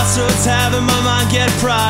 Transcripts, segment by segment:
crossroads having my mind get fried.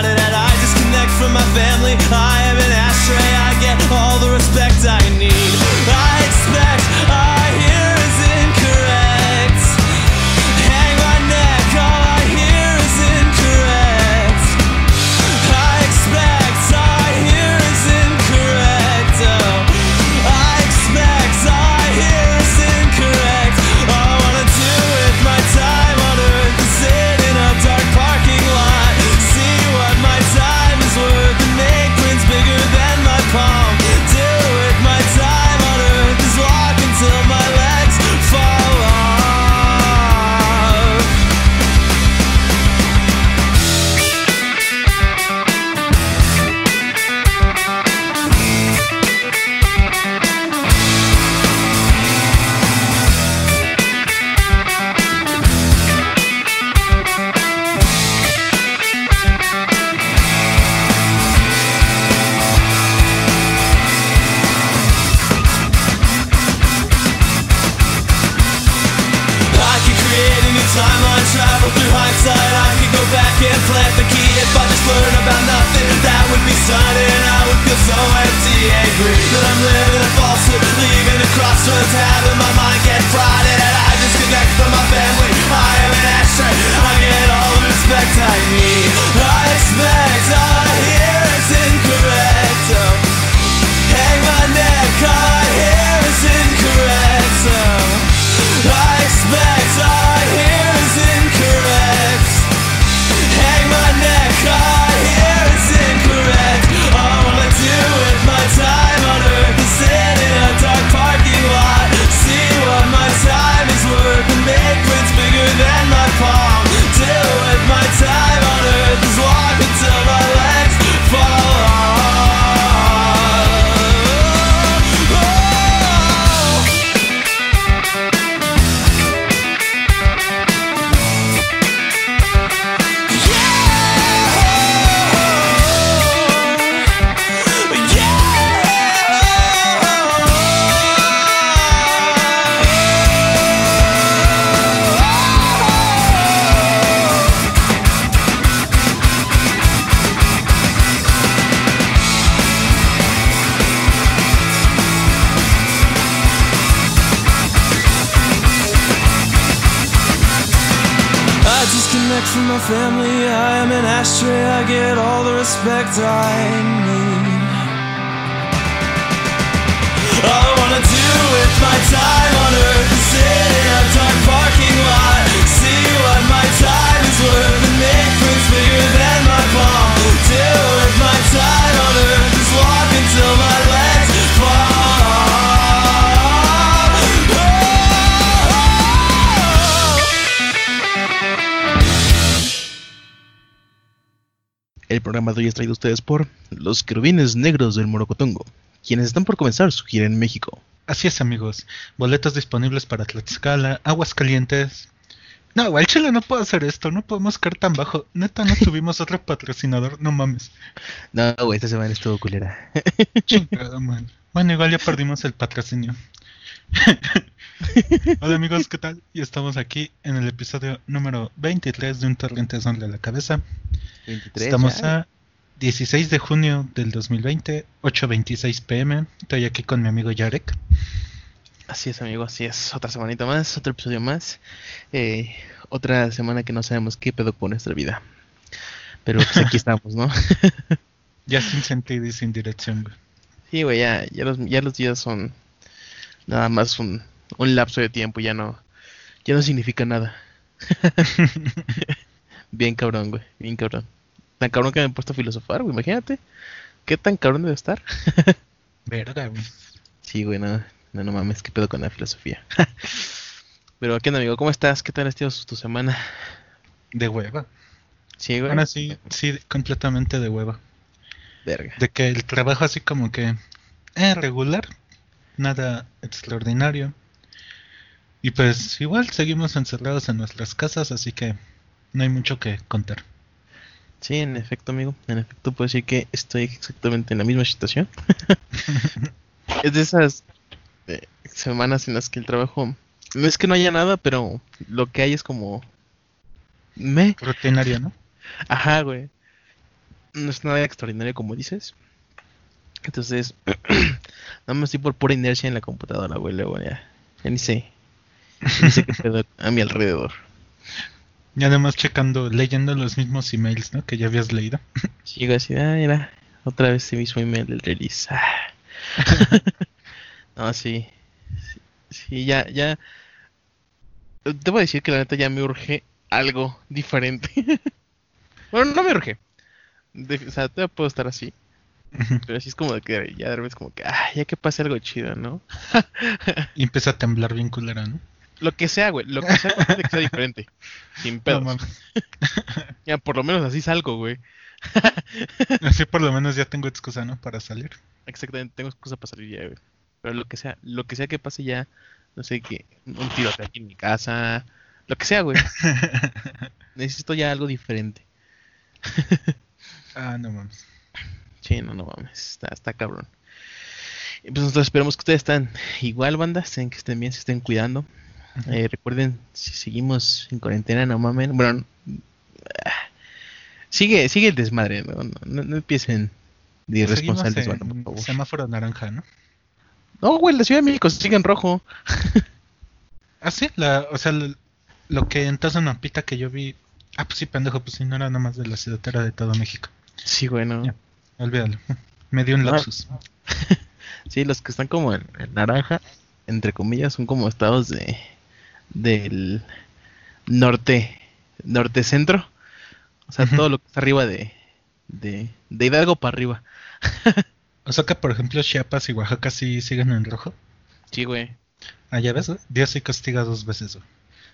Programa de hoy es traído a ustedes por los querubines negros del Morocotongo, quienes están por comenzar su gira en México. Así es, amigos. Boletos disponibles para Tlaxcala, Aguascalientes. No, al chile no puedo hacer esto, no podemos caer tan bajo. Neta, no tuvimos otro patrocinador, no mames. No, güey, esta semana estuvo culera. Chingado, man. Bueno, igual ya perdimos el patrocinio. Hola amigos, ¿qué tal? Y estamos aquí en el episodio número 23 de Un Torrente Son de la Cabeza. 23, Estamos ya. a 16 de junio del 2020, 8.26 pm. Estoy aquí con mi amigo Yarek. Así es, amigo, así es. Otra semanita más, otro episodio más. Eh, otra semana que no sabemos qué pedo con nuestra vida. Pero pues aquí estamos, ¿no? Ya sin sentido y sin dirección. Sí, güey, ya, ya, los, ya los días son nada más un, un lapso de tiempo, ya no, ya no significa nada. bien cabrón, güey, bien cabrón. Tan cabrón que me he puesto a filosofar, güey, imagínate. ¿Qué tan cabrón debe estar? Verga, güey. Sí, güey, no, no, no mames, qué pedo con la filosofía. Pero, ¿qué onda, amigo? ¿Cómo estás? ¿Qué tal ha sido tu semana? De hueva. Sí, güey. Bueno, sí, sí, completamente de hueva. Verga. De que el trabajo así como que eh, regular, nada extraordinario. Y pues igual seguimos encerrados en nuestras casas, así que no hay mucho que contar. Sí, en efecto, amigo. En efecto, puedo decir que estoy exactamente en la misma situación. es de esas eh, semanas en las que el trabajo no es que no haya nada, pero lo que hay es como Me. Rutinario, ¿no? Ajá, güey. No es nada extraordinario como dices. Entonces, nada más estoy por pura inercia en la computadora, güey. Luego ya, ya ni sé. A mi alrededor. Y además checando, leyendo los mismos emails, ¿no? Que ya habías leído. Sigo así, ah, mira, otra vez ese mismo email del release. Ah. no, sí, sí. Sí, ya, ya. Debo decir que la neta ya me urge algo diferente. bueno, no me urge. De- o sea, todavía puedo estar así. Pero así es como de que ya de repente es como que, ah, ya que pase algo chido, ¿no? Y empieza a temblar bien culero, ¿no? Lo que sea, güey, lo que sea, que sea diferente. Sin No pedos. mames. ya, por lo menos así salgo, güey. Así por lo menos ya tengo excusa, ¿no? Para salir. Exactamente, tengo excusa para salir ya, güey. Pero lo que sea, lo que sea que pase ya, no sé, que un tiroteo aquí en mi casa, lo que sea, güey. Necesito ya algo diferente. ah, no mames. Sí, no, no mames, está, está cabrón. Pues nosotros esperamos que ustedes estén igual, banda, estén, que estén bien, se estén cuidando. Eh, recuerden, si seguimos en cuarentena, no mamen. Bueno, ah, sigue, sigue el desmadre, no, no, no- empiecen de Seguimos irresponsables, en banda, por favor. semáforo naranja, ¿no? No, güey, la Ciudad de México sigue en rojo. Ah, sí, la, o sea, lo, lo que entonces en mapita que yo vi. Ah, pues sí, pendejo, pues sí, no era nada más de la ciudad, era de todo México. Sí, güey, no. Ya. Olvídalo. Me dio un Ah. lapsus. Sí, los que están como en, en naranja, entre comillas, son como estados de del norte, norte centro. O sea, todo lo que está arriba de, de, de Hidalgo para arriba. O sea que, por ejemplo, Chiapas y Oaxaca sí siguen en rojo. Sí, güey. Ah, ya ves, güey? Dios sí castiga dos veces, güey.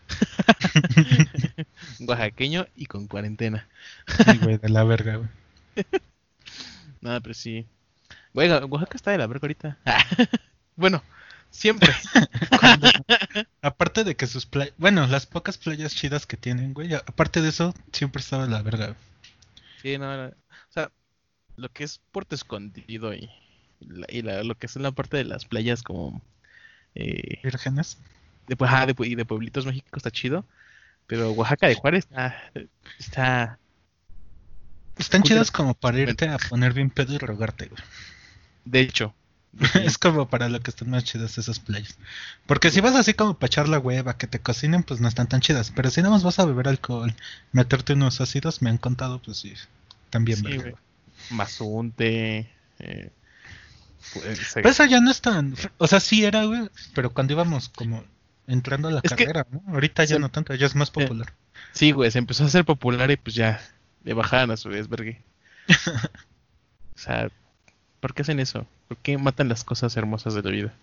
Oaxaqueño y con cuarentena. Sí, güey, de la verga, güey. Nada, pero sí. Güey, Oaxaca está de la verga ahorita. bueno, siempre. Cuando- aparte de que sus playas, bueno, las pocas playas chidas que tienen, güey, aparte de eso, siempre estaba la verga. Sí, no, o sea, lo que es Puerto Escondido y, la- y la- lo que es la parte de las playas como eh, Vírgenes. de, pues, de y de pueblitos México está chido, pero Oaxaca de Juárez está, está Están chidas como para irte a poner bien pedo y rogarte, güey. de hecho, Es como para lo que están más chidas esas playas. Porque si vas así como para echar la hueva, que te cocinen, pues no están tan chidas. Pero si nada más vas a beber alcohol, meterte unos ácidos, me han contado, pues sí, también sí. Mazunte, eh, pues, Pero eso ya no es tan... O sea, sí era, güey, pero cuando íbamos como entrando a la Es que- carrera, ¿no? Ahorita ya no tanto, ya es más popular. sí, güey, se empezó a hacer popular y pues ya le bajaban a su desvergue. O sea, ¿por qué hacen eso? ¿Por qué matan las cosas hermosas de la vida?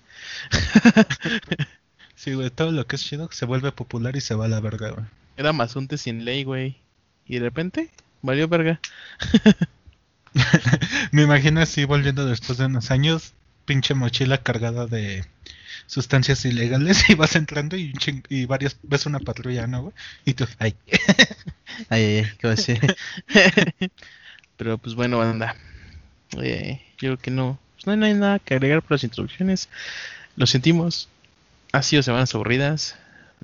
Sí, güey, todo lo que es chido se vuelve popular y se va a la verga, güey. Era Mazunte sin ley, güey. Y de repente, valió verga. Me imagino así volviendo después de unos años, pinche mochila cargada de sustancias ilegales y vas entrando y, un ching- y varias ves una patrulla, ¿no, güey? Y tú, ay, Ay, ay, ay, ¿qué va a ser? Pero pues bueno, banda. Eh, yo creo que no. Pues no, hay- no hay nada que agregar por las introducciones. Lo sentimos. Ha sido semanas aburridas.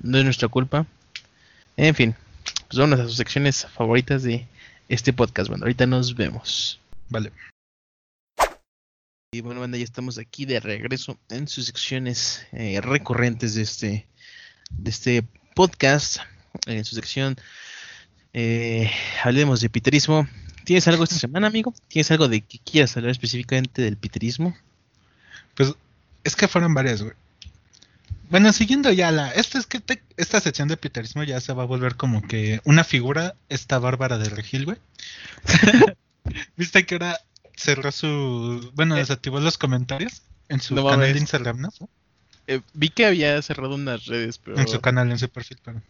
No es nuestra culpa. En fin, pues vamos a sus secciones favoritas de este podcast. Bueno, ahorita nos vemos. vale. Y bueno, banda, ya estamos aquí de regreso en sus secciones eh, recurrentes de este, de este podcast. En su sección, eh, hablemos de piterismo. ¿Tienes algo esta semana, amigo? ¿Tienes algo de que quieras hablar específicamente del piterismo? Pues es que fueron varias, güey. Bueno, siguiendo ya la. Esta es que te- esta sección de piterismo ya se va a volver como que una figura, esta Bárbara de Regil, güey. ¿Viste que ahora cerró su. Bueno, desactivó los comentarios en su No canal de Instagram, ¿no? Eh, vi que había cerrado unas redes, pero En su canal, en su perfil, perdón.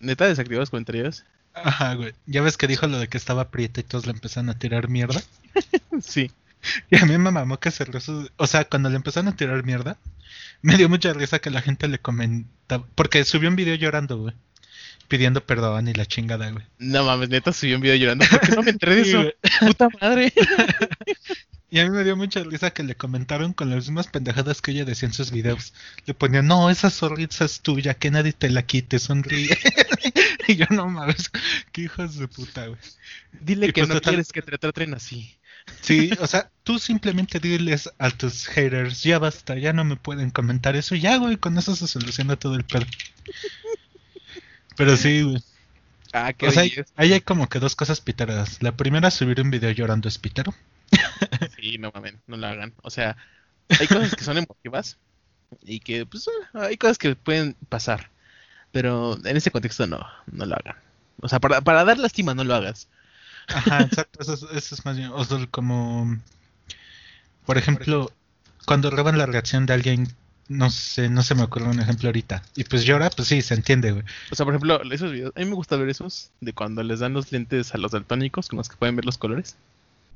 neta desactivó los comentarios. Ajá, güey. Ya ves que dijo lo de que estaba prieta y todos le empezaron a tirar mierda. sí. Y a mí me mamó que cerró su... O sea, cuando le empezaron a tirar mierda, me dio mucha risa que la gente le comentaba... Porque subió un video llorando, güey. Pidiendo perdón y la chingada, güey. No mames, neta subió un video llorando. ¿Por qué no me enteré de Sí, eso? güey. Puta madre. Y a mí me dio mucha risa que le comentaron con las mismas pendejadas que ella decía en sus videos. Le ponían, no, esa sonrisa es tuya, que nadie te la quite, sonríe. y yo no mames, qué hijos de puta, güey. Dile Y que pues no total- quieres que te traten así. Sí, o sea, tú simplemente diles a tus haters, ya basta, ya no me pueden comentar eso, ya, güey, con eso se soluciona todo el pedo. Pero sí, güey. Ah, qué O sea, ahí hay como que dos cosas piteras. La primera, subir un video llorando es pitero. Sí, no mames, no lo hagan. O sea, hay cosas que son emotivas y que, pues, eh, hay cosas que pueden pasar. Pero en ese contexto no, no lo hagan. O sea, para, para dar lástima no lo hagas. Ajá, exacto, eso es, eso es más bien, o sea, como, por ejemplo, cuando roban la reacción de alguien, no sé, no se me ocurre un ejemplo ahorita, y pues llora, pues sí, se entiende, güey. O sea, por ejemplo, esos videos, a mí me gusta ver esos de cuando les dan los lentes a los daltónicos con los que pueden ver los colores.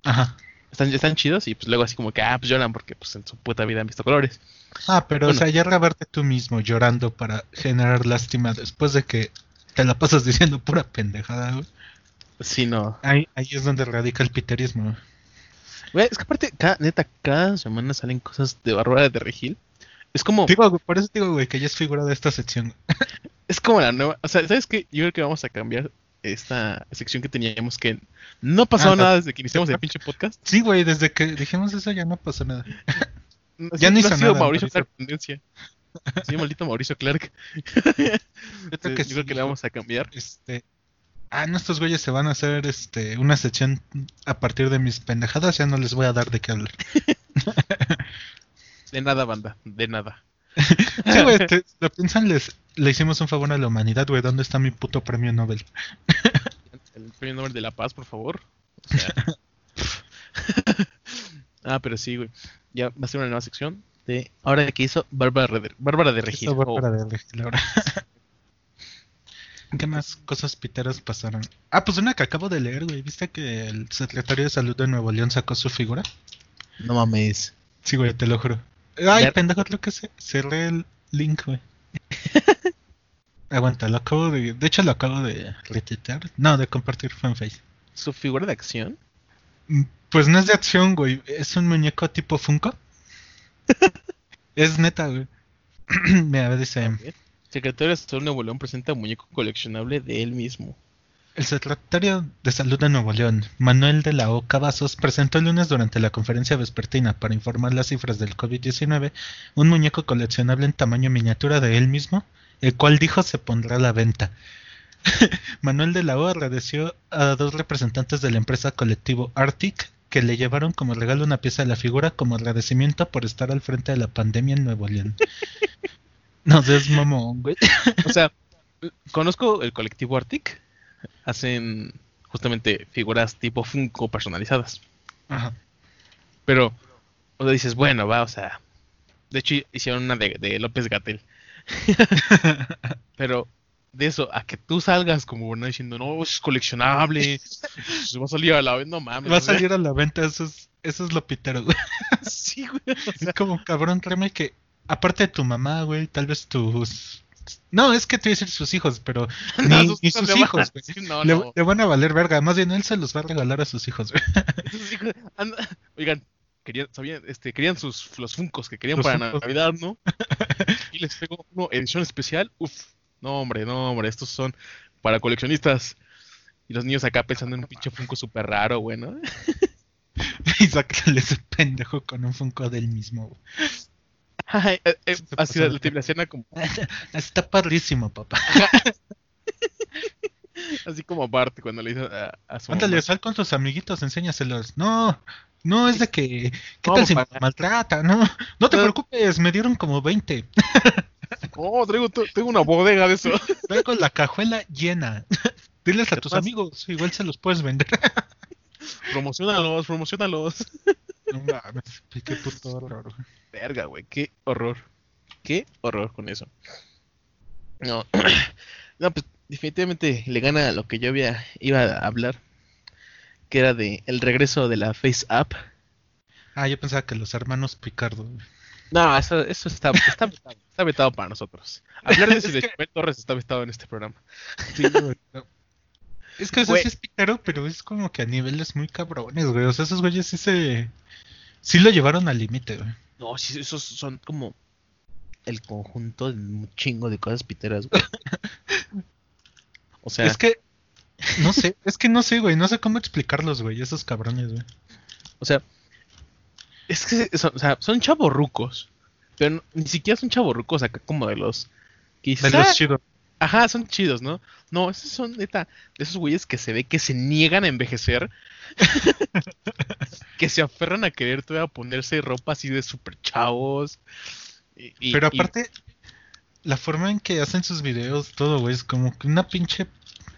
Ajá. Están, están chidos y pues luego así como que, ah, pues lloran porque pues en su puta vida han visto colores. Ah, pero, Bueno. o sea, ya grabarte tú mismo llorando para generar lástima después de que te la pasas diciendo pura pendejada, güey. Sí, no. Ahí, ahí es donde radica el piterismo. güey. Güey, es que aparte, cada, neta, cada semana salen cosas de Bárbara de Regil. Es como, Digo, güey, por eso digo, güey, que ya es figura de esta sección. es como la nueva. O sea, ¿sabes qué? Yo creo que vamos a cambiar esta sección que teníamos que no pasó Ah, nada desde que iniciamos el pinche podcast. Sí, güey, desde que dijimos eso ya no pasó nada. No, Ya sí, no no hizo ha sido nada, Mauricio Mauricio. Clark tendencia. Sí, maldito Mauricio Clark. Yo creo que creo sí, que le vamos a cambiar. Este. Ah, no, estos güeyes se van a hacer este una sección a partir de mis pendejadas. Ya no les voy a dar de qué hablar. De nada, banda, de nada. Sí, güey, te- lo piensan, les, le hicimos un favor a la humanidad, güey. ¿Dónde está mi puto premio Nobel? El premio Nobel de la Paz, por favor. O sea. ah, pero sí, güey. Ya va a ser una nueva sección de. Ahora que hizo Bárbara de, Bárbara de Regil. Va Oh, de Regil ahora. ¿Qué más cosas piteras pasaron? Ah, pues una que acabo de leer, güey. ¿Viste que el secretario de salud de Nuevo León sacó su figura? no mames. Sí, güey, te lo juro. Ay, Ver- pendejo, creo que se cerré el link, güey. Aguanta, lo acabo de. De hecho, lo acabo de retuitear. No, de compartir fanface. Su figura de acción. Mm, Pues no es de acción, güey. Es un muñeco tipo Funko. es neta, güey. Mira, dice. Secretario de de Nuevo León presenta muñeco coleccionable de él mismo. El secretario de Salud de Nuevo León, Manuel de la O. Cavazos, presentó el lunes durante la conferencia vespertina para informar las cifras del COVID-19 un muñeco coleccionable en tamaño miniatura de él mismo, el cual dijo se pondrá a la venta. Manuel de la O agradeció a dos representantes de la empresa colectivo Arctic que le llevaron como regalo una pieza de la figura como agradecimiento por estar al frente de la pandemia en Nuevo León. No seas mamón, güey. O sea, conozco el colectivo Arctic. Hacen justamente figuras tipo Funko personalizadas. Ajá. Pero, o sea, dices, bueno, va, o sea. De hecho, hicieron una de, de López Gatel. Pero de eso a que tú salgas como bueno diciendo, no, es coleccionable. Va a salir a la vez, no mames. Va a salir a la venta, eso es, eso es lo pitero, güey. Sí, güey. o sea, Es como cabrón, créeme que aparte de tu mamá, güey, tal vez tus... No, es que te voy a decir sus hijos, pero ni, sus ni hijos sus le van a no, le, no. le van a valer verga. Más bien él se los va a regalar a sus hijos. Sus hijos, Oigan, querían, sabían, este, querían sus los Funcos que querían Los para. Navidad, ¿no? Y les tengo uno, edición especial. Uf, no, hombre, no, hombre, estos son para coleccionistas. Y los niños acá pensando en un pinche Funko súper raro, güey, ¿no? y sácale ese pendejo con un Funko del mismo, güey. Ay, eh, eh, la, la escena como, Está padrísimo, papá. así como Bart cuando le dice a, a su Ándale, mamá, sal con tus amiguitos, enséñaselos. No, no es de que... ¿Qué No, tal si me maltrata? No, no te No. preocupes, me dieron como 20. oh, traigo, tengo una bodega de eso. Traigo la cajuela llena. Diles a tus Además- amigos, igual se los puedes vender. promocionalos, promocionalos. No mames, qué puto horror. Verga, güey, qué horror. Qué horror con eso. No, no, pues definitivamente le gana a lo que yo había, iba a hablar, que era de el regreso de la Face App. Ah, yo pensaba que los hermanos Picardo. güey. No, eso, eso está, está, vetado, está vetado para nosotros. Hablar de Es de que- Torres está vetado en este programa. Sí, güey, no. Es que eso sí es picaro, pero es como que a niveles muy cabrones, güey. O sea, esos güeyes sí se. Sí lo llevaron al límite, güey. No, sí, esos son como el conjunto de un chingo de cosas piteras, güey. O sea, Es que, no sé, es que no sé, güey, no sé cómo explicarlos, güey, esos cabrones, güey. o sea, es que son, o sea, son chavorrucos, pero no- ni siquiera son chavorrucos acá como de los De los "Ah, chidos. Ajá, son chidos, ¿no? No, esos son neta, de esos güeyes que se ve que se niegan a envejecer. que se aferran a querer todavía ponerse ropa así de super chavos. y- y- Pero y- aparte, la forma en que hacen sus videos, todo, güey, es como que una pinche.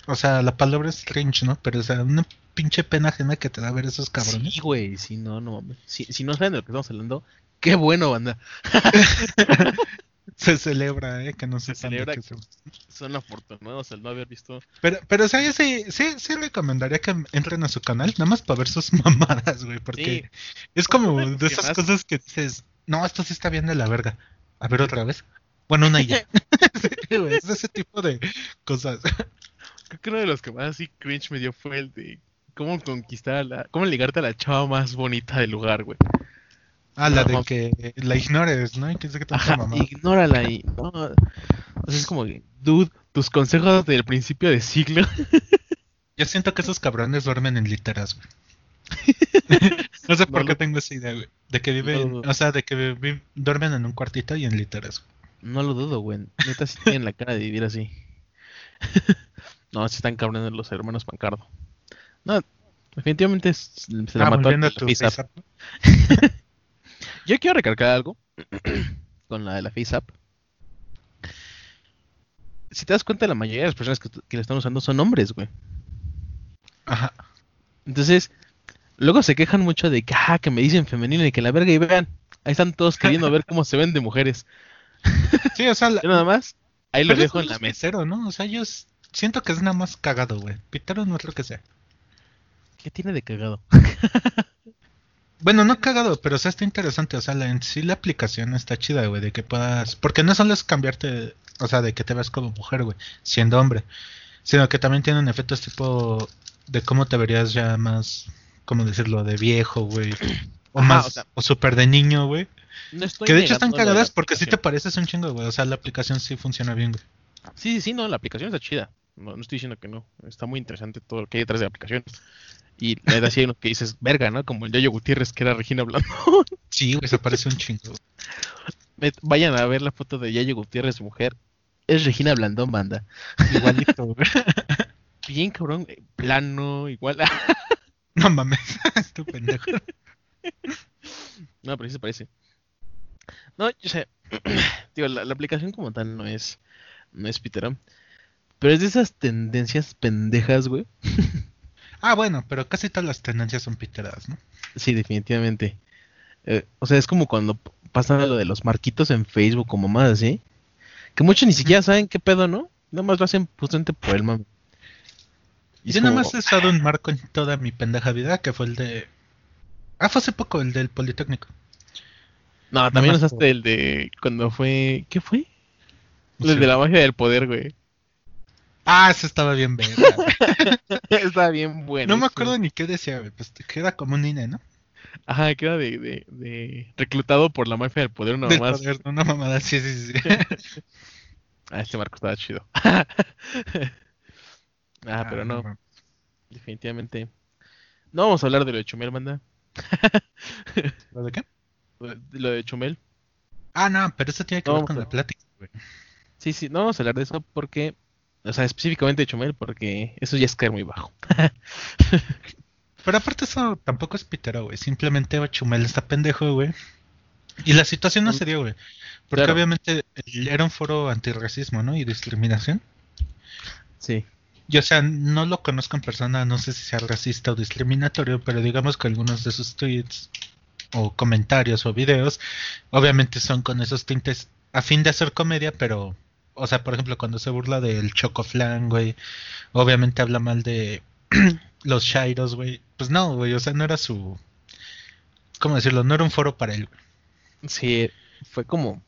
O sea, la palabra es cringe, ¿no? Pero, o sea, una pinche pena ajena que te da ver esos cabrones. Sí, güey, si no, no mames. Si, si no saben de lo que estamos hablando, qué bueno, banda. Se celebra, ¿eh? Que no Se sepan celebra se- Son afortunados al no haber visto. Pero, pero, o sea, yo sí, sí, sí recomendaría que entren a su canal, nada más para ver sus mamadas, güey, porque es como de ¿qué esas más? cosas que dices, no, esto sí está bien de la verga. A ver otra vez. Bueno, una y ya. Sí, güey, es ese tipo de cosas. Creo que uno de los que más así cringe me dio fue el de cómo conquistar a la. cómo ligarte a la chava más bonita del lugar, güey. Ah, la de que la ignores, ¿no? Que Ajá, mamada. ignórala y no. O sea, es como dude, tus consejos del principio de siglo. Yo siento que esos cabrones duermen en literas, güey. no sé No por qué tengo esa idea, güey. De que viven, No o sea, de que duermen en un cuartito y en literas. güey. No lo dudo, güey. Neta, sí tienen la cara de vivir así. no, sí están cabrones los hermanos Pancardo. No, definitivamente se la Ah, mató a tu face up. Yo quiero recargar algo con la de la Face App. Si te das cuenta, la mayoría de las personas que, que la están usando son hombres, güey. Ajá. Entonces, luego se quejan mucho de que, ah, que me dicen femenino y que la verga, y vean, ahí están todos queriendo ver cómo se ven de mujeres. Sí, o sea, la- nada más, ahí lo pero dejo eso en la es mesa. ¿no? O sea, yo siento que es nada más cagado, güey. Pitero no es lo que sea. ¿Qué tiene de cagado? Bueno, no cagado, pero o sea, está interesante. O sea, la, en sí la aplicación está chida, güey, de que puedas... Porque no solo es cambiarte, o sea, de que te veas como mujer, güey, siendo hombre. Sino que también tienen efectos tipo de cómo te verías ya más, ¿cómo decirlo? De viejo, güey. O Ajá, más, o sea, o súper de niño, güey. No estoy Que de hecho están cagadas porque sí te pareces un chingo, güey. O sea, la aplicación sí funciona bien, güey. Sí, sí, sí, no, la aplicación está chida. No, no estoy diciendo que no. Está muy interesante todo lo que hay detrás de la aplicación. Y la verdad sí hay unos que dices, verga, ¿no? Como el Yayo Gutiérrez que era Regina Blandón. Sí, güey, se parece un chingo. Vayan a ver la foto de Yayo Gutiérrez, mujer. Es Regina Blandón, banda. Igualito, güey. Bien cabrón, eh, plano, igual. No mames, tu pendejo. no, pero sí se parece. No, yo sé. Digo, la, la aplicación como tal no es. No es Peter. Pero es de esas tendencias pendejas, güey. Ah, bueno, pero casi todas las tendencias son piteradas, ¿no? Sí, definitivamente. Eh, o sea, es como cuando pasa lo de los marquitos en Facebook como más así. Que muchos ni siquiera saben qué pedo, ¿no? Nada más lo hacen justamente por el mame. Y Yo nada más he usado un marco en toda mi pendeja vida, que fue el de... Ah, fue hace poco, el del Politécnico. No, también usaste por- el de cuando fue... ¿Qué fue? El de la magia del poder, güey. Ah, ese estaba bien verga. Estaba bien bueno. No me acuerdo ni qué decía, güey. Pues que era como un INE, ¿no? Ajá, que era de, de, de reclutado por la mafia del poder Del poder, ¿no? una mamada, sí, sí, sí. Ah, este marco estaba chido. ah, pero no, definitivamente. No vamos a hablar de lo de Chumel, manda. ¿Lo de qué? De Lo de Chumel. Ah, no, pero eso tiene que No, ver con pero- la plática, güey. Sí, sí, no vamos a hablar de eso porque, o sea, específicamente de Chumel porque eso ya es caer muy bajo. Pero aparte eso tampoco es pitero, güey. Simplemente Chumel está pendejo, güey. Y la situación no se dio, güey. Porque Claro. obviamente era un foro antirracismo, ¿no? Y discriminación. Sí. Y o sea, no lo conozco en persona, no sé si sea racista o discriminatorio, pero digamos que algunos de sus tweets o comentarios o videos, obviamente son con esos tintes a fin de hacer comedia, pero, o sea, por ejemplo, cuando se burla del chocoflan, güey, obviamente habla mal de los shairos, güey. Pues no, güey, o sea, no era su... ¿Cómo decirlo? No era un foro para él. güey. Sí, fue como,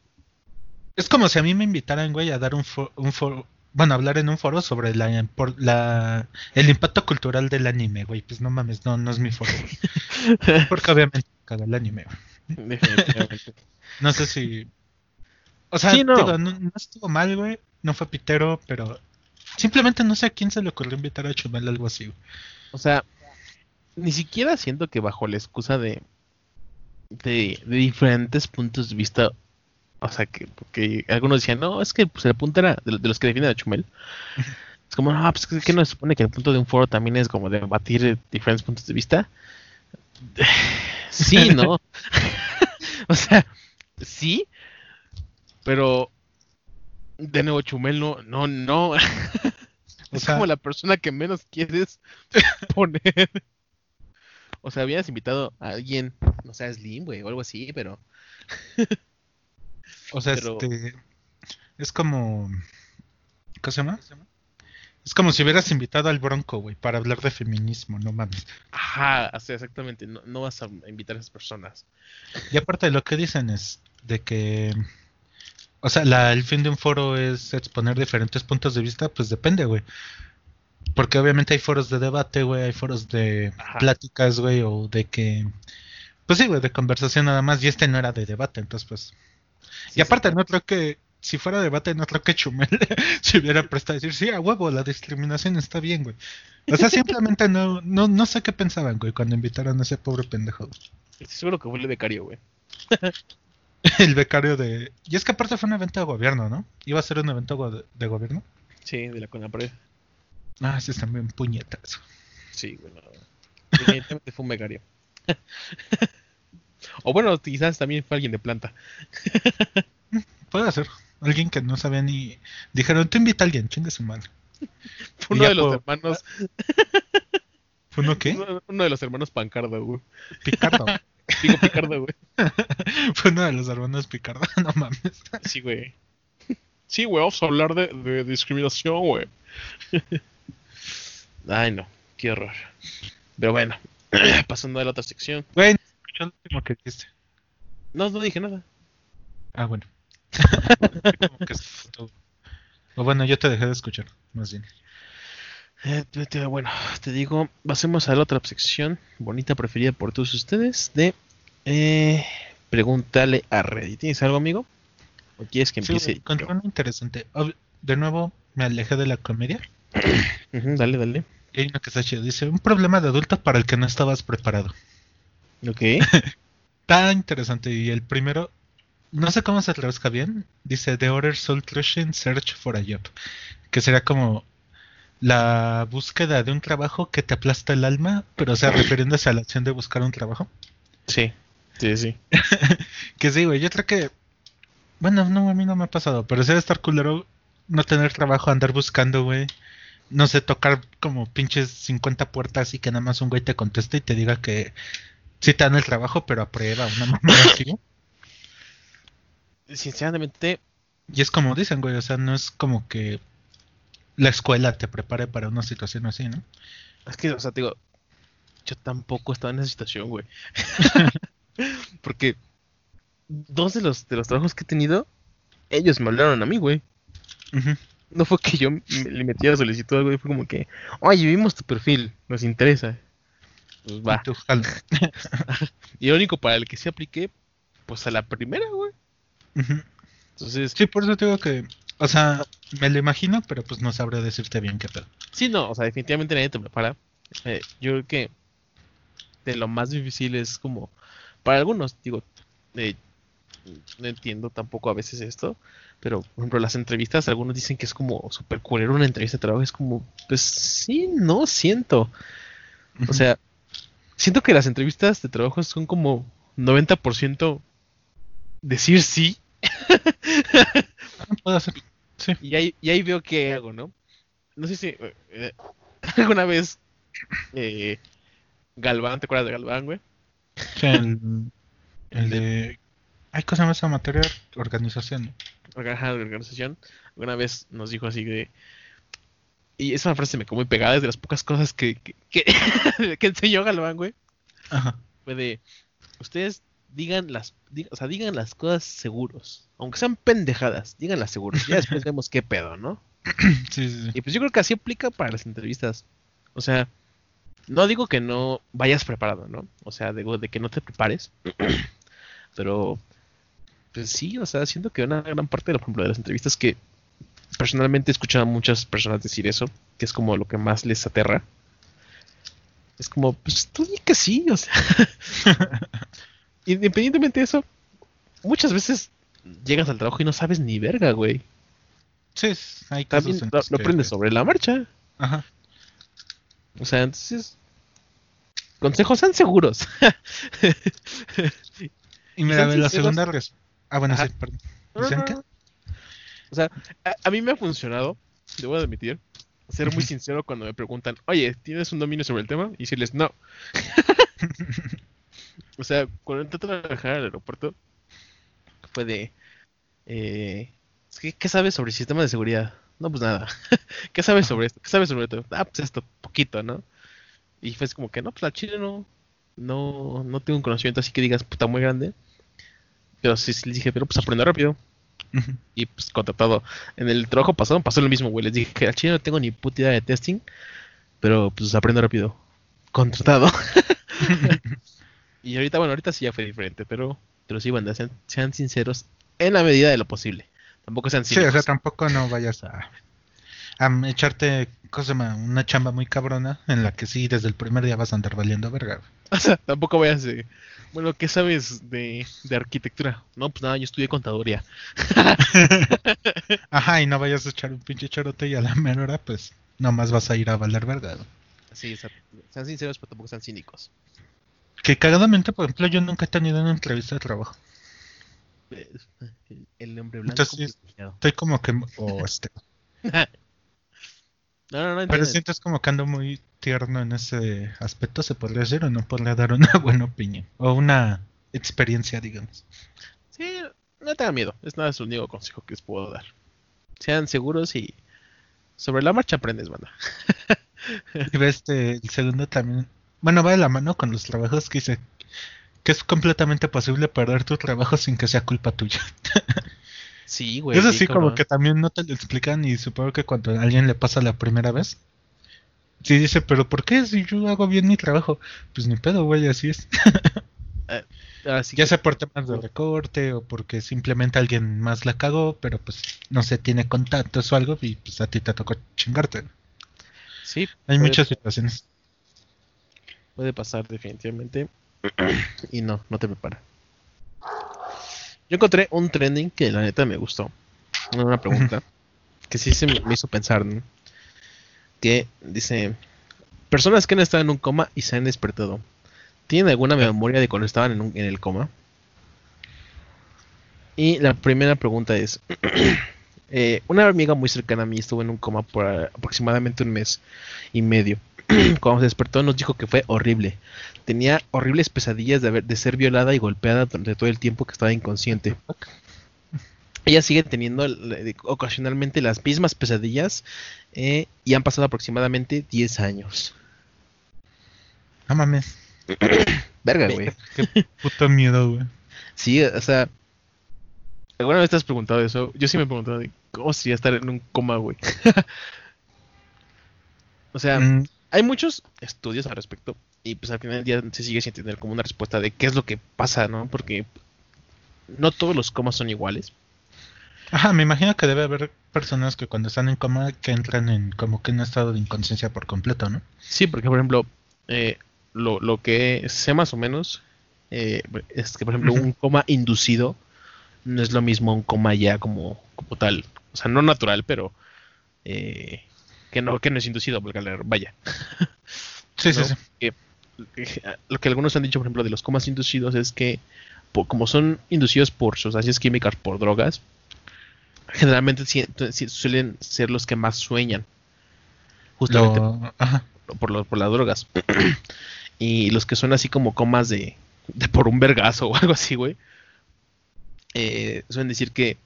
Es como si a mí me invitaran, güey, a dar un, fo- un foro bueno, hablar en un foro sobre la, por la el impacto cultural del anime, güey. Pues no mames, no, no es mi foro. güey. Porque obviamente caga el anime, güey. Definitivamente. No sé si. O sea, Sí, no. digo, no, no estuvo mal, güey. No fue pitero, pero. Simplemente no sé a quién se le ocurrió invitar a Chumel algo así, güey. O sea, ni siquiera siento que bajo la excusa de, de, de diferentes puntos de vista, o sea, que porque algunos decían, no, es que pues, el punto era de, de los que defienden a Chumel. Es como, no, pues que, que no se supone que el punto de un foro también es como debatir eh, diferentes puntos de vista. Sí, ¿no? o sea, sí, pero de nuevo Chumel no, no, no. Es sea- como la persona que menos quieres poner. O sea, habías invitado a alguien, no sé, a Slim, güey, o algo así, pero. O sea, Pero- este. Es como. ¿Qué se llama? Es como si hubieras invitado al Bronco, güey, para hablar de feminismo, no mames. Ajá, sea, exactamente, no, no vas a invitar a esas personas. Y aparte lo que dicen es de que. O sea, la- el fin de un foro es exponer diferentes puntos de vista, pues depende, güey. Porque obviamente hay foros de debate, güey, hay foros de Ajá. pláticas, güey, o de que. Pues sí, güey, de conversación nada más. Y este no era de debate, entonces, pues. Sí, y aparte, sí. no creo que. Si fuera debate, no creo que Chumel se hubiera prestado a decir, sí, a huevo, la discriminación está bien, güey. O sea, simplemente no, no, no sé qué pensaban, güey, cuando invitaron a ese pobre pendejo. seguro que fue el becario, güey. El becario de. Y es que aparte fue un evento de gobierno, ¿no? Iba a ser un evento go- de gobierno. Sí, de la Conapred. Ah, sí, están bien puñetas. Sí, bueno. Definitivamente fue un becario. o bueno, quizás también fue alguien de planta. Puede ser. Alguien que no sabía ni. Dijeron, tú invita a alguien, chingue su madre. Fue uno de los puedo- hermanos. ¿Fue uno qué? Uno, uno de los hermanos Pancardo, güey. Picardo. Digo Picardo, güey. Fue uno de los hermanos Picardo, no mames. Sí, güey. Sí, güey, vamos a hablar de, de discriminación, güey. Ay, no, qué horror. Pero bueno, pasando a la otra sección. Güey, no último que dijiste. No, no dije nada. Ah, bueno. Como que. O bueno, yo te dejé de escuchar, más bien. Eh, bueno, te digo, pasemos a la otra sección, bonita, preferida por todos ustedes, de eh, Pregúntale a Reddit. ¿Tienes algo, amigo? ¿O quieres que Sí, empiece? uno interesante. De nuevo, me alejé de la comedia. Dale, dale. Y hay uno que está chido. Dice, un problema de adulto para el que no estabas preparado. Ok. Está interesante. Y el primero, no sé cómo se traduzca bien. Dice The Order Soul Crushing Search for a Job. Que sería como la búsqueda de un trabajo que te aplasta el alma, pero o sea, refiriéndose a la acción de buscar un trabajo. Sí, sí, sí. Que sí, güey, yo creo que. Bueno, no, a mí no me ha pasado, pero debe estar culero no tener trabajo, andar buscando, güey. No sé, tocar como pinches 50 puertas y que nada más un güey te conteste y te diga que sí te dan el trabajo, pero a prueba, una mamada así. Sinceramente, Y es como dicen, güey, o sea, no es como que la escuela te prepare para una situación así, ¿no? es que, o sea, te digo, yo tampoco estaba en esa situación, güey. Porque dos de los, de los trabajos que he tenido, ellos me hablaron a mí, güey. No fue que yo me- le metí la solicitud, güey. Fue como que, oye, vimos tu perfil, nos interesa. Pues va. Y el único para el que sí apliqué, pues a la primera, güey. Entonces, Sí, por eso te digo que, o sea, me lo imagino, pero pues no sabré decirte bien qué pedo. sí, no, o sea, definitivamente nadie te prepara. Eh, yo creo que de lo más difícil es como, para algunos, digo, eh, no entiendo tampoco a veces esto, pero por ejemplo, las entrevistas, algunos dicen que es como súper culero una entrevista de trabajo. Es como, pues sí, no siento. O sea, siento que las entrevistas de trabajo son como 90% decir sí. puedo hacer. Sí. y ahí, y ahí veo qué hago, ¿no? No sé si eh, eh, alguna vez eh, Galván, ¿te acuerdas de Galván, güey? Sí, el, el de. Hay cosa más materia organización. Ajá, de organización, alguna vez nos dijo así de... Y esa frase me quedó muy pegada, es de las pocas cosas que, que, que, que enseñó Galván, güey. Ajá. Fue de... Ustedes digan las, di- o sea, digan las cosas seguros. Aunque sean pendejadas, díganlas seguros. Ya después vemos qué pedo, ¿no? Sí, sí, sí. Y pues yo creo que así aplica para las entrevistas. O sea, no digo que no vayas preparado, ¿no? O sea, digo de que no te prepares. Pero, pues sí, o sea, siento que una gran parte, de, por ejemplo, de las entrevistas que personalmente he escuchado a muchas personas decir eso, que es como lo que más les aterra. Es como, pues tú di que sí, o sea. Independientemente de eso, muchas veces llegas al trabajo y no sabes ni verga, güey. Sí, hay casos También lo, lo aprendes sobre la marcha. Ajá. O sea, entonces. Consejos sean seguros. Y Sean la segunda Ah, bueno, Ajá. sí, perdón. O sea, a, a mí me ha funcionado, debo admitir, ser muy sincero cuando me preguntan, oye, ¿tienes un dominio sobre el tema? Y decirles, no. o sea, cuando entré a trabajar al aeropuerto, fue de, eh, ¿qué, qué sabes sobre el sistema de seguridad? No, pues nada. ¿Qué sabes sobre esto? ¿Qué sabes sobre esto? Ah, pues esto, poquito, ¿no? Y fue como que, no, pues la chile no, no, no tengo un conocimiento así que digas, puta, muy grande. Pero sí, sí les dije, pero pues aprendo rápido. Y pues contratado. En el trabajo pasado pasó lo mismo, güey. Les dije que al chile no tengo ni puta idea de testing. Pero pues aprendo rápido. Contratado. y ahorita, bueno, ahorita sí ya fue diferente. Pero, pero sí, banda, sean, sean sinceros en la medida de lo posible. Tampoco sean Sí, o sea, tampoco no vayas a, a echarte cosa, una chamba muy cabrona en la que sí, desde el primer día vas a andar valiendo verga. O sea, tampoco vayas de. Bueno, ¿qué sabes de, de arquitectura? No, pues nada, yo estudié contaduría. Ajá, y no vayas a echar un pinche charote y a la mera hora, pues, nomás vas a ir a valer verga. Sí, o sea, sean sinceros, pero tampoco sean cínicos. Que cagadamente, por ejemplo, yo nunca he tenido una entrevista de trabajo. Eh, El, hombre blanco. Entonces. Estoy como que... O este, No, no, no. pero sientes como que ando muy tierno en ese aspecto, se podría decir, o no podría dar una buena opinión. O una experiencia, digamos. Sí, no tengan miedo. Es nada, es el único consejo que les puedo dar. Sean seguros y sobre la marcha aprendes, banda. Y ves, este, el segundo también, bueno, va de la mano con los trabajos que dice que es completamente posible perder tu trabajo sin que sea culpa tuya. Sí, güey. Eso sí, como que también no te lo explican y supongo que cuando a alguien le pasa la primera vez, sí dice, pero ¿por qué si yo hago bien mi trabajo? Pues ni pedo, güey, así es. Así ya que- sea por temas de recorte o porque simplemente alguien más la cagó, pero pues no se tiene contactos o algo y pues a ti te tocó chingarte. sí, Hay muchas situaciones. Puede pasar definitivamente. y no, no te prepara. Yo encontré un trending que la neta me gustó. Una pregunta que sí se me, hizo pensar. ¿no? Que dice: Personas que han estado en un coma y se han despertado. ¿Tienen alguna memoria de cuando estaban en, un- en el coma? Y la primera pregunta es: eh, Una amiga muy cercana a mí estuvo en un coma por aproximadamente un mes y medio. Cuando se despertó nos dijo que fue horrible. Tenía horribles pesadillas de, haber- de ser violada y golpeada durante todo el tiempo que estaba inconsciente. Ella sigue teniendo ocasionalmente las mismas pesadillas eh, y han pasado aproximadamente 10 años. No mames. Verga, güey. Qué puto miedo, güey. Sí, o sea, ¿alguna vez te has preguntado eso? Yo sí me he preguntado de cómo sería estar en un coma, güey. o sea, Mm, hay muchos estudios al respecto y pues al final del día se sigue sin tener como una respuesta de qué es lo que pasa, ¿no? Porque no todos los comas son iguales. Ajá, me imagino que debe haber personas que cuando están en coma que entran en como que en un estado de inconsciencia por completo, ¿no? Sí, porque por ejemplo, eh, lo, lo que sé más o menos eh, es que por ejemplo un coma inducido no es lo mismo un coma ya como, como tal. O sea, no natural, pero eh, que no que no es inducido, porque vaya. Sí, sí, ¿no? sí. Que- que- lo que algunos han dicho, por ejemplo, de los comas inducidos es que, como son inducidos por sustancias químicas, por drogas, generalmente si- si- suelen ser los que más sueñan. Justamente Lo- por, por las drogas. y los que son así como comas de, de por un vergazo o algo así, güey. eh, suelen decir que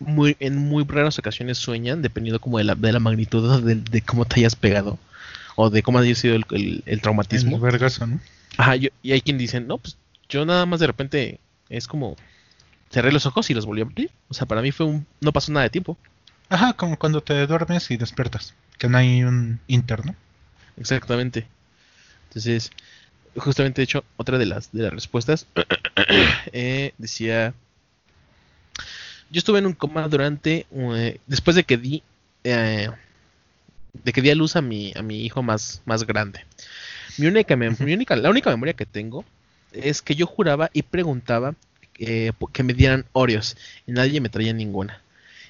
muy, en muy raras ocasiones sueñan, dependiendo como de la, de la magnitud de, de cómo te hayas pegado. O de cómo haya sido el, el- el traumatismo. El vergazo, ¿no? Ajá, yo- y hay quien dicen, no, pues yo nada más de repente es como cerré los ojos y los volví a abrir. O sea, para mí fue un, no pasó nada de tiempo. Ajá, como cuando te duermes y despiertas. Que no hay un interno. Exactamente. Entonces, justamente de hecho, otra de las, de las respuestas eh, decía, yo estuve en un coma durante, eh, después de que di, eh, de que di a luz a mi, a mi hijo más, más grande. Mi única, mi única, la única memoria que tengo es que yo juraba y preguntaba eh, que me dieran Oreos y nadie me traía ninguna.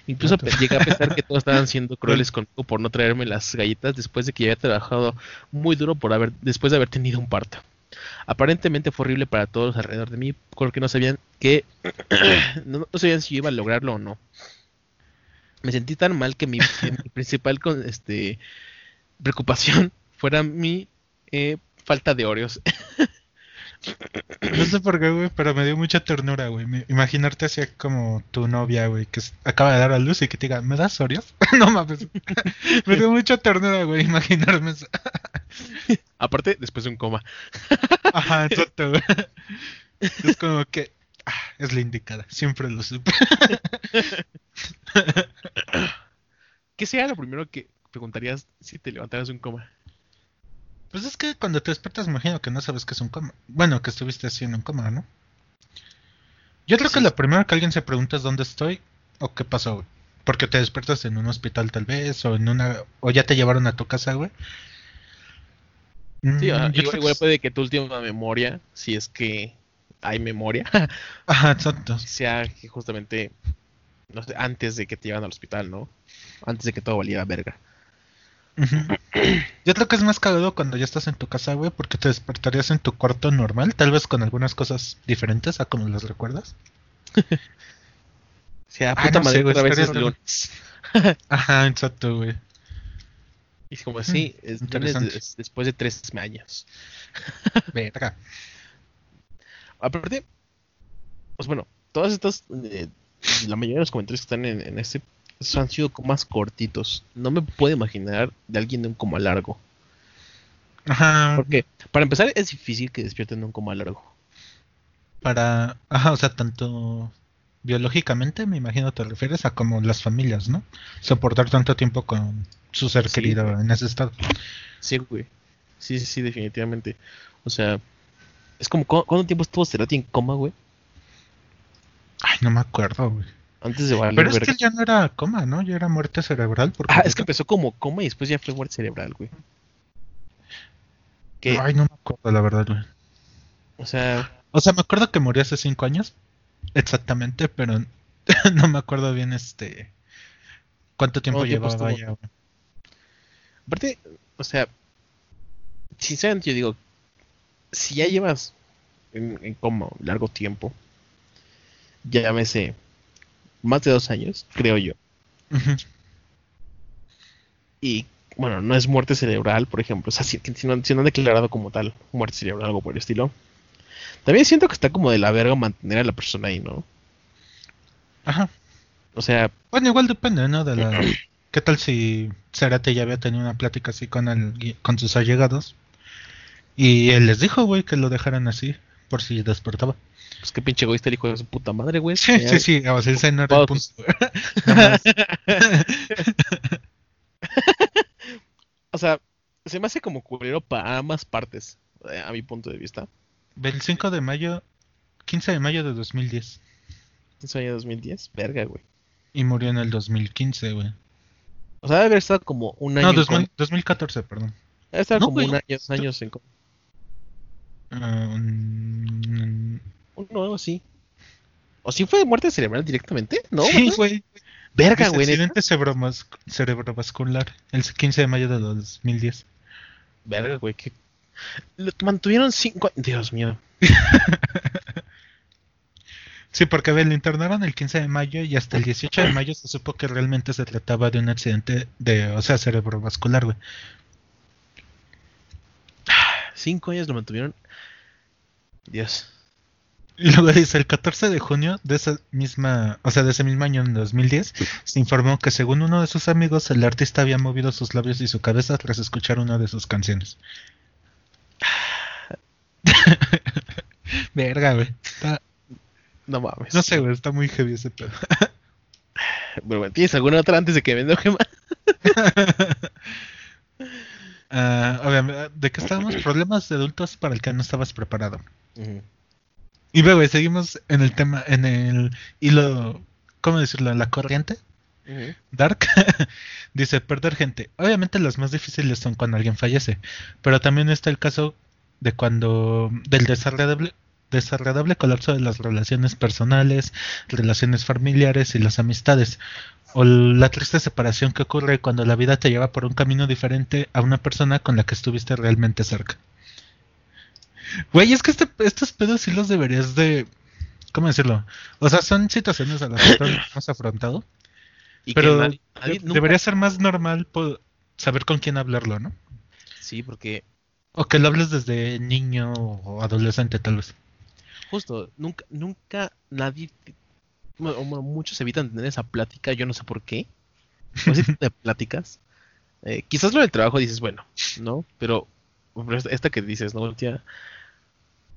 Incluso llegué a pensar que todos estaban siendo crueles conmigo por no traerme las galletas después de que ya había trabajado muy duro por haber, después de haber tenido un parto. Aparentemente fue horrible para todos alrededor de mí porque no sabían que no, no sabían si yo iba a lograrlo o no. Me sentí tan mal que mi, mi principal con, este, preocupación fuera mi eh, falta de Oreos. No sé por qué, güey, pero me dio mucha ternura, güey. Imaginarte así como tu novia, güey, que acaba de dar a luz y que te diga, ¿me das Oreos? no mames. me dio mucha ternura, güey, imaginarme eso. Aparte, después de un coma. Ajá, exacto, güey. Es como que ah, es la indicada, siempre lo supe. ¿Qué sería lo primero que preguntarías si te levantaras de un coma? Pues es que cuando te despiertas, imagino que no sabes que es un coma. Bueno, que estuviste haciendo un coma, ¿no? Yo creo que lo primero que alguien se pregunta es dónde estoy o qué pasó, güey. Porque te despiertas en un hospital tal vez, o en una, o ya te llevaron a tu casa, güey. Sí, Mm, yo igual, igual puede que tu última memoria, si es que hay memoria, Ajá, exacto. sea que justamente, no sé, antes de que te llevan al hospital, ¿no? Antes de que todo valiera verga. Yo creo que es más cagado cuando ya estás en tu casa, güey, porque te despertarías en tu cuarto normal, tal vez con algunas cosas diferentes a como las recuerdas. O sea, Ay, puta no sé, madre, güey, otra vez es lunes. Ajá, exacto, güey. Y como así, es lunes interesante. des- después de tres años. Verga. Aparte, pues bueno, todas estas, eh, la mayoría de los comentarios que están en, en este han sido comas cortitos. No me puedo imaginar de alguien de un coma largo. Ajá. Porque, para empezar, es difícil que despierten de un coma largo. para, ajá, o sea, tanto biológicamente, me imagino te refieres a como las familias, ¿no? Soportar tanto tiempo con su ser Sí, querido güey. en ese estado. Sí, güey. Sí, sí, sí, definitivamente. O sea, es como, ¿cu- ¿cuánto tiempo estuvo Cerati en coma, güey? Ay, no me acuerdo, güey. Antes de Pero es verga. que ya no era coma, ¿no? Ya era muerte cerebral. Porque Ah, es que empezó como coma y después ya fue muerte cerebral, güey. Que, Ay, no me acuerdo, la verdad, güey. o sea, O sea, me acuerdo que murió hace cinco años, exactamente, pero no me acuerdo bien, este, cuánto tiempo ¿Cuánto tiempo llevaba ya. güey. aparte, o sea, sinceramente yo digo, si ya llevas en, en coma largo tiempo, llámese más de dos años, creo yo, y bueno, no es muerte cerebral, por ejemplo, o sea, si, si no, si no han declarado como tal muerte cerebral, algo por el estilo. También siento que está como de la verga mantener a la persona ahí, ¿no? Ajá. O sea, Bueno, igual depende, ¿no? De la... ¿Qué tal si Cerati ya había tenido una plática así con, el, con sus allegados? Y él les dijo, güey, que lo dejaran así, por si despertaba. pues qué pinche egoísta el hijo de su puta madre, güey. Sí, sí, sí, o sea, ese no era el punto. O sea, se me hace como culero para ambas partes, eh, a mi punto de vista. El 5 de mayo, 15 de mayo de 2010. Eso año 2010, verga, güey. Y murió en el 2015, güey. O sea, debe haber estado como un año. No, 2000 coma. 2014, perdón. Debe estar No, como güey, un año, dos años en coma. Ah, mm, Uno, algo así. ¿O sí fue muerte cerebral directamente? No, sí, güey. Verga, güey. accidente cerebrovas- cerebrovascular, el 15 de mayo de 2010. Verga, güey. Que... Lo mantuvieron cinco a- Dios mío. Sí, porque ve, lo internaron el 15 de mayo y hasta el 18 de mayo se supo que realmente se trataba de un accidente de, o sea, cerebrovascular, güey. Cinco años lo mantuvieron. Dios. Y luego dice, el 14 de junio de esa misma, o sea, de ese mismo año, en 2010, se informó que según uno de sus amigos, el artista había movido sus labios y su cabeza tras escuchar una de sus canciones. Verga, güey. Está- No mames. No sé, güey, está muy heavy ese pedo. Pero bueno, ¿tienes alguna otra antes de que me enoje más? Obviamente, ¿de qué estábamos? Problemas de adultos para el que no estabas preparado. Ujú. Y luego seguimos en el tema, en el hilo, ¿cómo decirlo? En la corriente. Dark dice perder gente. Obviamente las más difíciles son cuando alguien fallece, pero también está el caso de cuando del desagradable desagradable colapso de las relaciones personales, relaciones familiares y las amistades, o la triste separación que ocurre cuando la vida te lleva por un camino diferente a una persona con la que estuviste realmente cerca. Güey, es que este, estos pedos sí los deberías de... ¿Cómo decirlo? O sea, son situaciones a las que hemos afrontado. Y Pero que nadie- nadie de- nunca- debería ser más normal saber con quién hablarlo, ¿no? Sí, porque O que lo hables desde niño o adolescente, tal vez. Justo, nunca, nunca nadie, bueno, muchos evitan tener esa plática, yo no sé por qué, o ese tipo de pláticas. Eh, quizás lo del trabajo dices, bueno, ¿no? Pero, esta- que dices, ¿no? Tía,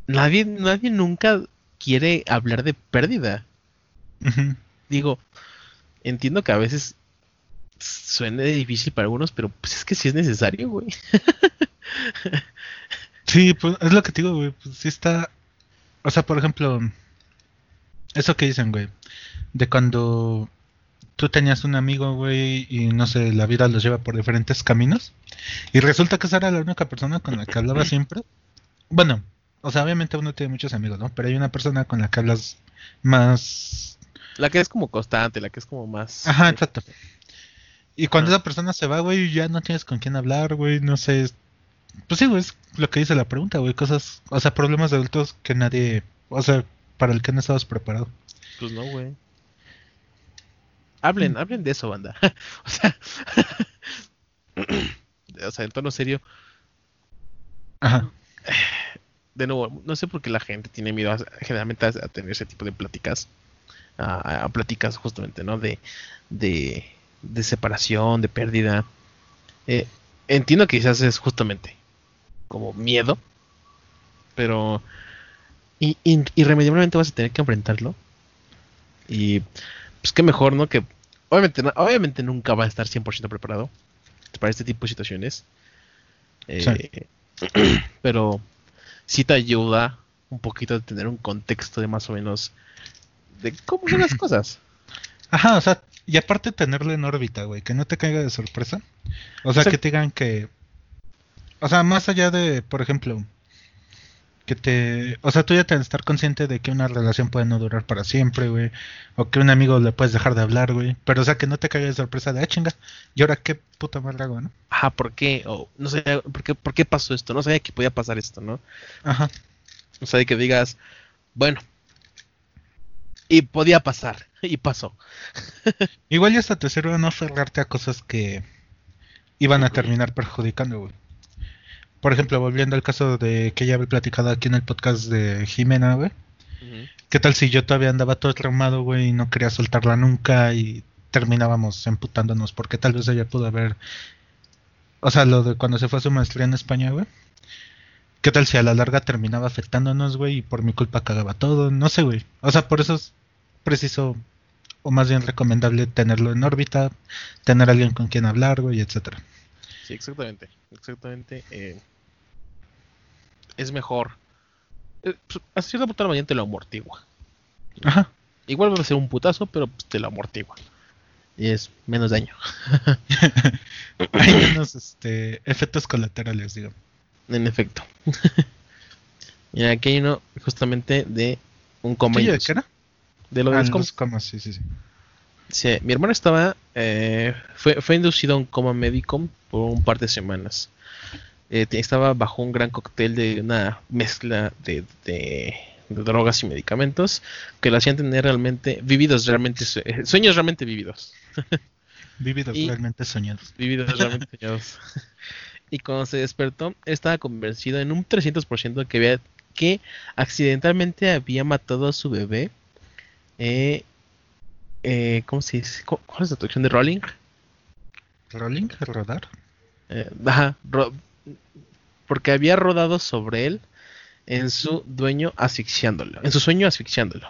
nadie, nadie nunca quiere hablar de pérdida. Digo, entiendo que a veces suene difícil para algunos, pero pues es que sí es necesario, güey. Sí, pues es lo que te digo, güey. Pues sí está. O sea, por ejemplo, eso que dicen, güey. De cuando tú tenías un amigo, güey, y no sé, la vida los lleva por diferentes caminos. Y resulta que esa era la única persona con la que hablaba siempre. Bueno, o sea, obviamente uno tiene muchos amigos, ¿no? Pero hay una persona con la que hablas más La que es como constante, la que es como más... Ajá, eh, exacto. Y cuando esa persona se va, güey, ya no tienes con quién hablar, güey, no sé. Es- Pues sí, güey, es lo que dice la pregunta, güey, cosas, o sea, problemas de adultos que nadie, o sea, para el que no estabas preparado. Pues no, güey. Hablen, hablen de eso, banda. o sea, o sea, en tono serio, Ajá. de nuevo, no sé por qué la gente tiene miedo a- generalmente a, a tener ese tipo de pláticas, a, a pláticas justamente, ¿no? De, de, de separación, de pérdida. Eh, entiendo que quizás es justamente como miedo, pero in- irremediablemente vas a tener que enfrentarlo. Y pues qué mejor, ¿no? Que obviamente, obviamente nunca va a estar 100% preparado para este tipo de situaciones. Eh, pero sí te ayuda un poquito a tener un contexto de más o menos de cómo son las cosas. Ajá, o sea, y aparte tenerlo en órbita, güey, que no te caiga de sorpresa. O sea, que te digan que, o sea, más allá de, por ejemplo, que te, o sea, tú ya tienes que estar consciente de que una relación puede no durar para siempre, güey, o que un amigo le puedes dejar de hablar, güey, pero o sea, que no te caiga de sorpresa de, ah, chinga, y ahora qué puta madre hago, ¿no? Ajá, ¿por qué? O no sé, ¿por qué, ¿por qué pasó esto? No sabía que podía pasar esto, ¿no? Ajá. O sea, de que digas, bueno, y podía pasar, y pasó. Igual ya hasta te sirve no aferrarte a cosas que iban a terminar perjudicando, güey. Por ejemplo, volviendo al caso de que ya había platicado aquí en el podcast de Jimena, güey. ¿Qué tal si yo todavía andaba todo traumado, güey, y no quería soltarla nunca y terminábamos emputándonos? Porque tal vez ella pudo haber... O sea, lo de cuando se fue a su maestría en España, güey. ¿Qué tal si a la larga terminaba afectándonos, güey, y por mi culpa cagaba todo? No sé, güey. O sea, por eso es preciso, o más bien recomendable, tenerlo en órbita, tener alguien con quien hablar, güey, etcétera. Sí, exactamente. Exactamente. eh, es mejor. Eh, pues, a cierto punto la mañana te lo amortigua. Ajá. Igual va a ser un putazo, pero pues, te lo amortigua. Y es menos daño. Hay menos este, efectos colaterales, digo. En efecto. y aquí hay uno justamente de un coma ¿Tuyo de qué era? De lo de Ah, los los comas. comas, sí, sí, sí. Sí, mi hermano estaba, eh, fue, fue inducido a un coma médico por un par de semanas. Eh, estaba bajo un gran cóctel de una mezcla de, de- de drogas y medicamentos que lo hacían tener realmente, vividos realmente, eh, sueños realmente vividos. Vividos Y- realmente soñados. Vividos realmente soñados. y cuando se despertó, estaba convencido en un 300% que había, que accidentalmente había matado a su bebé. Eh, eh, ¿Cómo se dice? ¿Cu- ¿Cuál es la traducción de Rolling? ¿Rolling? ¿Rodar? Eh, ajá, ro- porque había rodado sobre él en su dueño asfixiándolo, en su sueño asfixiándolo.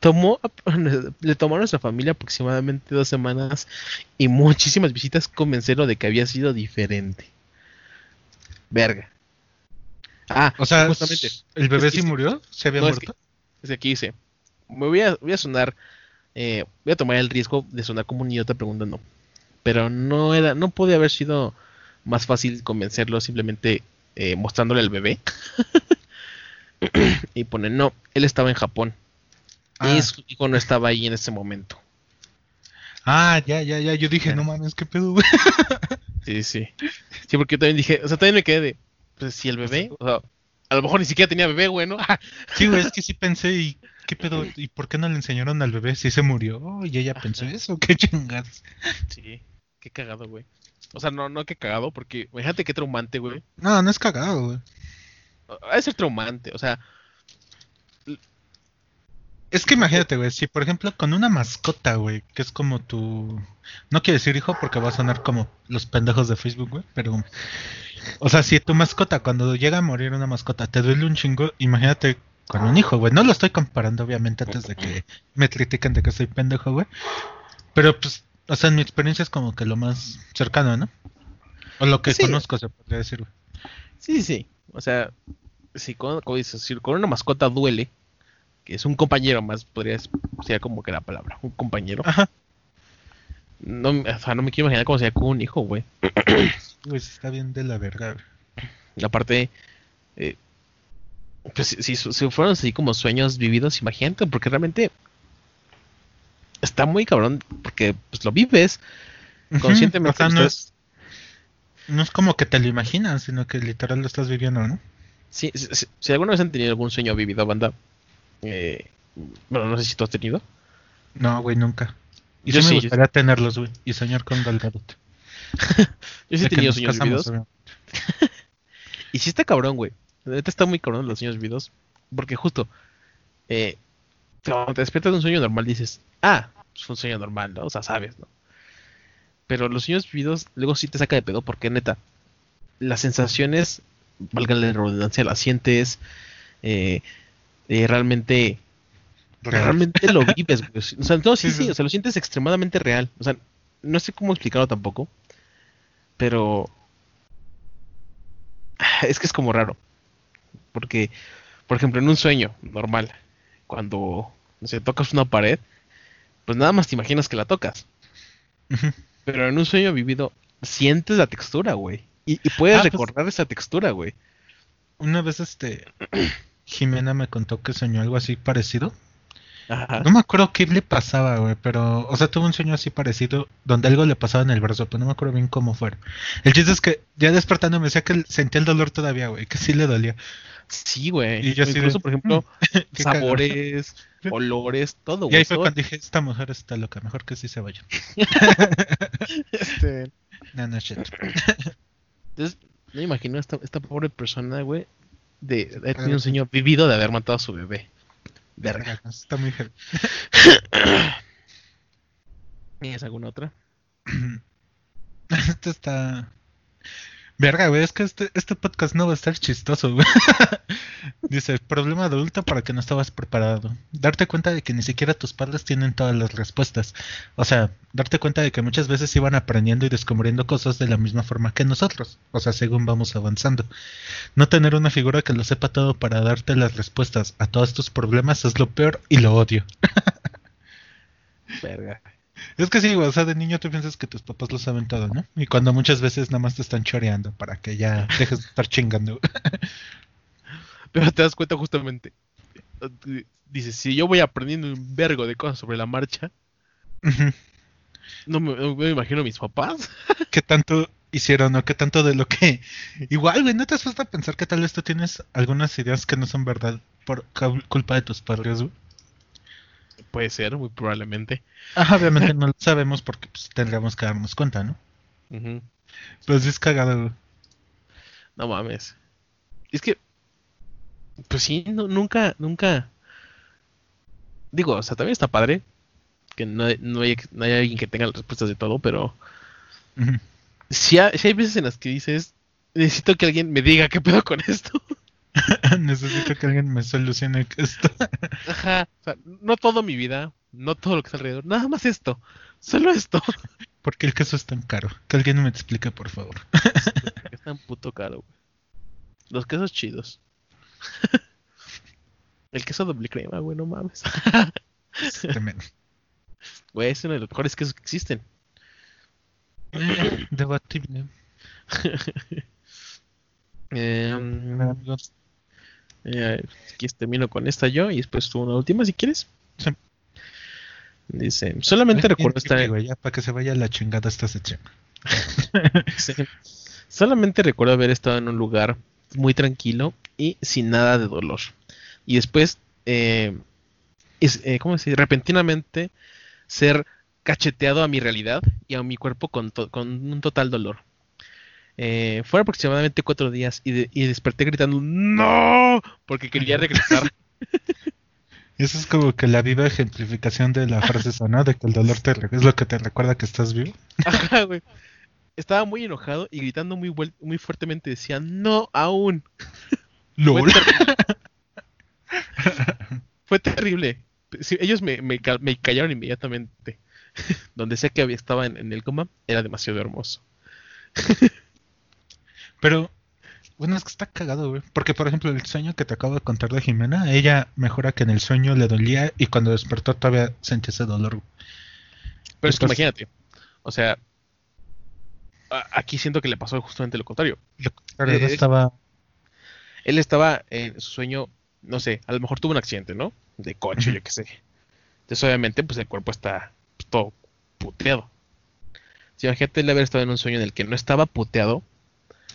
tomó, le tomó a nuestra familia aproximadamente dos semanas y muchísimas visitas convencerlo de que había sido diferente. Verga. Ah, O sea, justamente. ¿el bebé sí murió? ¿Se había No, es muerto? Es que aquí dice, me voy a, voy a sonar, eh, voy a tomar el riesgo de sonar como un idiota preguntando, pero no era, no podía haber sido más fácil convencerlo simplemente eh, mostrándole al bebé y pone, no, él estaba en Japón Ah. y su hijo no estaba ahí en ese momento. Ah, ya, ya, ya. Yo dije, no mames, qué pedo, güey. Sí, sí. Sí, porque yo también dije, o sea, también me quedé de, pues si el bebé, o sea, a lo mejor ni siquiera tenía bebé, güey, ¿no? Sí, güey, es que sí pensé, ¿y qué pedo? ¿Y por qué no le enseñaron al bebé si se murió? Y ella pensó eso, qué chingados. sí, qué cagado, güey. O sea, no, no qué cagado, porque imagínate qué traumante, güey. No, no es cagado, güey. De ser traumante, o sea, Es que imagínate, güey, si por ejemplo con una mascota, güey, que es como tu... No quiero decir hijo porque va a sonar como los pendejos de Facebook, güey, pero... O sea, si tu mascota, cuando llega a morir una mascota, te duele un chingo, imagínate con un hijo, güey. No lo estoy comparando, obviamente, antes de que me critiquen de que soy pendejo, güey. Pero pues, o sea, en mi experiencia es como que lo más cercano, ¿no? O lo que Sí. conozco, se podría decir, sí, sí. O sea, si con, como dices, si con una mascota duele, que es un compañero más, podría ser como que la palabra, un compañero. Ajá. No, o sea, no me quiero imaginar cómo sería con un hijo, güey. Sí está bien de la verga. Aparte, eh, pues si, si- si fueron así como sueños vividos, imagínate, porque realmente está muy cabrón, porque pues lo vives conscientemente. O sea, no es, no es como que te lo imaginas, sino que literal lo estás viviendo, ¿no? Sí, sí, sí, si alguna vez han tenido algún sueño vivido, banda, eh, bueno, no sé si tú has tenido. No, güey, nunca. Y Yo sí, me yo gustaría tenerlos, güey. Y soñar con Gal Gadot. Yo sí he tenido sueños casamos, vividos. Y sí está cabrón, güey. Neta está muy cabrón los sueños vividos. Porque justo, eh, cuando te despiertas de un sueño normal dices, ah, es un sueño normal, ¿no? O sea, sabes, ¿no? Pero los sueños vividos luego sí te saca de pedo porque neta, las sensaciones, valga la redundancia, las sientes, eh, eh, realmente, realmente lo vives, güey. O sea, no, sí, sí. o sea, lo sientes extremadamente real. O sea, no sé cómo explicarlo tampoco, pero es que es como raro. Porque, por ejemplo, en un sueño normal, cuando no sé, tocas una pared, pues nada más te imaginas que la tocas. Pero en un sueño vivido, sientes la textura, güey. Y, y puedes Ah, pues- recordar esa textura, güey. Una vez, este. Jimena me contó que soñó algo así parecido. Ajá. No me acuerdo qué le pasaba, güey, pero, o sea, tuvo un sueño así parecido, donde algo le pasaba en el brazo, pero no me acuerdo bien cómo fue. El chiste es que ya despertando me decía que sentía el dolor todavía, güey, que sí le dolía. Sí, güey. Y yo así de, Incluso, por ejemplo, cagado. sabores, olores, todo, Y güey. ahí fue todo- cuando dije, esta mujer está loca, mejor que sí se vaya. este, No, no, shit. Entonces, me imagino esta, esta pobre persona, güey, de, de haber tenido un sueño vivido de haber matado a su bebé. Verga. Está muy heavy. ¿Tienes alguna otra? Este está. Verga, güey, es que este, este podcast no va a estar chistoso, güey. Dice, problema adulto para que no estabas preparado. Darte cuenta de que ni siquiera tus padres tienen todas las respuestas. O sea, darte cuenta de que muchas veces iban aprendiendo y descubriendo cosas de la misma forma que nosotros. O sea, según vamos avanzando. No tener una figura que lo sepa todo para darte las respuestas a todos tus problemas es lo peor y lo odio. Verga. Es que sí, o sea, de niño tú piensas que tus papás lo saben todo, ¿no? Y cuando muchas veces nada más te están choreando para que ya dejes de estar chingando. Pero te das cuenta justamente. Dices, si yo voy aprendiendo un vergo de cosas sobre la marcha, no me, no me imagino a mis papás. ¿Qué tanto hicieron o qué tanto de lo que... Igual, güey, ¿no te has puesto a pensar que tal vez tú tienes algunas ideas que no son verdad por cul- culpa de tus padres, güey? Puede ser, muy probablemente. Ajá, obviamente no lo sabemos porque pues, tendríamos que darnos cuenta, ¿no? Ujú. Pero sí es cagado. No mames. Es que, pues sí, no- nunca, nunca. Digo, o sea, también está padre que no, no, hay, no hay alguien que tenga las respuestas de todo, pero sí, hay- sí hay veces en las que dices, necesito que alguien me diga qué pedo con esto. Necesito que alguien me solucione esto. Ajá. O sea, no todo mi vida, no todo lo que está alrededor, nada más esto. Solo esto. ¿Por qué el queso es tan caro? Que alguien me explique, por favor. Es tan puto caro, güey. Los quesos chidos. El queso doble crema, güey, no mames. Tremendo. Güey, es uno de los mejores quesos que existen. Eh, Debatible. Amigos, eh, termino con esta yo y después tú una última si quieres. Sí. Dice, solamente recuerdo estar en- ya, para que se vaya la chingada esta sección. Sí. Solamente recuerdo haber estado en un lugar muy tranquilo y sin nada de dolor. Y después, eh, es- eh, ¿cómo dice? Repentinamente ser cacheteado a mi realidad y a mi cuerpo con, con un total dolor. Eh, fueron aproximadamente cuatro días y, de- y desperté gritando ¡No! Porque quería regresar. Eso es como que la viva ejemplificación de la frase esa, ¿no? De que el dolor te es lo que te recuerda que estás vivo. Ajá, güey. Estaba muy enojado y gritando muy, muy fuertemente decía ¡No! ¡Aún! Fue, LOL. fue terrible. Sí, ellos me, me me callaron inmediatamente. Donde sé que había, estaba en, en el coma, era demasiado hermoso. Pero, bueno, es que está cagado, güey. Porque, por ejemplo, el sueño que te acabo de contar de Jimena, ella mejora que en el sueño le dolía y cuando despertó todavía sentía ese dolor. Pero es que imagínate, o sea, aquí siento que le pasó justamente lo contrario. Lo contrario, no Eh, estaba. Él estaba en su sueño, no sé, a lo mejor tuvo un accidente, ¿no? De coche, yo qué sé. Entonces, obviamente, pues el cuerpo está pues, todo puteado. Si imagínate el haber estado en un sueño en el que no estaba puteado.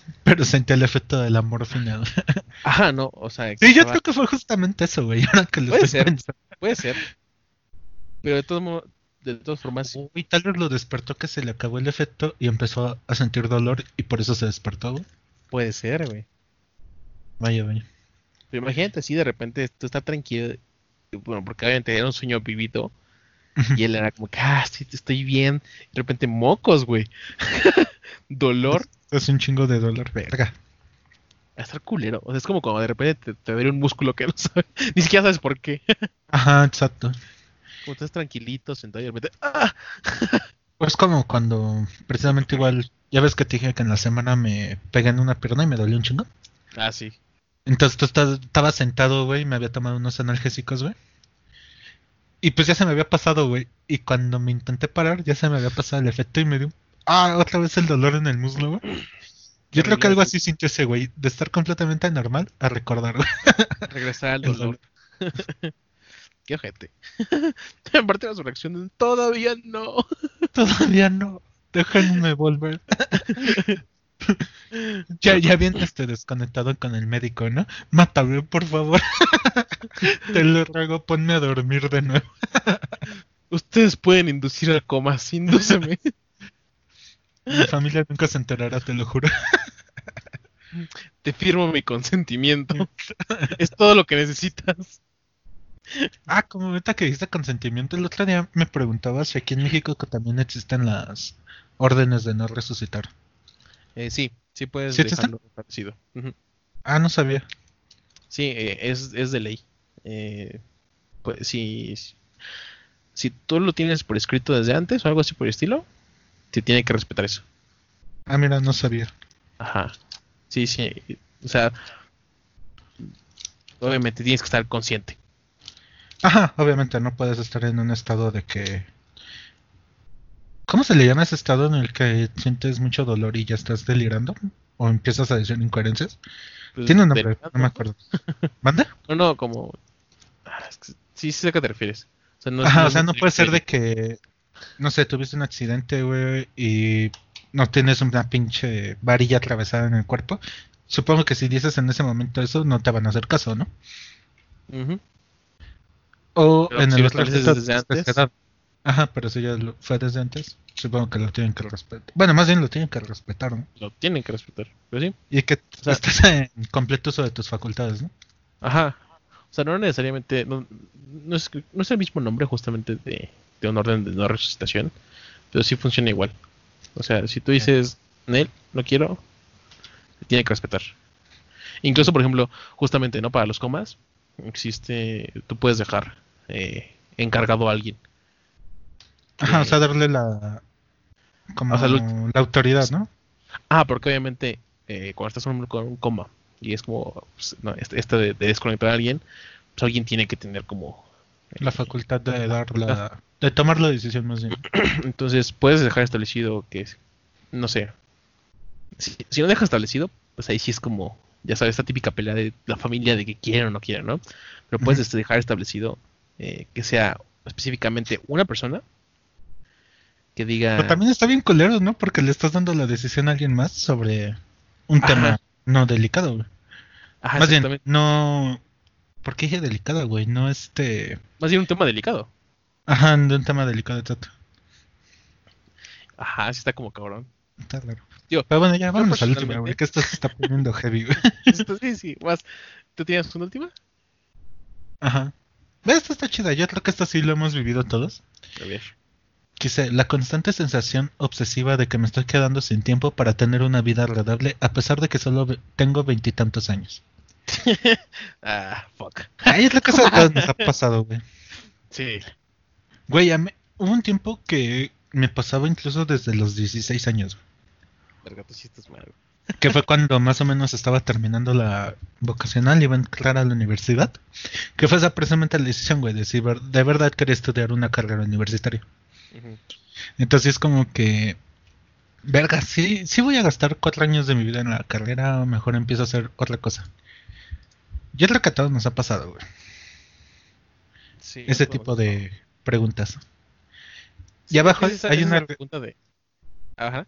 Pero sentía el efecto de la morfina. güey. Ajá, no, o sea, Sí, yo creo que fue justamente eso, güey. Ahora que lo Puede estoy ser. pensando. Puede ser. Pero de todos modos, de todas formas, Y tal vez lo despertó que se le acabó el efecto y empezó a sentir dolor y por eso se despertó, güey. puede ser, güey. Vaya, vaya. Pero imagínate así de repente tú estás tranquilo. Bueno, porque obviamente era un sueño vivito. Y él era como que, ah, sí, estoy bien. Y de repente, mocos, güey. Dolor. Es un chingo de dolor, verga. A estar culero. O sea, es como cuando de repente te, te duele un músculo que no sabes. Ni siquiera sabes por qué. Ajá, exacto. Como estás tranquilito, sentado y de repente, ¡ah! Pues como cuando precisamente igual, ya ves que te dije que en la semana me pegué en una pierna y me dolió un chingo. Ah, sí. Entonces tú estás, estabas sentado, güey, y me había tomado unos analgésicos, güey. Y pues ya se me había pasado, güey. Y cuando me intenté parar, ya se me había pasado el efecto y me dio. Ah, otra vez el dolor en el muslo, güey. Yo creo que algo así sintió ese güey, de estar completamente normal a recordar. Regresar al El dolor. Qué ojete. Aparte de su reacción, todavía no. Todavía no. Déjenme volver. Ya, ya este desconectado con el médico, ¿no? Mátame, por favor. Te lo ruego, ponme a dormir de nuevo. Ustedes pueden inducir al coma, sí, indúceme. Mi familia nunca se enterará, te lo juro. Te firmo mi consentimiento. es todo lo que necesitas. Ah, como ahorita que dijiste consentimiento, el otro día me preguntaba si aquí en México que también existen las órdenes de no resucitar. Eh, sí, sí puedes ¿Sí dejarlo parecido. Ujú. Ah, no sabía. Sí, eh, es, es de ley. Eh, pues si, si tú lo tienes por escrito desde antes o algo así por el estilo, te tiene que respetar eso. Ah, mira, no sabía. Ajá. Sí, sí. O sea, obviamente tienes que estar consciente. Ajá, obviamente no puedes estar en un estado de que... ¿Cómo se le llama ese estado en el que sientes mucho dolor y ya estás delirando? ¿O empiezas a decir incoherencias? Pues, Tiene un nombre, delirando, no me acuerdo. ¿Manda? No, no, como... ah, es que Sí, sí sé a qué te refieres. O sea, no, Ajá, no o sea, no puede ser de que, no sé, tuviste un accidente, güey, y no tienes una pinche varilla atravesada en el cuerpo. Supongo que si dices en ese momento eso, no te van a hacer caso, ¿no? O Pero en si el otro desde antes. Ajá, pero si ya lo fue desde antes, supongo que lo tienen que respetar. Bueno, más bien lo tienen que respetar, ¿no? Lo tienen que respetar. Pero sí. Y que O sea- estás en completo uso de tus facultades, ¿no? Ajá. O sea, no necesariamente. No, no es, no es el mismo nombre justamente de, de un orden de no resucitación. Pero sí funciona igual. O sea, si tú dices, Nel, no quiero, tiene que respetar. Incluso, por ejemplo, justamente, ¿no? Para los comas, existe, tú puedes dejar eh, encargado a alguien. Ajá, o Eh, sea, darle la. Como o sea, lo- la autoridad, ¿no? Ah, porque obviamente eh, cuando estás con un coma y es como, pues, no, este, este de, de desconectar a alguien, pues alguien tiene que tener como... eh, La facultad de dar la. de tomar la decisión más bien. Entonces puedes dejar establecido que, no sé, si, si no dejas establecido, pues ahí sí es como, ya sabes, esta típica pelea de la familia de que quieren o no quieren, ¿no? Pero puedes este, dejar establecido eh, que sea específicamente una persona que diga... Pero también está bien culero, ¿no? Porque le estás dando la decisión a alguien más sobre un Ajá. tema no delicado, güey. Ajá, más bien, no. ¿Por qué dije delicado, güey? No este. Más bien un tema delicado. Ajá, de un tema delicado, exacto. Ajá, sí está como cabrón. Está raro. Digo, Pero bueno, ya vámonos al último, güey, que esto se está poniendo heavy, güey. Esto sí, sí, más. ¿Tú tienes una última? Ajá. Esta está chida, yo creo que esto sí lo hemos vivido todos. A ver. Quise la constante sensación obsesiva de que me estoy quedando sin tiempo para tener una vida agradable a pesar de que solo tengo veintitantos años. Ah, fuck. Ahí es cosa que nos ha pasado, güey. Sí. Güey, a mí- hubo un tiempo que me pasaba incluso desde los 16 años, Verga, tú mal. que fue cuando más o menos estaba terminando la vocacional y iba a entrar a la universidad, que fue esa precisamente la decisión, güey, de si ver- de verdad quería estudiar una carrera universitaria. Ujú. Entonces es como que, verga, sí, sí voy a gastar cuatro años de mi vida en la carrera, o mejor empiezo a hacer otra cosa. Yo creo que a todos nos ha pasado, güey, Sí, ese tipo de preguntas. sí, y abajo esa- hay esa una- pregunta de. Ajá.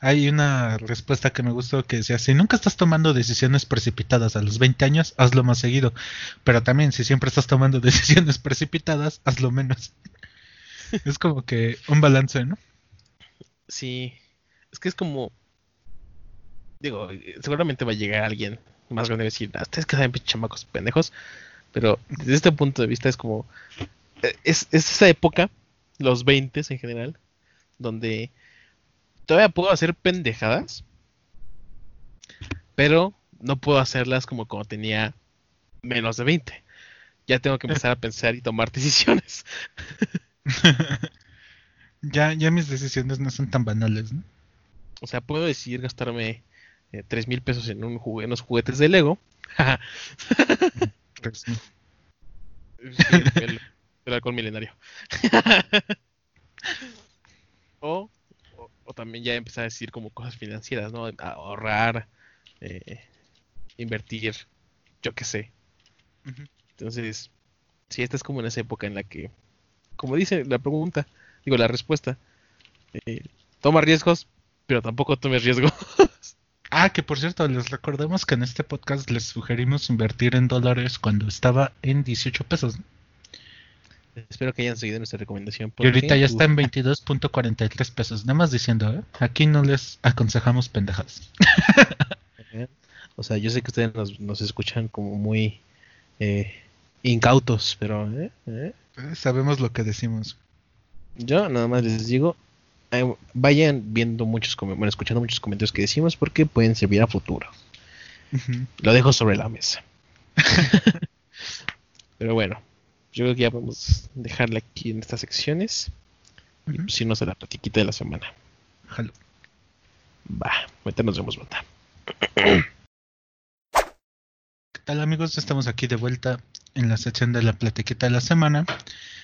Hay una respuesta que me gustó que decía, si nunca estás tomando decisiones precipitadas a los 20 años, hazlo más seguido. Pero también, si siempre estás tomando decisiones precipitadas, hazlo menos. Es como que un balance, ¿no? Sí. Es que es como. Digo, seguramente va a llegar alguien más grande y decir, "Ah, ustedes que saben, chamacos pendejos. Pero desde este punto de vista es como. eh, Es, es esa época, los 20 en general, donde todavía puedo hacer pendejadas, pero no puedo hacerlas como cuando tenía menos de 20. Ya tengo que empezar a pensar y tomar decisiones. ya, ya mis decisiones no son tan banales, ¿no? O sea, puedo decidir gastarme eh, 3 mil pesos en, un en unos juguetes de Lego. Pues. Sí, el, el halcón milenario. o, o, o también ya empezar a decir como cosas financieras, ¿no? A- Ahorrar, eh, invertir, yo qué sé. Entonces, sí, esta es como en esa época en la que, como dice la pregunta, digo la respuesta, eh, toma riesgos, pero tampoco tomes riesgo. Ah, que por cierto, les recordamos que en este podcast les sugerimos invertir en dólares cuando estaba en 18 pesos. Espero que hayan seguido nuestra recomendación. Y ahorita ya está en 22.43 pesos. Nada más diciendo, ¿eh? Aquí no les aconsejamos pendejadas. O sea, yo sé que ustedes nos, nos escuchan como muy eh, incautos, pero ¿eh? ¿Eh? Sabemos lo que decimos. yo nada más les digo, eh, vayan viendo muchos, bueno, escuchando muchos comentarios que decimos porque pueden servir a futuro. Lo dejo sobre la mesa. pero bueno, yo creo que ya podemos dejarla aquí en estas secciones y pues irnos a la platiquita de la semana. Jalo. Va, ahorita nos vemos, banda. ¿Qué tal amigos? Estamos aquí de vuelta en la sección de la platiquita de la semana.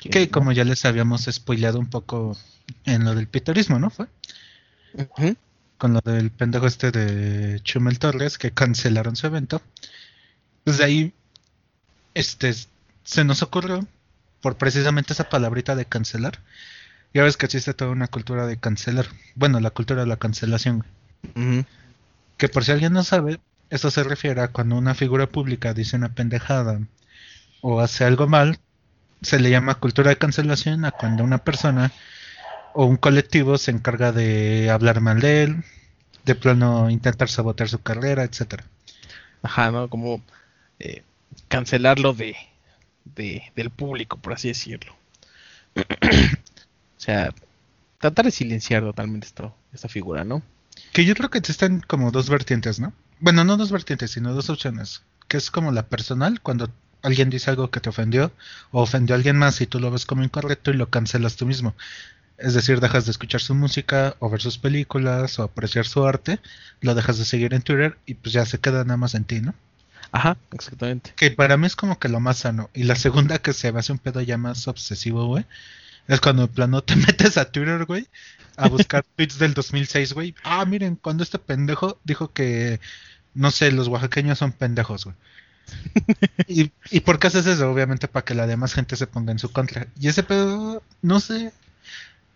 Que como ya les habíamos spoileado un poco en lo del pitorismo, ¿no? Fue con lo del pendejo este de Chumel Torres que cancelaron su evento. Pues de ahí este se nos ocurrió por precisamente esa palabrita de cancelar. Ya ves que existe toda una cultura de cancelar. Bueno, la cultura de la cancelación. Ujú. Que por si alguien no sabe, esto se refiere a cuando una figura pública dice una pendejada o hace algo mal, se le llama cultura de cancelación a cuando una persona o un colectivo se encarga de hablar mal de él, de plano intentar sabotear su carrera, etcétera. Ajá, ¿no? Como eh, cancelarlo de, de, del público, por así decirlo. o sea, tratar de silenciar totalmente esto, esta figura, ¿no? Que yo creo que existen como dos vertientes, ¿no? bueno, no dos vertientes, sino dos opciones. Que es como la personal, cuando alguien dice algo que te ofendió o ofendió a alguien más y tú lo ves como incorrecto y lo cancelas tú mismo. Es decir, dejas de escuchar su música o ver sus películas o apreciar su arte, lo dejas de seguir en Twitter y pues ya se queda nada más en ti, ¿no? Ajá, exactamente. Que para mí es como que lo más sano. Y la segunda que se me hace un pedo ya más obsesivo, güey. Es cuando en plano te metes a Twitter, güey. A buscar tweets del 2006, güey. Ah, miren, cuando este pendejo dijo que, no sé, los oaxaqueños son pendejos, güey. ¿Y, ¿Y por qué haces eso? Obviamente para que la demás gente se ponga en su contra. Y ese pedo, no sé.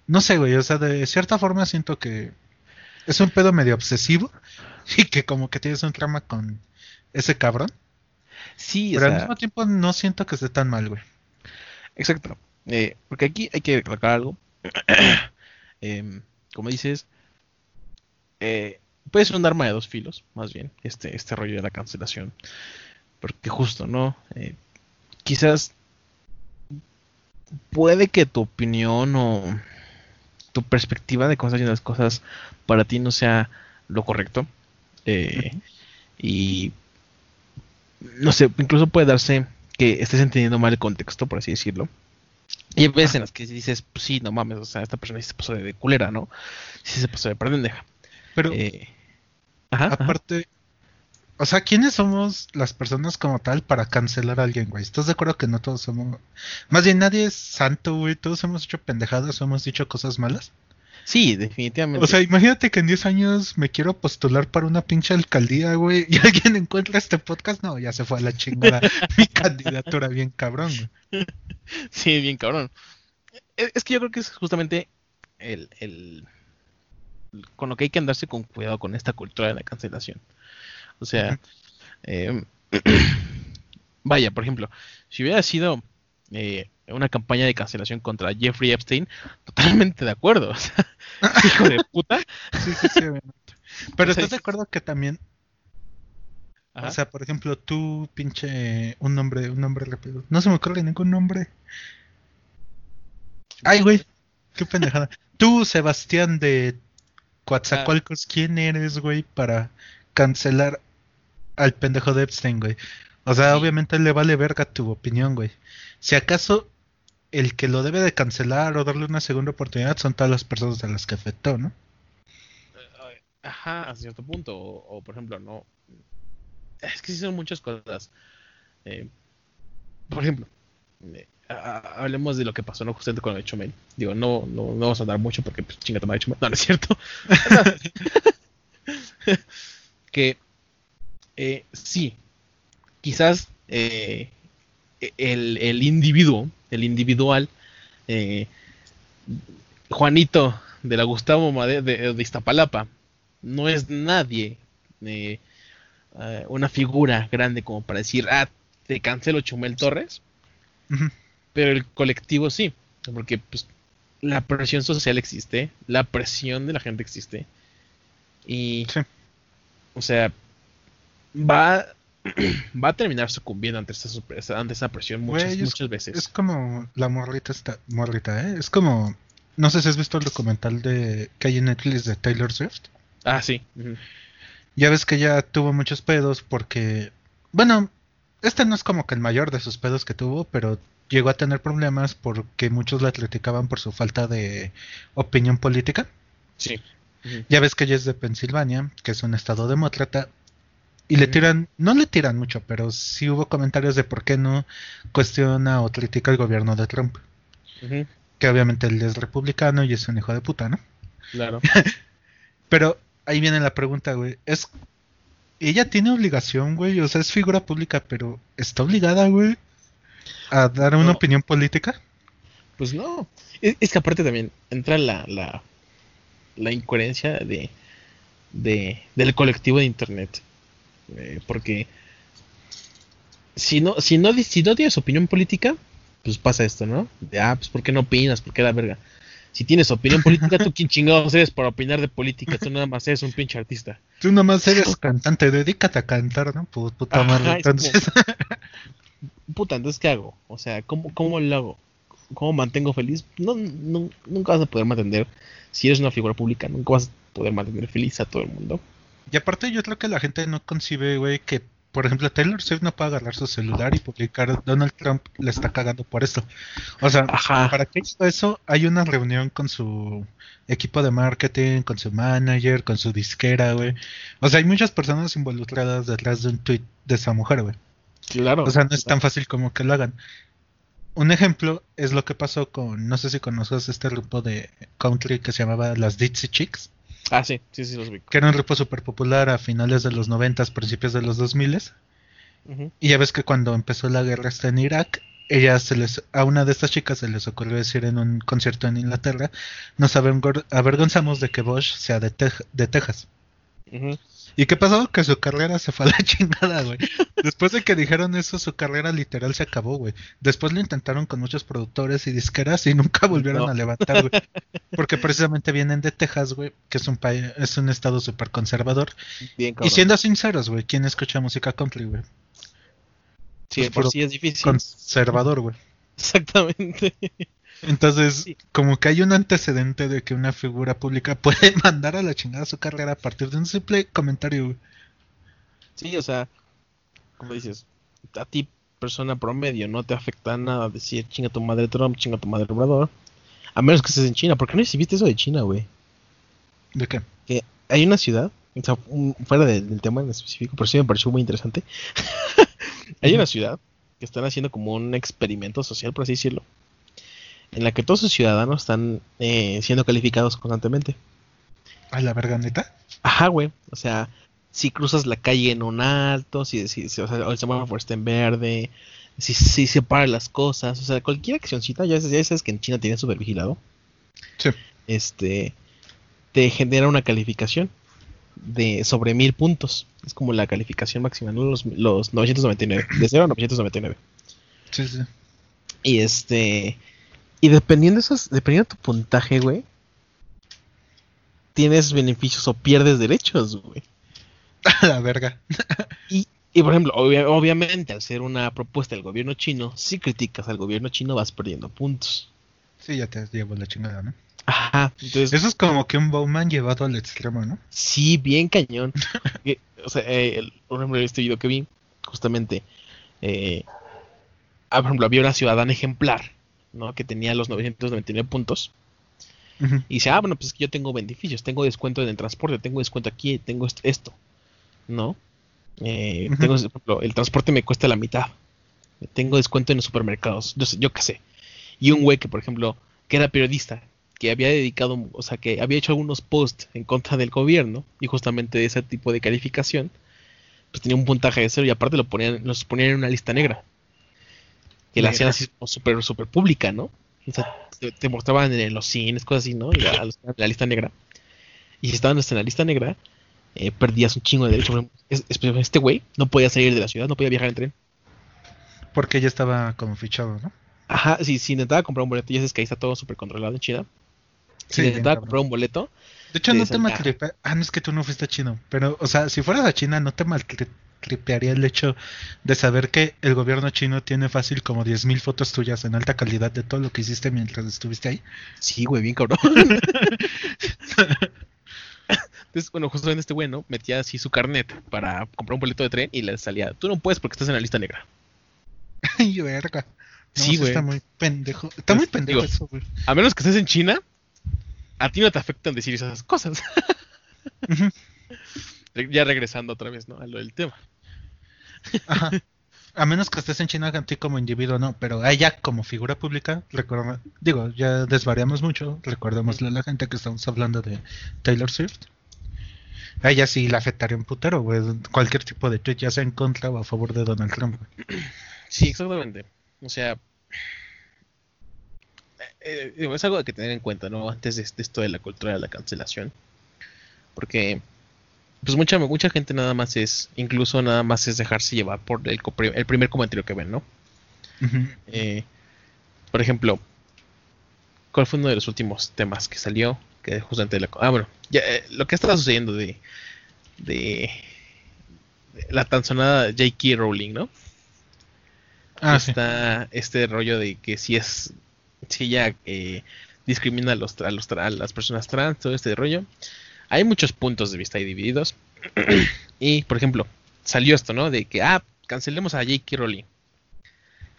No sé, güey. O sea, de cierta forma siento que es un pedo medio obsesivo. Y que como que tienes un trama con ese cabrón. Sí, o Pero al sea, mismo tiempo no siento que esté tan mal, güey. exacto. Eh, porque aquí hay que recalcar algo. Em, como dices, eh, puede ser un arma de dos filos, más bien, este, este rollo de la cancelación. Porque justo, ¿no? Eh, quizás puede que tu opinión o tu perspectiva de cómo están las cosas para ti no sea lo correcto. Eh, Y no sé, incluso puede darse que estés entendiendo mal el contexto, por así decirlo. Y hay veces en las que dices, pues sí, no mames, o sea, esta persona sí se pasó de, culera, ¿no? Sí se pasó de pendeja. Pero Eh, ajá, ajá. O sea, ¿quiénes somos las personas como tal para cancelar a alguien, güey? ¿Estás de acuerdo que no todos somos... Más bien nadie es santo, güey. Todos hemos hecho pendejadas, o hemos dicho cosas malas. Sí, definitivamente. O sea, imagínate que en 10 años me quiero postular para una pinche alcaldía, güey, y alguien encuentra este podcast. No, ya se fue a la chingada mi candidatura, bien cabrón, güey. Sí, bien cabrón. Es, es que yo creo que es justamente el, el- con lo que hay que andarse con cuidado con esta cultura de la cancelación. O sea, eh, vaya, por ejemplo, si hubiera sido eh, una campaña de cancelación contra Jeffrey Epstein, totalmente de acuerdo. O sea, hijo de puta. Sí, sí, sí, obviamente. Pero O sea, ¿estás de acuerdo que también, Ajá. o sea, por ejemplo, tú, pinche, un nombre, un nombre rápido. No se me ocurre ningún nombre. Ay, güey, qué pendejada. Tú, Sebastián de Coatzacoalcos, ¿quién eres, güey, para cancelar al pendejo de Epstein, güey? O sea, Sí. obviamente le vale verga tu opinión, güey. Si acaso el que lo debe de cancelar o darle una segunda oportunidad son todas las personas a las que afectó, ¿no? Ajá, a cierto punto. O, o, por ejemplo, no. Es que sí son muchas cosas. Eh, por ejemplo, eh, hablemos de lo que pasó, ¿no? Justamente con el Chomel. Digo, no, no, no vamos a hablar mucho porque, pues, chinga, toma Chomel. No, no es cierto. que, eh, sí, quizás eh, el, el individuo, el individual, eh, Juanito de la Gustavo Madero de, de Iztapalapa, no es nadie, eh, una figura grande como para decir, ah, te cancelo Chumel Torres, pero el colectivo sí, porque pues la presión social existe, la presión de la gente existe, y, Sí. O sea, va, va a terminar sucumbiendo ante super- ante esta presión muchas, es- muchas veces. Es como la morrita esta, morrita, ¿eh? Es como, no sé si has visto el documental de que hay en Netflix de Taylor Swift. Ah, sí. Ya ves que ella tuvo muchos pedos porque, bueno, este no es como que el mayor de sus pedos que tuvo, pero llegó a tener problemas porque muchos la criticaban por su falta de opinión política. Sí. Ya ves que ella es de Pensilvania, que es un estado demócrata, y le tiran, no le tiran mucho, pero sí hubo comentarios de por qué no cuestiona o critica el gobierno de Trump. Que obviamente él es republicano y es un hijo de puta, ¿no? Claro. Pero ahí viene la pregunta, güey. Es. Ella tiene obligación, güey. O sea, es figura pública, pero ¿está obligada, güey? A dar una No. opinión política? Pues no. Es, es que aparte también entra la, la, la incoherencia de, de, del colectivo de internet. Eh, porque si no, si no, si no tienes opinión política, pues pasa esto, ¿no? De, ah, pues ¿por qué no opinas? ¿Por qué la verga? Si tienes opinión política, tú quién chingados eres para opinar de política, tú nada más eres un pinche artista. Tú nomás eres cantante, dedícate a cantar, ¿no? Pu- Puta madre. es Entonces, Puta, entonces ¿qué hago? O sea, ¿cómo, cómo lo hago? ¿Cómo mantengo feliz? No, no- nunca vas a poder mantener, si eres una figura pública, nunca vas a poder mantener feliz a todo el mundo. Y aparte yo creo que la gente no concibe, güey, que por ejemplo Taylor Swift no puede agarrar su celular y publicar Donald Trump le está cagando por esto. O sea, Ajá. para que hizo eso hay una reunión con su equipo de marketing, con su manager, con su disquera, güey. O sea, hay muchas personas involucradas detrás de un tweet de esa mujer, güey. Claro. O sea, no es tan fácil como que lo hagan. Un ejemplo es lo que pasó con, no sé si conoces este grupo de country que se llamaba las Dixie Chicks, Ah, sí, sí, sí, los ubico. que era un grupo súper popular a finales de los 90, principios de los 2000. Ujú. Y ya ves que cuando empezó la guerra esta en Irak, ella se les, a una de estas chicas se les ocurrió decir en un concierto en Inglaterra, nos avergonzamos de que Bosch sea de, Texas. Ujú. ¿Y qué pasó? Que su carrera se fue a la chingada, güey. Después de que dijeron eso, su carrera literal se acabó, güey. Después lo intentaron con muchos productores y disqueras y nunca volvieron No. a levantar, güey. Porque precisamente vienen de Texas, güey, que es un país, es un estado súper conservador. Bien, Y siendo sinceros, güey, ¿quién escucha música country, güey? Sí, pues, por sí es difícil. Conservador, güey. Exactamente. Entonces, Sí. como que hay un antecedente de que una figura pública puede mandar a la chingada su carrera a partir de un simple comentario, güey. Sí, o sea, como dices, a ti, persona promedio, no te afecta nada decir chinga tu madre Trump, chinga tu madre Obrador. A menos que estés en China. ¿Por qué no exhibiste eso de China, güey? ¿De qué? Hay una ciudad, o sea, un- fuera de- del tema en específico, pero sí me pareció muy interesante. Hay una ciudad que están haciendo como un experimento social, por así decirlo, en la que todos sus ciudadanos están eh, siendo calificados constantemente. ¿A la verga neta? Ajá, güey. O sea, si cruzas la calle en un alto, si, si, si- o sea, el semáforo está en verde, si, si separa las cosas, o sea, cualquier accioncita, ya, sabes- ya sabes que en China tienen súper vigilado, Sí. este, te genera una calificación de sobre mil puntos. Es como la calificación máxima, ¿no? Los, los 999, de 0 a 999. Sí, sí. Y este, y dependiendo de esos, dependiendo de tu puntaje, güey, tienes beneficios o pierdes derechos, güey. A la verga. Y, y, por ejemplo, obvia- obviamente, al ser una propuesta del gobierno chino, si criticas al gobierno chino vas perdiendo puntos. Sí, ya te llevo la chingada, ¿no? Ajá, entonces, Eso es como que un Bowman llevado al extremo, ¿no? sí, bien cañón. Que, o sea, eh, el- por ejemplo, este video que vi, justamente, eh, ah, por ejemplo, había una ciudadana ejemplar, ¿no? Que tenía los 999 puntos. Y dice, ah, bueno, pues es que yo tengo beneficios, tengo descuento en el transporte, tengo descuento aquí, tengo est- esto, ¿no? Eh, tengo, por ejemplo, el transporte me cuesta la mitad, tengo descuento en los supermercados, yo, sé- yo qué sé. Y un güey que, por ejemplo, que era periodista, que había dedicado, o sea, que había hecho algunos posts en contra del gobierno y justamente de ese tipo de calificación, pues tenía un puntaje de cero y aparte lo ponían, los ponían en una lista negra. Que la hacían así como súper, súper pública, ¿no? O sea, te, te mostraban en los cines, cosas así, ¿no? Y la, la lista negra. Y si estabas en la lista negra, eh, perdías un chingo de derechos. Este güey no podía salir de la ciudad, no podía viajar en tren. Porque ya estaba como fichado, ¿no? Ajá, si, si intentaba comprar un boleto, ya sabes que ahí está todo súper controlado en China. Si Sí, intentaba comprar un boleto, De hecho, Sí, no te ya. maltripea. Ah, no es que tú no fuiste a chino. Pero, o sea, si fueras a China, no te maltripearía el hecho de saber que el gobierno chino tiene fácil como 10.000 fotos tuyas en alta calidad de todo lo que hiciste mientras estuviste ahí. sí, güey, bien cabrón. Entonces, bueno, justamente este güey, ¿no? Metía así su carnet para comprar un boleto de tren y le salía, tú no puedes porque estás en la lista negra. Ay, verga. No, Sí, güey. Está muy pendejo. Está muy pendejo digo, eso, güey. A menos que estés en China, a ti no te afectan decir esas cosas. Ya regresando otra vez, ¿no? A lo del tema. A menos que estés en China a ti como individuo, no, pero ella como figura pública, digo, ya desvariamos mucho, recordémosle a la gente que estamos hablando de Taylor Swift. A ella sí la afectaría un putero, güey, cualquier tipo de tweet, ya sea en contra o a favor de Donald Trump. Sí, exactamente. O sea, eh, eh, es algo que tener en cuenta, ¿no? Antes de esto de la cultura de la cancelación. Porque, pues mucha, mucha gente nada más es, incluso nada más es dejarse llevar por el, el primer comentario que ven, ¿no? Eh, por ejemplo, ¿cuál fue uno de los últimos temas que salió? Que justamente la, ah, bueno, ya, eh, lo que estaba sucediendo de, de, de la tan sonada J.K. Rowling, ¿no? Ah, sí. está este rollo de que si es si ella eh, discrimina a los, a los a las personas trans todo este rollo hay muchos puntos de vista ahí divididos y, por ejemplo, salió esto, ¿no? De que, ah, cancelemos a J.K. Rowling.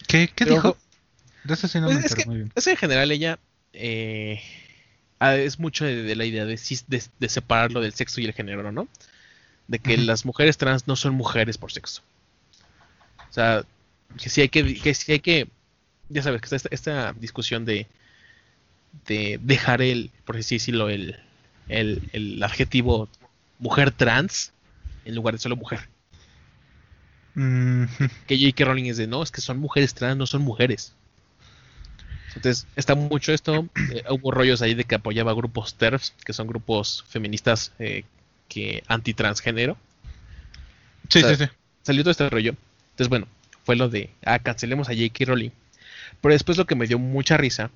¿Qué, qué Pero- dijo? De eso sí no Pues me es, que, muy bien. es que en general ella eh, ah, es mucho de, de la idea de, de, de separarlo del sexo y el género, ¿no? De que las mujeres trans no son mujeres por sexo. O sea, que sí hay que, que, sí hay que ya sabes, que está esta, esta discusión de, de dejar el, por así decirlo, el, el, el adjetivo mujer trans en lugar de solo mujer. Mm, Que J.K. Rowling es de, no, es que son mujeres trans, no son mujeres. Entonces, está mucho esto. eh, hubo rollos ahí de que apoyaba grupos TERFs, que son grupos feministas eh, que anti-transgénero. sí, O sea, sí, sí. Salió todo este rollo. Entonces, bueno, fue lo de, ah, cancelemos a J.K. Rowling. Pero después lo que me dio mucha risa,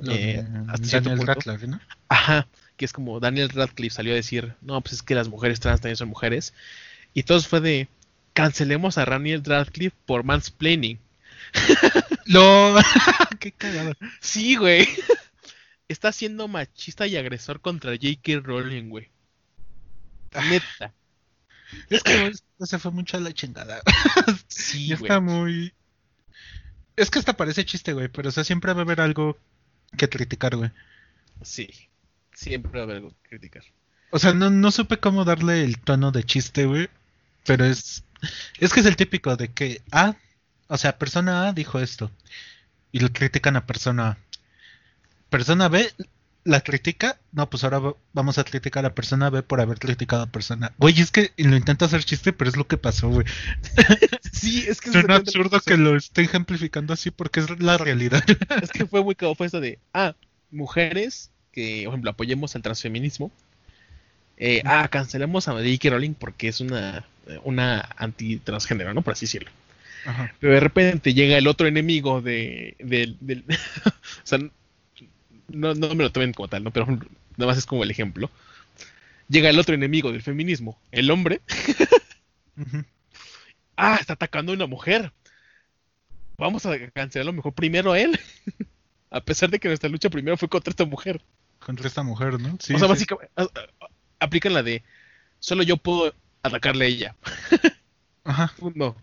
Lo eh, de hasta cierto Daniel punto, Radcliffe, ¿no? Ajá, que es como Daniel Radcliffe salió a decir, no, pues es que las mujeres trans también son mujeres. Y todo fue de, cancelemos a Daniel Radcliffe por mansplaining. Lo... Qué cagado. Sí, güey. Está siendo machista y agresor contra J.K. Rowling, güey. Neta. Es que se fue mucho a la chingada. Sí, Ya güey. está muy... Es que hasta parece chiste, güey, pero o sea, siempre va a haber algo que criticar, güey. Sí. Siempre va a haber algo que criticar. O sea, no, no supe cómo darle el tono de chiste, güey. Pero es. Es que es el típico de que A. O sea, persona A dijo esto. Y lo critican a persona A. Persona B la critica. No, pues ahora va- vamos a criticar a persona B por haber criticado a persona A. Güey, es que lo intento hacer chiste, pero es lo que pasó, güey. Sí, es que Es un absurdo que lo esté ejemplificando así porque es la realidad. Es que fue muy fue esto de, ah, mujeres que, por ejemplo, apoyemos al transfeminismo. Eh, ah, cancelamos a J.K. Rowling porque es una, una anti-transgénero, ¿no? Por así decirlo. Ajá. Pero de repente llega el otro enemigo de, del... o sea, no, no me lo tomen como tal, ¿no? Pero nada más es como el ejemplo. Llega el otro enemigo del feminismo, el hombre. Ah, está atacando a una mujer. Vamos a cancelarlo mejor primero a él. a pesar de que nuestra lucha primero fue contra esta mujer. Contra esta mujer, ¿no? Sí, o sea, sí. básicamente, aplican la de solo yo puedo atacarle a ella. Ajá. No.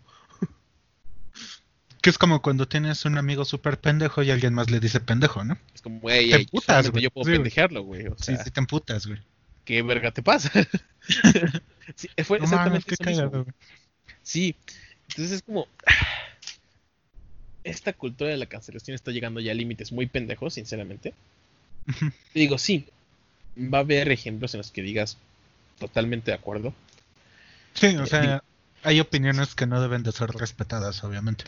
Que es como cuando tienes un amigo súper pendejo y alguien más le dice pendejo, ¿no? Es como, güey, Te emputas, güey. yo puedo Sí, güey. pendejearlo, güey. O Sí, sea, sí te emputas, güey. ¿qué verga te pasa? sí, fue No exactamente mames, qué eso mismo. güey. Sí, entonces es como. Esta cultura de la cancelación está llegando ya a límites muy pendejos, sinceramente. Y digo, sí, va a haber ejemplos en los que digas totalmente de acuerdo. Sí, o Eh, sea, digo- hay opiniones que no deben de ser respetadas, obviamente.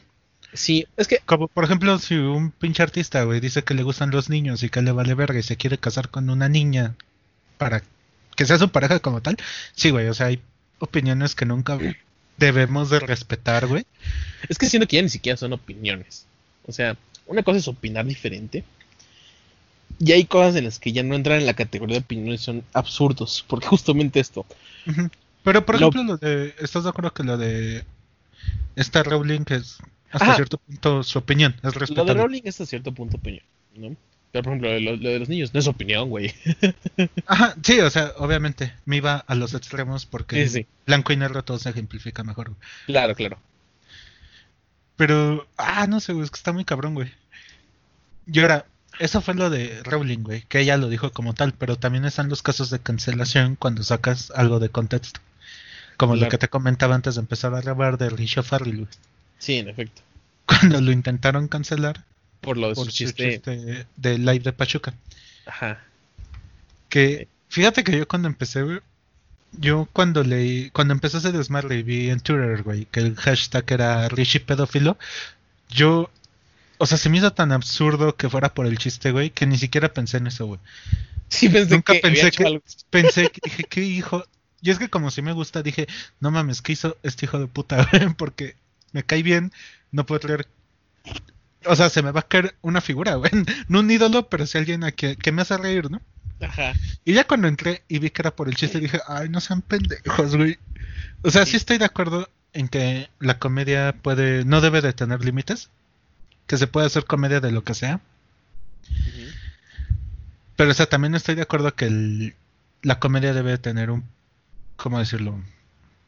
Sí, es que, Como, por ejemplo, si un pinche artista, güey, dice que le gustan los niños y que le vale verga y se quiere casar con una niña para que sea su pareja como tal, sí, güey, o sea, hay opiniones que nunca debemos de respetar, güey. es que siento que ya ni siquiera son opiniones. O sea, una cosa es opinar diferente. Y hay cosas en las que ya no entran en la categoría de opiniones, son absurdos. Porque justamente esto. Pero, por Lo- ejemplo, lo de, ¿estás de acuerdo que lo de esta Rowling es hasta Ajá. cierto punto su opinión es Lo de respetable? Rowling es a cierto punto opinión, ¿no? Pero por ejemplo, lo, lo de los niños no es opinión, güey. Ajá, sí, o sea, obviamente me iba a los extremos porque Sí, sí. blanco y negro todo se ejemplifica mejor. güey. Claro, claro. Pero, ah, no sé, güey, es que está muy cabrón, güey. Y ahora, eso fue lo de Rowling, güey, que ella lo dijo como tal, pero también están los casos de cancelación cuando sacas algo de contexto. Como lo que te comentaba antes de empezar a grabar de Risha Farrell, güey. Sí, en efecto. Cuando lo intentaron cancelar Por lo de por su chiste. chiste de live de Pachuca. Ajá. Que fíjate que yo cuando empecé, güey, yo cuando leí, cuando empecé ese desmadre y vi en Twitter, güey, que el hashtag era Rishi pedófilo, yo, o sea, se me hizo tan absurdo que fuera por el chiste, güey, que ni siquiera pensé en eso, güey. Sí, pensé Nunca que pensé que, algo. pensé que dije, ¿qué hijo? Y es que como si me gusta, dije, no mames, ¿qué hizo este hijo de puta? güey? Porque me cae bien, no puedo creer. O sea, se me va a caer una figura, güey. No un ídolo, pero sí alguien a que, que me hace reír, ¿no? Ajá. Y ya cuando entré y vi que era por el chiste, dije, ay, no sean pendejos, güey. O sea, sí. Sí. estoy de acuerdo en que la comedia puede, no debe de tener límites. Que se puede hacer comedia de lo que sea. Pero, o sea, también estoy de acuerdo que el- la comedia debe tener un ¿cómo decirlo?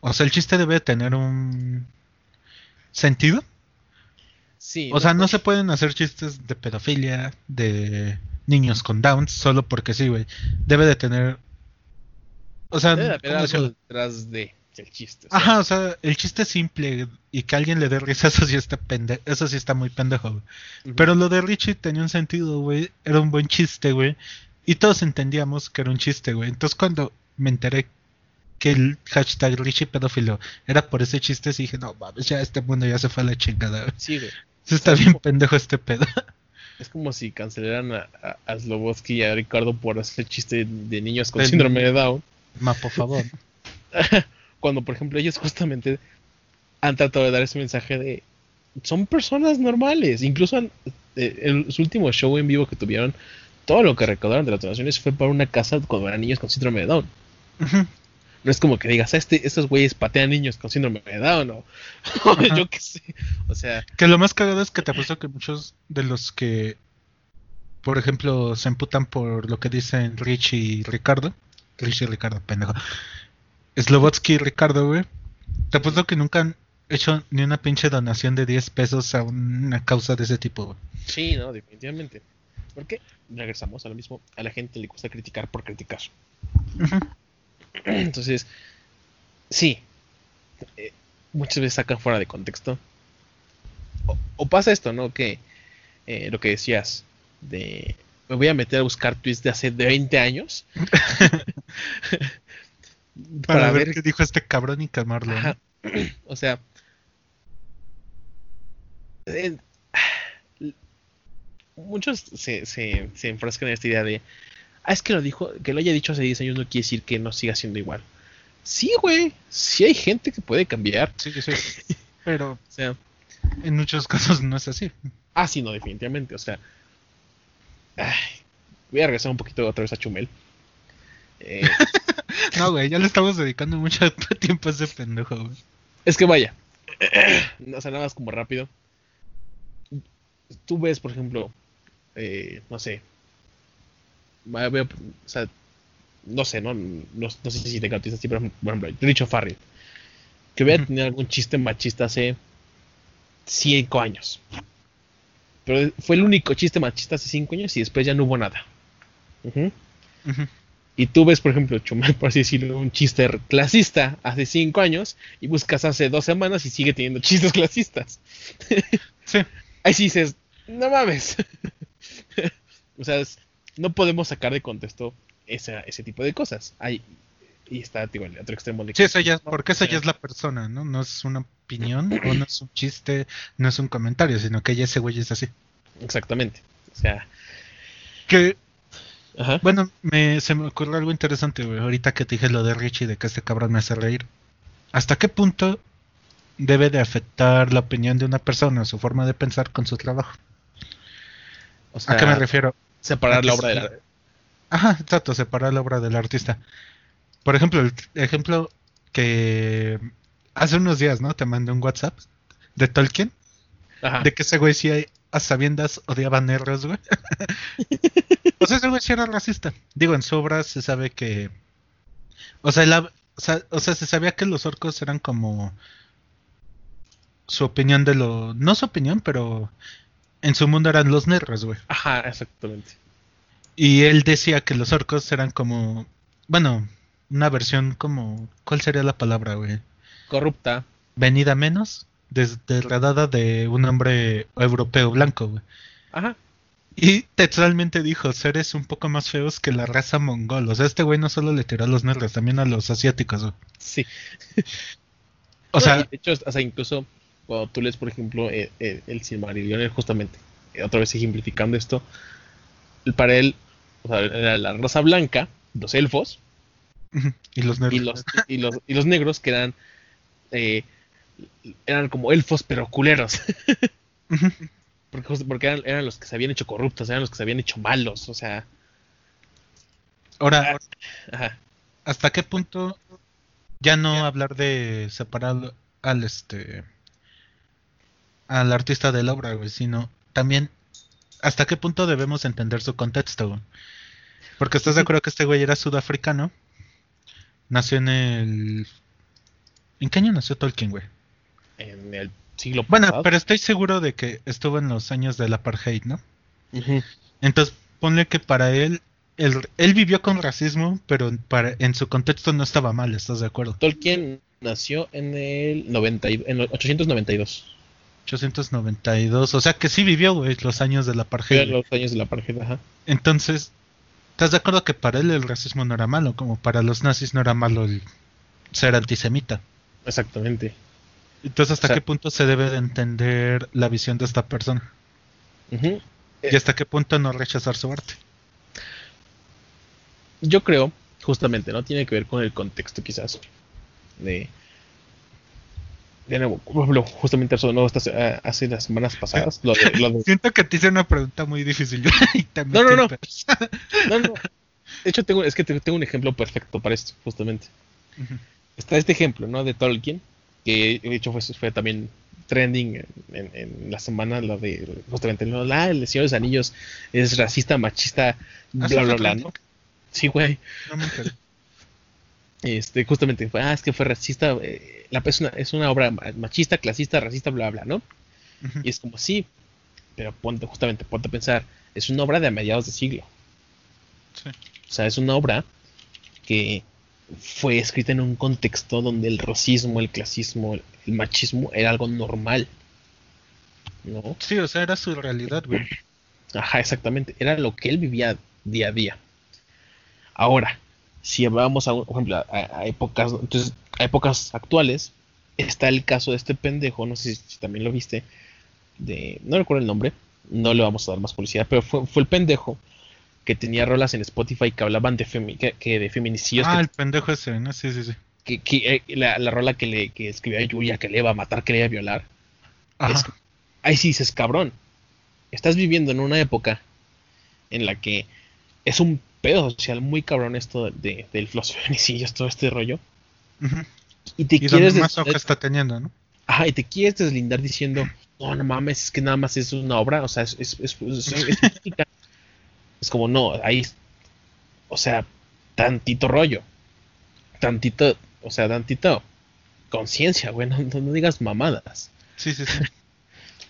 O sea, el chiste debe tener un sentido. Sí. O sea, no se pueden hacer chistes de pedofilia, de niños con downs, solo porque sí, güey. Debe de tener... O sea, Debe de haber ¿cómo algo detrás de el chiste. Ajá, o sea, el chiste es simple y que alguien le dé risa, eso sí está pende eso sí está muy pendejo, güey. Pero lo de Richie tenía un sentido, güey. Era un buen chiste, güey. Y todos entendíamos que era un chiste, güey. Entonces cuando me enteré que el hashtag Richie pedófilo era por ese chiste, sí dije, no mames, ya este mundo ya se fue a la chingada, güey. Sí, güey. Sí está bien pendejo este pedo. Es como si cancelaran a, a, a Slobodsky y a Ricardo por hacer chiste de niños con síndrome de Down. Ma, por favor. Cuando, por ejemplo, ellos justamente han tratado de dar ese mensaje de son personas normales. Incluso han- eh, en su último show en vivo que tuvieron, todo lo que recaudaron de las donaciones fue para una casa cuando eran niños con síndrome de Down. No es como que digas, este, estos güeyes patean niños con síndrome de Down o Ajá. yo qué sé. O sea, Que lo más cagado es que te apuesto que muchos de los que, por ejemplo, se emputan por lo que dicen Richie y Ricardo. Richie y Ricardo, pendejo. Slobotsky y Ricardo, güey. Te apuesto que nunca han hecho ni una pinche donación de 10 pesos a una causa de ese tipo, güey. sí, no, definitivamente. Porque regresamos a lo mismo, a la gente le gusta criticar por criticar. Entonces, sí, eh, muchas veces sacan fuera de contexto. O, o pasa esto, ¿no? Que eh, lo que decías, de me voy a meter a buscar tweets de hace de 20 años Para, ver, qué dijo este cabrón y calmarlo. O sea, eh, muchos se, se, se enfrascan en esta idea de, ah, es que lo dijo, que lo haya dicho hace 10 años no quiere decir que no siga siendo igual. Sí, güey, sí hay gente que puede cambiar. Sí, sí. Pero O sea, en muchos casos no es así. ah, sí, no, definitivamente. O sea, ay, voy a regresar un poquito otra vez a Chumel. Eh, No, güey, ya le estamos dedicando mucho tiempo a ese pendejo, güey. Es que vaya, o sea, nada más como rápido. Tú ves, por ejemplo, eh, no sé, o sea, no sé, no, no, no sé si te cautivas así, pero por ejemplo, Richo Farrell, que hubiera Ujú. tenido algún chiste machista hace 5 años. Pero fue el único chiste machista hace 5 años y después ya no hubo nada. Ujú. Y tú ves, por ejemplo, Chumel, por así decirlo, un chiste clasista hace cinco años y buscas hace dos semanas y sigue teniendo chistes clasistas. Sí. Ahí sí dices, no mames. o sea, es- no podemos sacar de contexto esa, ese tipo de cosas. Ahí, y está, digo, el otro extremo de Sí, eso ya, porque esa ya es la persona, ¿no? No es una opinión, o no es un chiste, no es un comentario, sino que ya ese güey es así. Exactamente. O sea, Que, ajá. bueno, me, se me ocurrió algo interesante, güey. Ahorita que te dije lo de Richie, de que este cabrón me hace reír. ¿Hasta qué punto debe de afectar la opinión de una persona, su forma de pensar con su trabajo? O sea, ¿A qué me refiero? separar la obra de sí. la... Ajá, exacto, separar la obra del artista. Por ejemplo, el ejemplo que hace unos días, ¿no? Te mandé un WhatsApp de Tolkien, Ajá. de que ese güey sí a sabiendas odiaba negros, güey. o sea, ese güey sí era racista. Digo, en su obra se sabe que... O sea, la- o sea, se sabía que los orcos eran como su opinión de lo... No su opinión, pero en su mundo eran los negros, güey. Ajá, exactamente. Y él decía que los orcos eran como, bueno, una versión como, ¿cuál sería la palabra, güey? Corrupta. Venida menos, degradada de un hombre europeo blanco, güey. Ajá. Y textualmente dijo, seres un poco más feos que la raza mongol. O sea, este güey no solo le tiró a los negros, también a los asiáticos, güey. Sí. O sea, de hecho, o sea, incluso cuando tú lees, por ejemplo, eh, eh, el Silmarillion, él justamente, eh, otra vez ejemplificando esto, el- para él, o sea, era la raza blanca, los elfos, y los negros. y los, y los, y los negros que eran, eh, eran como elfos, pero culeros. Porque, porque eran, eran los que se habían hecho corruptos, eran los que se habían hecho malos, o sea, Ahora, ajá. ¿hasta qué punto ya no hablar de separar al este al artista de la obra, güey, sino también hasta qué punto debemos entender su contexto, güey? Porque estás de acuerdo que este güey era sudafricano, nació en el... ¿En qué año nació Tolkien, güey? En el siglo Bueno, pasado. pero estoy seguro de que estuvo en los años del apartheid, ¿no? Entonces, ponle que para él, él, él vivió con racismo, pero para, en su contexto no estaba mal, ¿estás de acuerdo? Tolkien nació en el 90 y- en el 892. 892, o sea que sí vivió, güey, los años del apartheid. en los años de la apartheid, ajá. Entonces, ¿estás de acuerdo que para él el racismo no era malo? Como para los nazis no era malo el ser antisemita. Exactamente. Entonces, ¿hasta O sea- qué punto se debe de entender la visión de esta persona? ¿Y hasta qué punto no rechazar su arte? Yo creo, justamente, ¿no? Tiene que ver con el contexto, quizás. De. De nuevo, justamente eso, ¿no? Estas, eh, hace las semanas pasadas. Lo de, lo de- Siento que te hice una pregunta muy difícil. y No, no, no. No, no. De hecho, tengo, es que te- tengo un ejemplo perfecto para esto, justamente. Está este ejemplo, ¿no? De Tolkien, que de hecho fue, fue también trending en, en- en la semana, lo de justamente. Ah, el Señor de los Anillos es racista, machista, Ah, bla, bla, bla. ¿no? Sí, güey. No. Este, justamente ah, es que fue racista, eh, la persona es una obra ma- machista, clasista, racista, bla, bla, ¿no? Y es como, sí, pero ponte, justamente, ponte a pensar, es una obra de a mediados de siglo. Sí. O sea, es una obra que fue escrita en un contexto donde el racismo, el clasismo, el, el machismo era algo normal. ¿No? Sí, o sea, era su realidad, güey. Ajá, exactamente. Era lo que él vivía día a día. Ahora, si vamos a, un- por ejemplo, a, a épocas, entonces, a épocas actuales, está el caso de este pendejo, no sé si, si también lo viste, de, no recuerdo el nombre, no le vamos a dar más publicidad, pero fue, fue el pendejo que tenía rolas en Spotify que hablaban de, femi- que, que de feminicidios, Ah, que el pendejo ese, ¿no? Sí, sí, sí. que, que, eh, la, la rola que le que escribió a Yuya, que le iba a matar, que le iba a violar. Ajá. Es- ahí sí dices, cabrón, estás viviendo en una época en la que es un pedo social muy cabrón esto de, de los feminicidios, todo este rollo. Y te Y quieres más hoja está teniendo, ¿no? ajá, y te quieres deslindar diciendo, no, no mames, es que nada más es una obra, o sea, es, es, es- es- es música". Es como, no, ahí, o sea, tantito rollo, tantito, o sea, tantito conciencia, güey, no, no- no digas mamadas. Sí, sí, sí.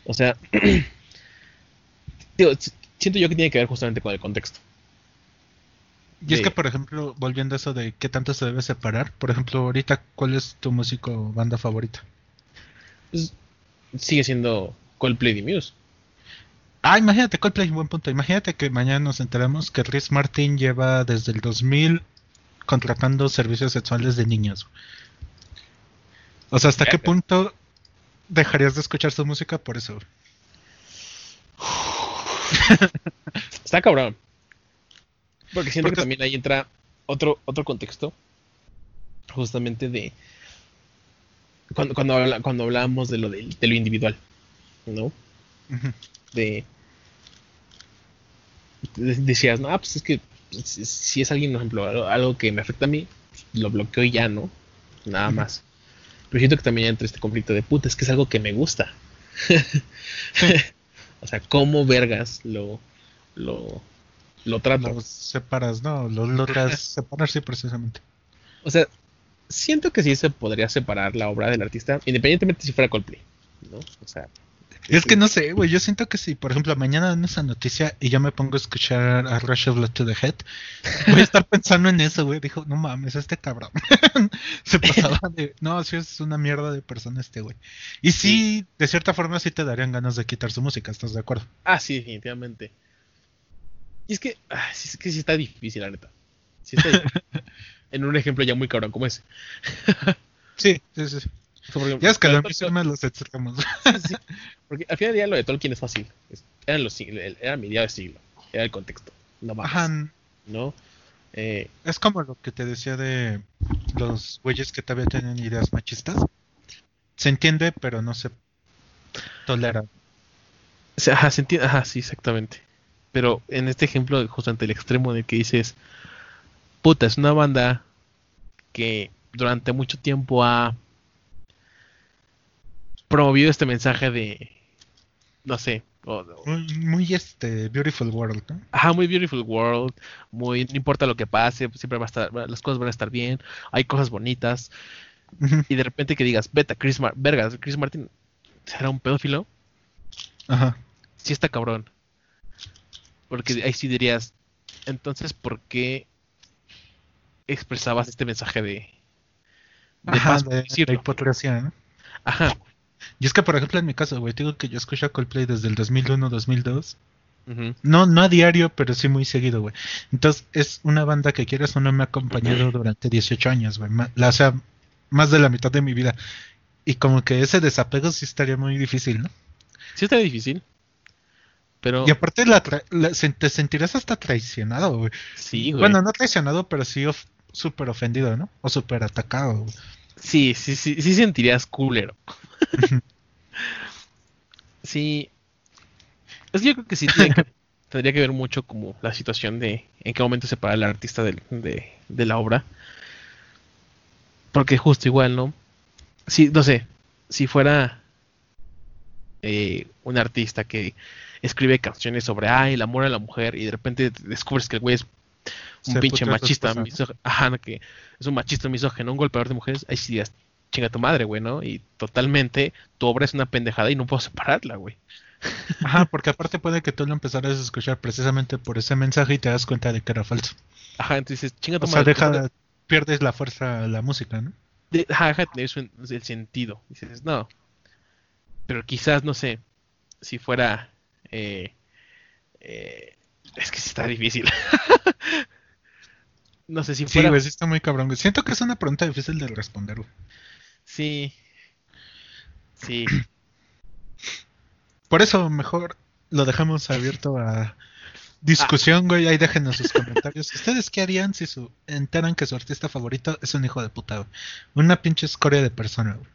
O sea, digo, si- siento yo que tiene que ver justamente con el contexto. Y es que, por ejemplo, volviendo a eso de qué tanto se debe separar, por ejemplo, ahorita, ¿cuál es tu músico o banda favorita? pues, sigue siendo Coldplay de Muse. Ah, imagínate, Coldplay, buen punto. Imagínate que mañana nos enteramos que Chris Martin lleva desde el 2000 contratando servicios sexuales de niños. O sea, ¿hasta qué punto dejarías de escuchar su música por eso? Está cabrón. Porque siento Porque- que también ahí entra otro, otro contexto. Justamente de. Cuando, cuando, habla- cuando hablábamos de lo, de lo individual. ¿No? Ujú. De. de- Decías, no, pues es que si- si es alguien, por ejemplo, algo, algo que me afecta a mí, lo bloqueo y ya, ¿no? Nada más. Pero siento que también entra este conflicto de puta, es que es algo que me gusta. o sea, ¿cómo vergas lo, lo, lo trato? Los separas, ¿no? Los logras separar, sí, precisamente. O sea, siento que sí se podría separar la obra del artista, independientemente si fuera Coldplay, ¿no? O sea, Es que no sé, güey. Yo siento que si, por ejemplo, mañana dan esa noticia y yo me pongo a escuchar a Rush of Blood to the Head, voy a estar pensando en eso, güey. Dijo, no mames, este cabrón. Se pasaba de. No, sí es una mierda de persona este, güey. Y sí, de cierta forma, sí te darían ganas de quitar su música, ¿estás de acuerdo? Ah, sí, definitivamente. Y es que, ah, sí, es que sí está difícil, la neta. Sí está difícil. en un ejemplo ya muy cabrón como ese. Sí, sí, sí. Ya es que lo a los extremos. sí, sí, Porque al final del día lo de Tolkien es fácil. Eran los era mediado de siglo. Era el contexto. No más. Ajá. ¿No? Eh, Es como lo que te decía de los güeyes que todavía tienen ideas machistas. Se entiende, pero no se tolera. Ajá, se entiende, ajá, sí, exactamente. Pero en este ejemplo, justamente el extremo de que dices, puta, es una banda que durante mucho tiempo ha promovido este mensaje de, no sé, O- Muy, muy, este, Beautiful World, ¿no? Ajá, muy beautiful world, muy no importa lo que pase, siempre va a estar, las cosas van a estar bien, hay cosas bonitas y de repente que digas, "Beta Chris Mar verga, Chris Martin será un pedófilo." Ajá. Sí está cabrón. Porque ahí sí dirías, entonces ¿por qué expresabas este mensaje de de Ajá, de, de hipocresía, ¿no? Ajá. Y es que, por ejemplo, en mi caso, güey, digo que yo escucho a Coldplay desde el 2001, 2002. ujú. No, no a diario, pero sí muy seguido, güey. Entonces, es una banda que quieras o no me ha acompañado durante 18 años, güey. O sea, más de la mitad de mi vida. Y como que ese desapego sí estaría muy difícil, ¿no? Sí está difícil. Pero Y aparte, la te sentirás hasta traicionado, güey. sí, güey. Bueno, no traicionado, pero sí of- súper ofendido, ¿no? O súper atacado. güey. Sí, sí, sí, sí sentirías culero. Sí. Es que yo creo que sí tiene que- tendría que ver mucho como la situación de en qué momento separa al artista del- de, de la obra. Porque justo igual, ¿no? Si, no sé, si fuera eh, un artista que escribe canciones sobre ay, el amor a la mujer y de repente descubres que el güey es un Se pinche machista, esposa, ¿no? misógino, ajá, que es un machista misógino, un golpeador de mujeres, ahí sí digas, chinga tu madre, güey, ¿no? Y totalmente tu obra es una pendejada y no puedo separarla, güey. Ajá, porque aparte puede que tú lo empezaras a escuchar precisamente por ese mensaje y te das cuenta de que era falso. Ajá, entonces chinga tu O sea, madre. deja, pierdes la fuerza la música, ¿no? de- ajá, deja de tener su- el sentido. Dices, no. Pero quizás, no sé, si fuera... eh, eh, es que sí está difícil. no sé si Sí, fuera... güey, sí está muy cabrón. güey. Siento que es una pregunta difícil de responder, güey. Sí. Sí. Por eso mejor lo dejamos abierto a discusión, güey. Ahí déjenos sus comentarios. ¿Ustedes qué harían si su enteran que su artista favorito es un hijo de puta, güey? Una pinche escoria de persona, güey.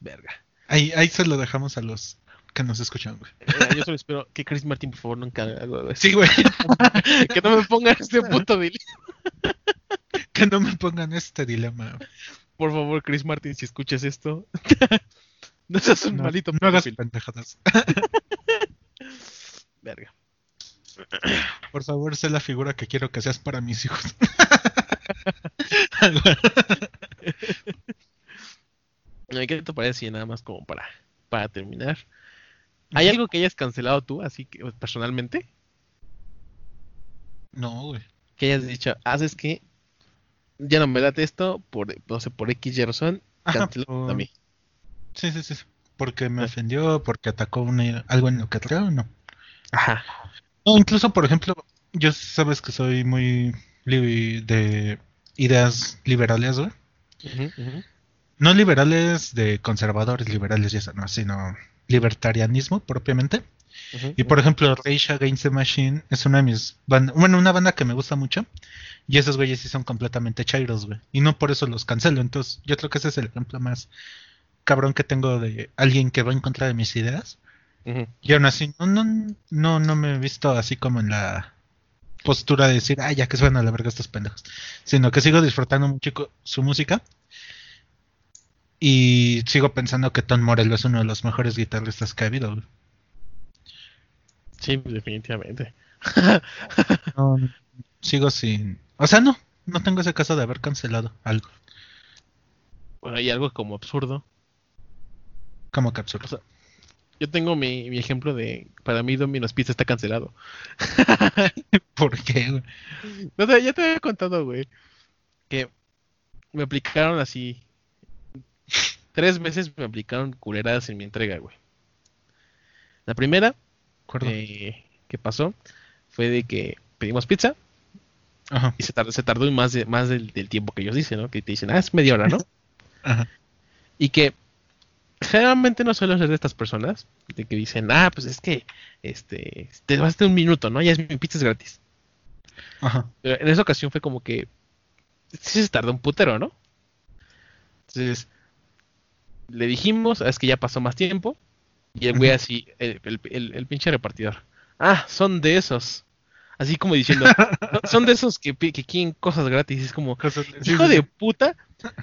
Verga. Ahí, ahí se lo dejamos a los que nos escuchan, güey. Eh, yo solo espero que Chris Martin, por favor, nunca haga algo de. Sí, güey. Que no me pongan este puto dilema. que no me pongan este dilema. Por favor, Chris Martin, si escuchas esto, no seas un No, malito no hagas pendejadas. Verga. Por favor, sé la figura que quiero que seas para mis hijos. ¿Qué te parece nada más como para, para terminar? ¿Hay algo que hayas cancelado tú, así que pues, personalmente? no, güey. Que hayas dicho, haces que ya no me late esto, por, no sé, por X y razón, por- a mí. Sí, sí, sí. Porque me Ah. ofendió, porque atacó una- algo en lo que creo, no. Ajá. No, incluso, por ejemplo, yo sabes que soy muy de ideas liberales, güey. Ujú, No liberales de conservadores liberales y eso, no, sino libertarianismo propiamente. Y por ejemplo, Rage Against the Machine es una de mis bandas, bueno, una banda que me gusta mucho. Y esos güeyes sí son completamente chairos, güey. Y no por eso los cancelo. Entonces, yo creo que ese es el ejemplo más cabrón que tengo de alguien que va en contra de mis ideas. ujú. Y aún así, no, no, no, no me he visto así como en la postura de decir, ay, ya que suena a la verga estos pendejos. Sino que sigo disfrutando mucho su música. Y sigo pensando que Tom Morello es uno de los mejores guitarristas que ha habido. güey. Sí, definitivamente. No, sigo sin. O sea, no, no tengo ese caso de haber cancelado algo. Bueno, hay algo como absurdo. Como que absurdo. O sea, yo tengo mi, mi ejemplo de, para mí Domino's Pizza está cancelado. ¿Por qué, güey? No sé, ya te había contado, güey, que me aplicaron así. Tres veces me aplicaron culeradas en mi entrega, güey. La primera eh, que pasó fue de que pedimos pizza Ajá, y se tardó, se tardó más, de, más del, del tiempo que ellos dicen, ¿no? Que te dicen, ah, es media hora, ¿no? ajá. Y que generalmente no suelo ser de estas personas de que dicen, ah, pues es que este te vas hacer un minuto, ¿no? Ya es mi pizza es gratis. Ajá. Pero en esa ocasión fue como que sí se tardó un putero, ¿no? Entonces le dijimos, "Ah, es que ya pasó más tiempo. Y el güey así, el, el- el- el pinche repartidor. Ah, son de esos. Así como diciendo, "No, son de esos que, que quieren cosas gratis. Es como, Cosas- hijo sí, de sí. puta,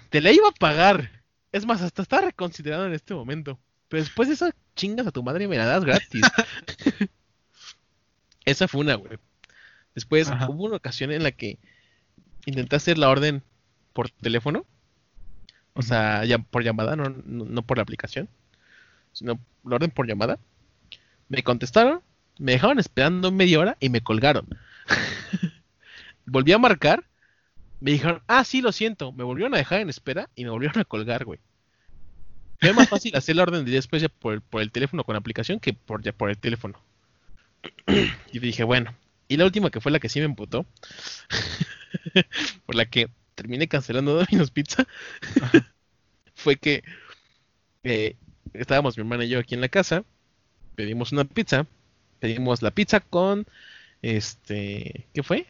te la iba a pagar. Es más, hasta está reconsiderado en este momento. Pero después de esa chingas a tu madre y me la das gratis. esa fue una, güey. Después Ajá. hubo una ocasión en la que intenté hacer la orden por teléfono. O sea, ya por llamada, no, no, no por la aplicación. Sino la orden por llamada. Me contestaron, me dejaron esperando media hora y me colgaron. Volví a marcar, me dijeron, ah, sí, lo siento. Me volvieron a dejar en espera y me volvieron a colgar, güey. Fue más fácil hacer la orden de después ya por por el teléfono con aplicación que por, ya por el teléfono. y dije, bueno. Y la última que fue la que sí me emputó, por la que terminé cancelando Domino's Pizza, fue que eh, estábamos mi hermana y yo aquí en la casa, pedimos una pizza, pedimos la pizza con, este, ¿qué fue?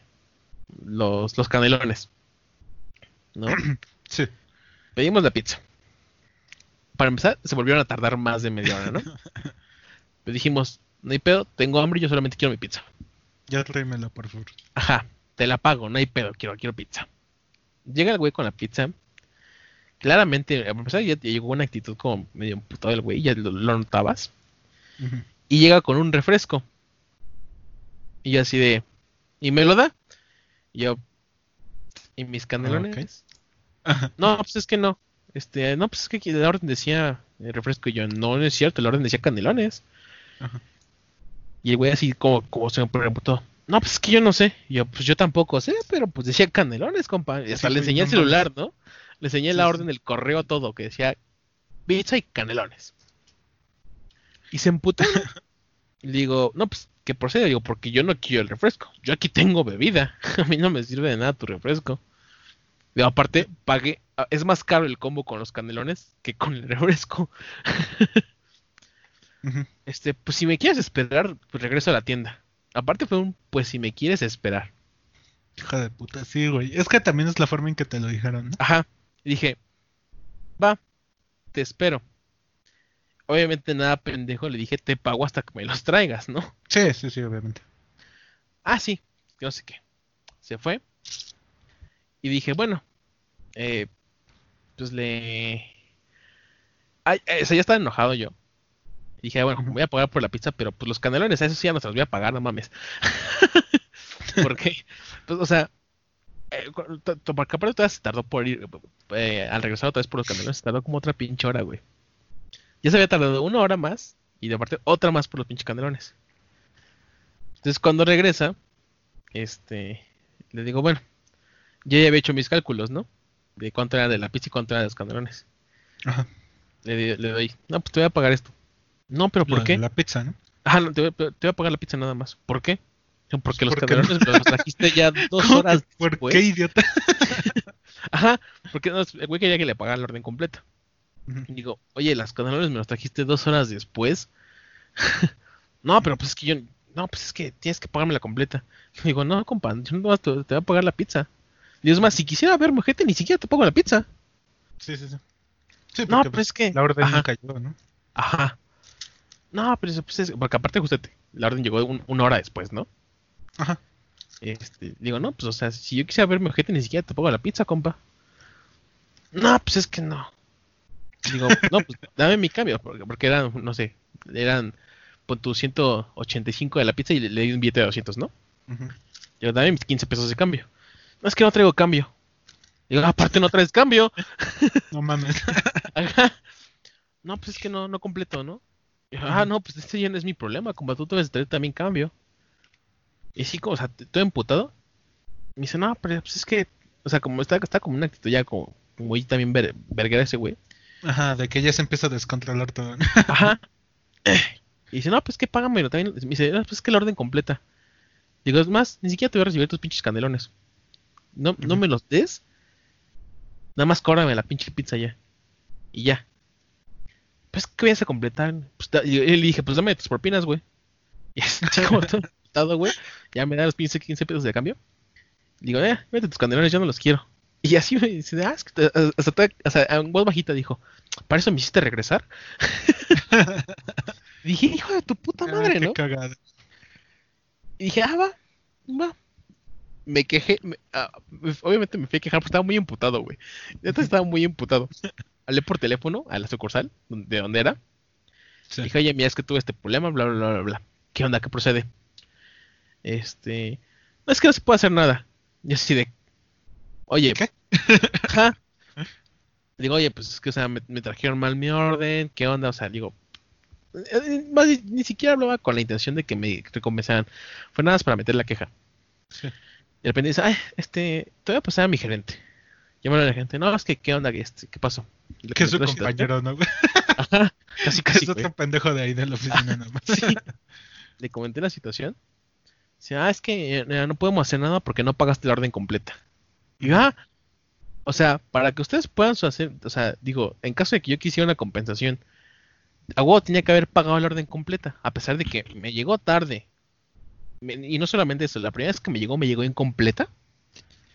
Los, los canelones, ¿no? Sí. Pedimos la pizza. Para empezar, se volvieron a tardar más de media hora, ¿no? Pero dijimos, no hay pedo, tengo hambre, yo solamente quiero mi pizza. Ya tráemela, por favor. Ajá, te la pago, no hay pedo, quiero, quiero pizza. Llega el güey con la pizza. Claramente, a empezar ya ya llegó una actitud como medio emputado el güey, ya lo, lo notabas. Y llega con un refresco. Y yo así de... ¿Y me lo da? Y yo... ¿Y mis canelones? Ajá. No, pues es que no. Este, no, pues es que la orden decía eh, refresco y yo, no, no es cierto, la orden decía canelones. Ajá. Y el güey así como, como se me preguntó, no, pues es que yo no sé. Yo, pues yo tampoco sé, pero pues decía canelones, compa. Y hasta Sí, le enseñé el celular, ¿no? Le enseñé Sí, la orden del correo, todo, que decía pizza y canelones. Y se emputó. ¿no? y digo, no, pues que procede, digo, porque yo no quiero el refresco. Yo aquí tengo bebida. A mí no me sirve de nada tu refresco. Digo, aparte, pagué. ah, Es más caro el combo con los canelones que con el refresco. Este, pues si me quieres esperar, pues regreso a la tienda. Aparte fue un, pues si me quieres esperar. Hija de puta, sí, güey. Es que también es la forma en que te lo dijeron, ¿no? Ajá. Y dije, va, te espero. Obviamente nada pendejo, le dije, te pago hasta que me los traigas, ¿no? Sí, sí, sí, obviamente. Ah, sí, no sé qué. Se fue. Y dije, bueno, eh, pues le... Ay, eh, o sea, ya estaba enojado yo. Dije, bueno, voy a pagar por la pizza, pero pues los canelones, a eso sí ya no se los voy a pagar, no mames. Porque, pues, o sea, eh, cu- to- to- porque aparte todavía se tardó por ir, eh, al regresar otra vez por los canelones, se tardó como otra pinche hora, güey. Ya se había tardado una hora más, y de aparte otra más por los pinches canelones. Entonces cuando regresa, este, le digo, bueno, yo ya había hecho mis cálculos, ¿no? De cuánto era de la pizza y cuánto era de los canelones. Ajá. Le doy, no, pues te voy a pagar esto. No, pero ¿por La- qué? La pizza, ¿no? Ah, no, te voy, a- te voy a pagar la pizza nada más. ¿Por qué? Porque los ¿por no? canelones me los trajiste ya dos ¿Cómo horas ¿Por después. qué, idiota? Ajá, porque no, el güey quería que le pagara la orden completa. Y digo, oye, las canelones me los trajiste dos horas después. no, pero pues es que yo, no, pues es que tienes que pagarme la completa. Digo, no, compa, yo no te, te voy a pagar la pizza. Y es más, si quisiera ver gente, ni siquiera te pago la pizza. Sí, sí, sí. Sí, No, pero es que. la orden Ajá, nunca llegó, ¿no? ajá. No, pero eso, pues es, porque aparte, justo la orden llegó un- una hora después, ¿no? Ajá. Este, digo, no, pues, o sea, si yo quisiera ver mi ojete, ni siquiera te pago la pizza, compa. No, pues es que no. Digo, no, pues dame mi cambio, porque, porque eran, no sé, eran, pon tu 185 de la pizza y le, le di un billete de 200, ¿no? Ujú. Digo, dame mis 15 pesos de cambio. No, es que no traigo cambio. Digo, aparte no traes cambio. No mames. Ajá. No, pues es que no, no completo, ¿no? Ah, no, pues este ya no es mi problema, como tú debes traer también cambio. Y sí, como, o sea, todo emputado. Me dice, no, pero pues es que, o sea, como está, está como una actitud ya como muy también ver, verguera ese güey. Ajá, de que ya se empieza a descontrolar todo. ¿no? Ajá. Y dice, no, pues que págamelo también. Me dice, no, pues es que la orden completa. Digo, es más, ni siquiera te voy a recibir tus pinches canelones. No, no Ujú. me los des. Nada más cóbrame la pinche pizza ya. Y ya. Pues que vayas a completar. Pues, yo le dije, pues dame tus propinas, güey. Y así como todo güey. Ya me da los 15, 15 pesos de cambio. Digo, eh, vete tus canelones, yo no los quiero. Y así me dice, ah, es que te- hasta, te- hasta en voz bajita dijo, ¿para eso me hiciste regresar? dije, hijo de tu puta Ah, madre, qué ¿no? Y dije, ah, va, va. Me quejé, me- ah, me- obviamente me fui a quejar porque estaba muy emputado, güey. Neta estaba muy emputado. Hablé por teléfono a la sucursal, de donde era. Sí. Dije, oye, mira, es que tuve este problema, bla, bla, bla, bla, bla. ¿Qué onda? ¿Qué procede? Este. No es que no se puede hacer nada. Y así de. Oye, ¿Qué? Ajá. Digo, oye, pues es que, o sea, me, me trajeron mal mi orden, ¿qué onda? O sea, digo, eh, más ni, siquiera hablaba con la intención de que me recompensaran. Fue nada más para meter la queja. Sí. Y de repente dice, ay, este, te voy a pasar a mi gerente. Llamaron a la gente, no, es que, ¿qué onda? Este, ¿Qué pasó? Que es su compañero, ¿no? Ajá, casi, Que casi, es otro güey. pendejo de ahí de la oficina, nada más. Sí. Le comenté la situación. Dice, ah, es que eh, no podemos hacer nada porque no pagaste la orden completa. Y yo, ah, o sea, para que ustedes puedan hacer, o sea, digo, en caso de que yo quisiera una compensación, a tenía que haber pagado la orden completa, a pesar de que me llegó tarde. Y no solamente eso, la primera vez que me llegó, me llegó incompleta.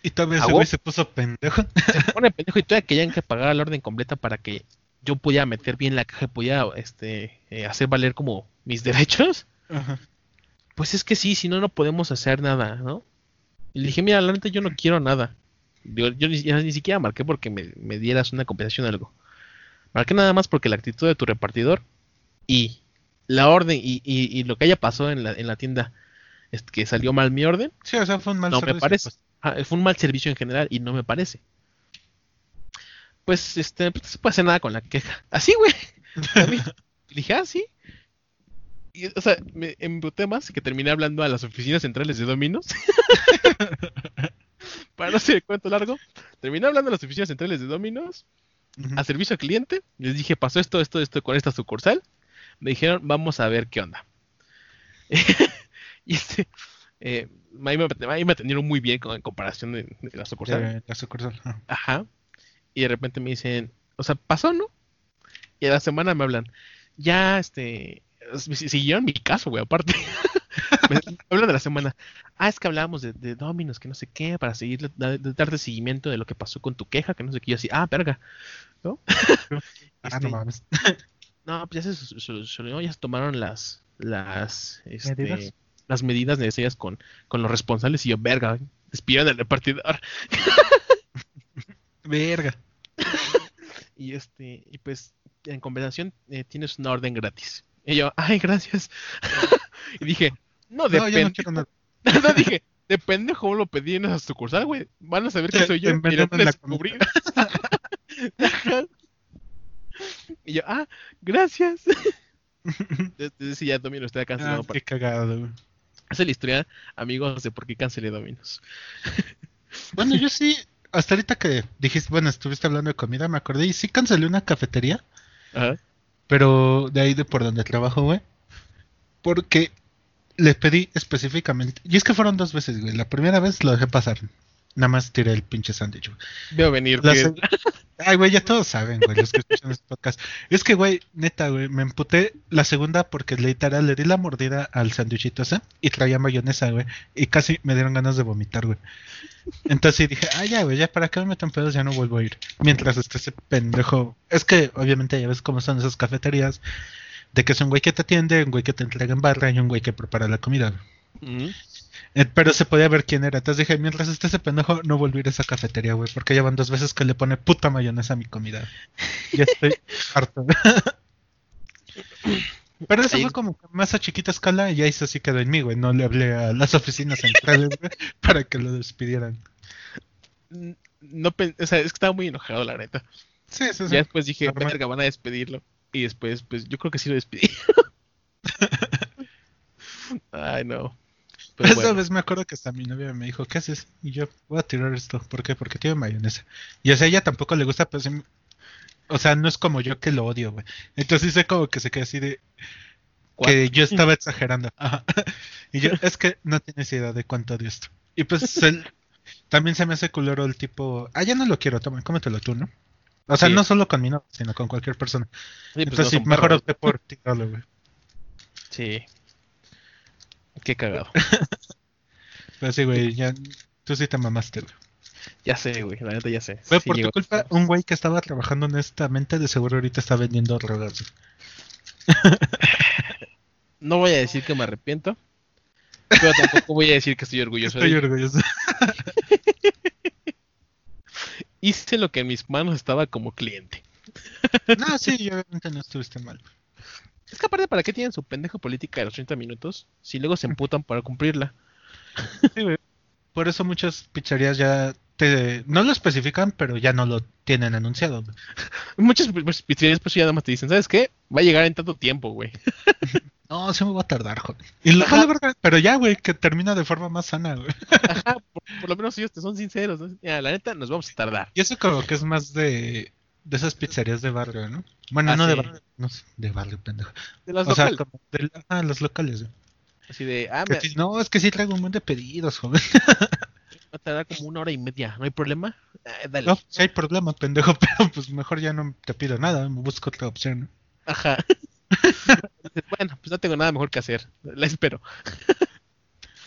Y todavía ese güey se puso pendejo. Se pone pendejo y todavía querían que pagara la orden completa para que yo pudiera meter bien la caja y pudiera este, eh, hacer valer como mis derechos. Ajá. Pues es que sí, si no, no podemos hacer nada, ¿no? Y le dije, mira, la neta yo no quiero nada. Yo ni, siquiera marqué porque me, me dieras una compensación o algo. Marqué nada más porque la actitud de tu repartidor y la orden y, y- y lo que haya pasado en la, en la tienda, que salió mal mi orden, Sí, o sea, fue un mal no me servicio, parece. pues. Fue un mal servicio en general y no me parece. Pues, este, pues, no se puede hacer nada con la queja. Así, güey. Dije, ah, sí. Y, o sea, me embuté más que terminé hablando a las oficinas centrales de Dominos. Para no hacer el cuento largo, terminé hablando a las oficinas centrales de Dominos, Ujú. a servicio al cliente. Les dije, pasó esto, esto, esto con esta sucursal. Me dijeron, vamos a ver qué onda. y este, eh, ahí, me, ahí me atendieron muy bien con, en comparación de, de la sucursal. De la sucursal. ajá. Ajá. Y de repente me dicen, o sea, pasó, ¿no? Y a la semana me hablan, ya, este, si- si- siguieron mi caso, güey, aparte. me hablan de la semana. Ah, es que hablábamos de, de Dominos, que no sé qué, para seguir, da- de darte seguimiento de lo que pasó con tu queja, que no sé qué. Yo así, ah, verga. ¿No? Ah, Este, no mames. no, pues ya se sol- solucionó, ya se tomaron las, las, este, ¿Medidas? Las medidas necesarias con, con los responsables y yo, verga, despidieron al repartidor. Verga. Y este, y pues en compensación eh, tienes una orden gratis. Y yo, ay, gracias. y dije, no, No, yo depende. no nada. no, dije, depende cómo lo pedí en esa sucursal, güey. Van a saber que soy yo. te y lo. Ajá. y yo, ah, gracias. Ese ya Domino está Ah, cancelado. qué cagado, güey. Esa es la historia, amigos, de por qué cancelé Dominos. Bueno, yo sí, hasta ahorita que dijiste, bueno, estuviste hablando de comida, me acordé y sí cancelé una cafetería, Ajá. pero de ahí de por donde trabajo, güey. Porque le pedí específicamente, y es que fueron dos veces, güey. La primera vez lo dejé pasar. Nada más tiré el pinche sándwich, güey. Veo venir. La que- seg- Ay, güey, ya todos saben, güey, los que escuchan este podcast. Es que, güey, neta, güey, me emputé la segunda porque literal le di la mordida al sándwichito ese y traía mayonesa, güey. Y casi me dieron ganas de vomitar, güey. Entonces dije, ah, ya, güey, ya para qué me metan pedos, ya no vuelvo a ir. Mientras esté ese pendejo. Es que, obviamente, ya ves cómo son esas cafeterías. De que es un güey que te atiende, un güey que te entrega en barra y un güey que prepara la comida. güey. Ujú. Eh, pero se podía ver quién era. Entonces dije, mientras esté ese pendejo, no volví a ir a esa cafetería, güey. Porque ya van dos veces que le pone puta mayonesa a mi comida. Ya estoy harto. Pero eso Ahí- fue como más a chiquita escala y ahí sí sí quedó en mí, güey. No le hablé a las oficinas centrales, güey, para que lo despidieran. No, o sea, es que estaba muy enojado, la neta. Sí, sí, sí. Ya después dije, verga, van a despedirlo. Y después, pues yo creo que sí lo despedí. Ay, no. Pero Esa bueno, vez me acuerdo que hasta mi novia me dijo, ¿qué haces? Y yo, voy a tirar esto. ¿Por qué? Porque tiene mayonesa. Y o sea, a ella tampoco le gusta, pero sí me- O sea, no es como yo que lo odio, güey. Entonces sé como que se queda así de... Que yo estaba exagerando. Ajá. Y yo, es que no tienes idea de cuánto odio esto. Y pues él- también se me hace culero el tipo, ah, ya no lo quiero, toma, cómetelo tú, ¿no? O sea, Sí. no solo con mi novia, sino con cualquier persona. sí, pues, Entonces no sí, mejor opté por tirarlo, güey. Sí. Qué cagado. Pero sí, güey, ya... Tú sí te mamaste, güey. Ya sé, güey, la neta ya sé. Sí por tu llegó- culpa, un güey que estaba trabajando honestamente, de seguro ahorita está vendiendo drogas. No voy a decir que me arrepiento. Pero tampoco voy a decir que estoy orgulloso Estoy orgulloso. Hice lo que en mis manos estaba como cliente. No, sí, obviamente no estuviste mal. Es que aparte, ¿para qué tienen su pendejo política de los 30 minutos si luego se emputan para cumplirla? Sí. Por eso muchas pizzerías ya te, no lo especifican, pero ya no lo tienen anunciado. Muchas pizzerías pues ya nada más te dicen, ¿sabes qué? Va a llegar en tanto tiempo, güey. No, sí me va a tardar, joder. Y lo Ajá. vale verga, pero ya, güey, que termina de forma más sana, güey. Ajá, por, por lo menos ellos te son sinceros. ¿no? La neta, nos vamos a tardar. Y eso como que es más de, de esas pizzerías de barrio, ¿no? Bueno, Ah, no de sí. barrio, no sé, de barrio, pendejo. De las o sea, locales. como de, ah, los locales. Así de, ah, me sí, no, es que sí traigo un montón de pedidos, joven. va a tardar como una hora y media. ¿No hay problema? Eh, dale. No, si hay problema, pendejo, pero pues mejor ya no te pido nada, me busco otra opción, ¿no? Ajá. Bueno, pues no tengo nada mejor que hacer. La espero.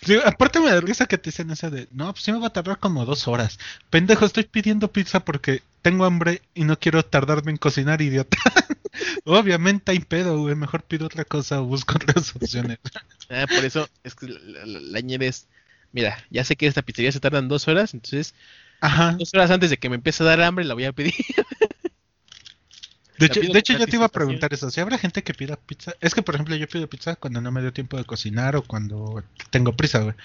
Sí, aparte me da risa que te dicen esa de, no, pues sí me va a tardar como dos horas. Pendejo, estoy pidiendo pizza porque tengo hambre y no quiero tardarme en cocinar, idiota. Obviamente hay pedo, güey, mejor pido otra cosa o busco otras opciones. Ah, por eso es que la, la, es, mira, ya sé que esta pizzería se tardan dos horas, entonces Ajá. dos horas antes de que me empiece a dar hambre la voy a pedir. De hecho, de hecho yo te iba a preguntar eso, si habrá gente que pida pizza. Es que, por ejemplo, yo pido pizza cuando no me dio tiempo de cocinar o cuando tengo prisa, güey.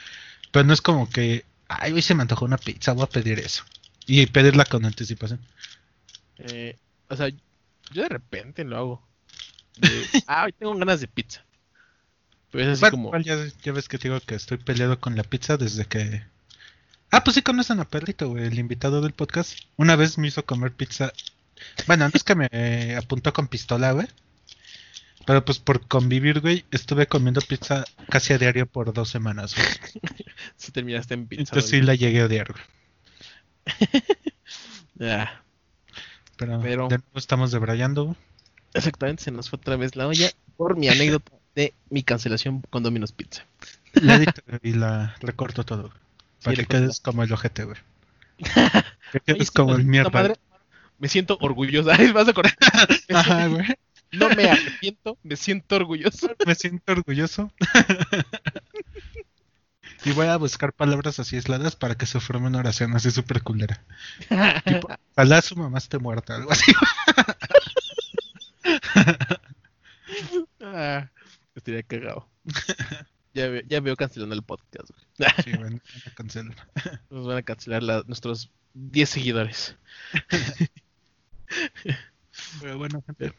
Pero no es como que, ay, hoy se me antojó una pizza, voy a pedir eso. Y pedirla con anticipación. Eh, o sea, yo de repente lo hago. De, ah, hoy tengo ganas de pizza. Pero es así Bueno, como, ya, ya ves que te digo que estoy peleado con la pizza desde que... Ah, pues sí conocen a Perrito, güey, el invitado del podcast. Una vez me hizo comer pizza. Bueno, no es que me eh, apuntó con pistola, güey. Pero pues por convivir, güey, estuve comiendo pizza casi a diario por dos semanas, güey. si terminaste en pizza. Entonces sí la llegué a odiar, güey. Ah, Pero, Pero- de nuevo estamos debrayando, exactamente, se nos fue otra vez la olla por mi anécdota de mi cancelación con Domino's Pizza. La edito y la recorto todo. Para que recórtala. quedes como el ojete, güey. Que quedes sí, como el mierda. madre, me siento orgullosa. Vas a. Ajá, güey. No me arrepiento, me siento orgulloso. Me siento orgulloso. Y voy a buscar palabras así aisladas para que se forme una oración así súper culera. Tipo, ojalá su mamá esté muerta, algo así. Ah, estaría cagado. Ya, ve- ya veo cancelando el podcast. güey. Sí, bueno, no cancelo. Nos van a cancelar la- nuestros 10 seguidores. Pero bueno, gente,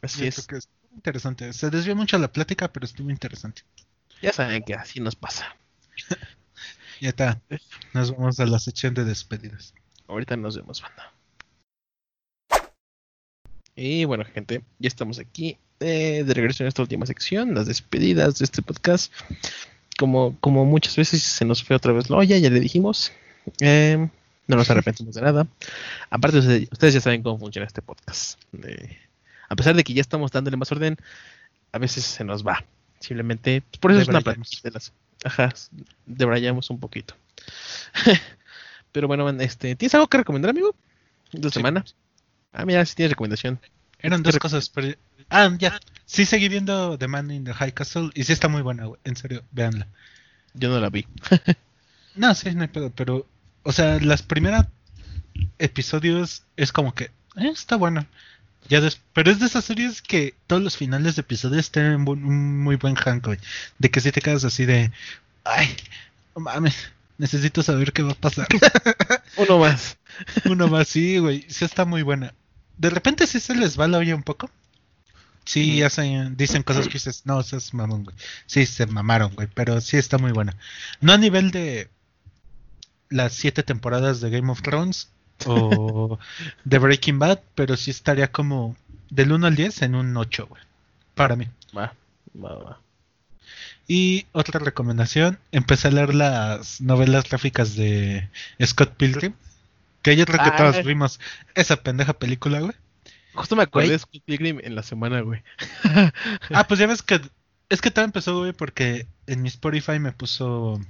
Así yo es. creo que es interesante. Se desvió mucho la plática, pero estuvo interesante. Ya saben que así nos pasa. Ya está. Nos vamos a la sección de despedidas. Ahorita nos vemos, banda. Y bueno, gente, ya estamos aquí eh, de regreso en esta última sección, las despedidas de este podcast. Como, como muchas veces se nos fue otra vez la olla, ya le dijimos. Eh, no nos arrepentimos de nada. Aparte, ustedes, ya saben cómo funciona este podcast. Eh, a pesar de que ya estamos dándole más orden, a veces se nos va. Simplemente, pues, por eso es una de las. Ajá, debrayamos un poquito. Pero bueno, este, ¿tienes algo que recomendar, amigo? ¿De Sí. semana? Ah, mira, sí tienes recomendación. Eran ¿Qué dos cosas, pero... Ah, ya. Sí seguí viendo The Man in the High Castle y sí está muy buena, güey. En serio, véanla. Yo no la vi. No, sí, no hay pedo, pero... O sea, las primeras episodios es como que... Eh, está bueno. Ya des- pero es de esas series que todos los finales de episodios tienen un muy buen hank, güey. De que si te quedas así de... Ay, no mames. Necesito saber qué va a pasar. Uno más. Uno más, sí, güey. Sí está muy buena. De repente sí se les va la olla un poco. Sí, hacen, dicen cosas que dices, no, es mamón, güey. Sí, se mamaron, güey, pero sí está muy buena. No a nivel de las siete temporadas de Game of Thrones o de Breaking Bad, pero sí estaría como del 1 al 10 en un 8, güey. Para mí. Va, va, va. Y otra recomendación, empecé a leer las novelas gráficas de Scott Pilgrim. Que yo creo que Ah, todos vimos esa pendeja película, güey. Justo me acordé Güey. de Scott Pilgrim en la semana, güey. Ah, pues ya ves que es que todo empezó, güey, porque en mi Spotify me puso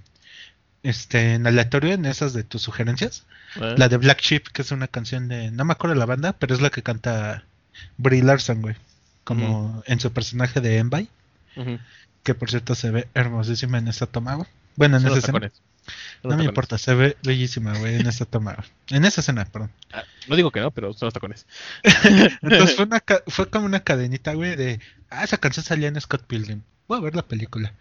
este en aleatorio en esas de tus sugerencias, Ah, la de Black Sheep, que es una canción de no me acuerdo la banda, pero es la que canta Brie Larson, güey, como en su personaje de Envy, que por cierto se ve hermosísima en esa toma, güey. Bueno, en esa escena. No me importa, se ve bellísima, güey, en esa toma. En esa escena, perdón. Ah, no digo que no, pero son los tacones. Entonces fue, una fue como una cadenita, güey, de, ah, esa canción salía en Scott Pilgrim. Voy a ver la película.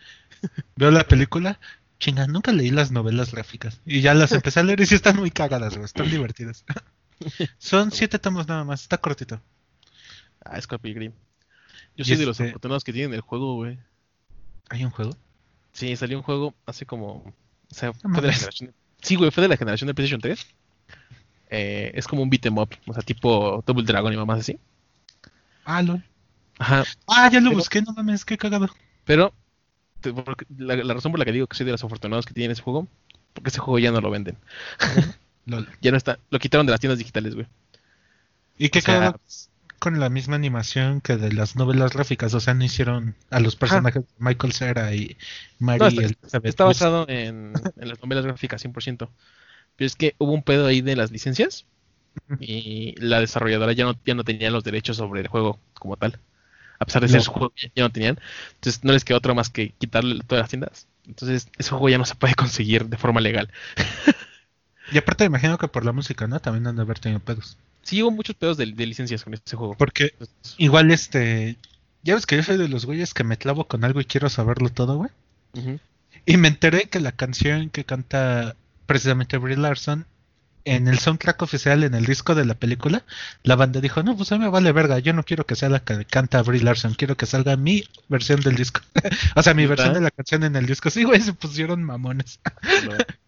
Veo la película, chinga, nunca leí las novelas gráficas. Y ya las empecé a leer y sí están muy cagadas, güey, están divertidas. Son siete tomos nada más, está cortito. Ah, Scott Pilgrim. Yo soy de los este- afortunados que tienen el juego, güey. ¿Hay un juego? Sí, salió un juego hace como. O sea, No fue de la generación. Sí, güey, fue de la generación de PlayStation 3. Eh, es como un beat 'em up, o sea, tipo Double Dragon y mamás así. Ah, lol. Ajá, Ah, ya lo Pero- busqué, no mames, qué cagado. pero la, la razón por la que digo que soy de los afortunados que tienen ese juego, porque ese juego ya no lo venden. Ya no está, lo quitaron de las tiendas digitales, güey. Y qué cagado con la misma animación que de las novelas gráficas, o sea, no hicieron a los personajes de Michael Cera y Mary No, está, Elizabeth está Winstead. basado en, en las novelas gráficas 100%. Pero es que hubo un pedo ahí de las licencias y la desarrolladora ya no, ya no tenía los derechos sobre el juego como tal. A pesar de ser No. su juego, ya ya no tenían. Entonces no les quedó otra más que quitarle todas las tiendas. Entonces ese juego ya no se puede conseguir de forma legal. Y aparte me imagino que por la música, ¿no? También han de haber tenido pedos. Sí hubo muchos pedos de, de licencias con ese juego. Porque Entonces, igual este... Ya ves que yo soy de los güeyes que me clavo con algo y quiero saberlo todo, güey. Y me enteré que la canción que canta precisamente Brie Larson en el soundtrack oficial, en el disco de la película, la banda dijo, no, pues a mí me vale verga, yo no quiero que sea la que canta Brie Larson, quiero que salga mi versión del disco. o sea, mi versión de la canción en el disco. Sí, güey, se pusieron mamones.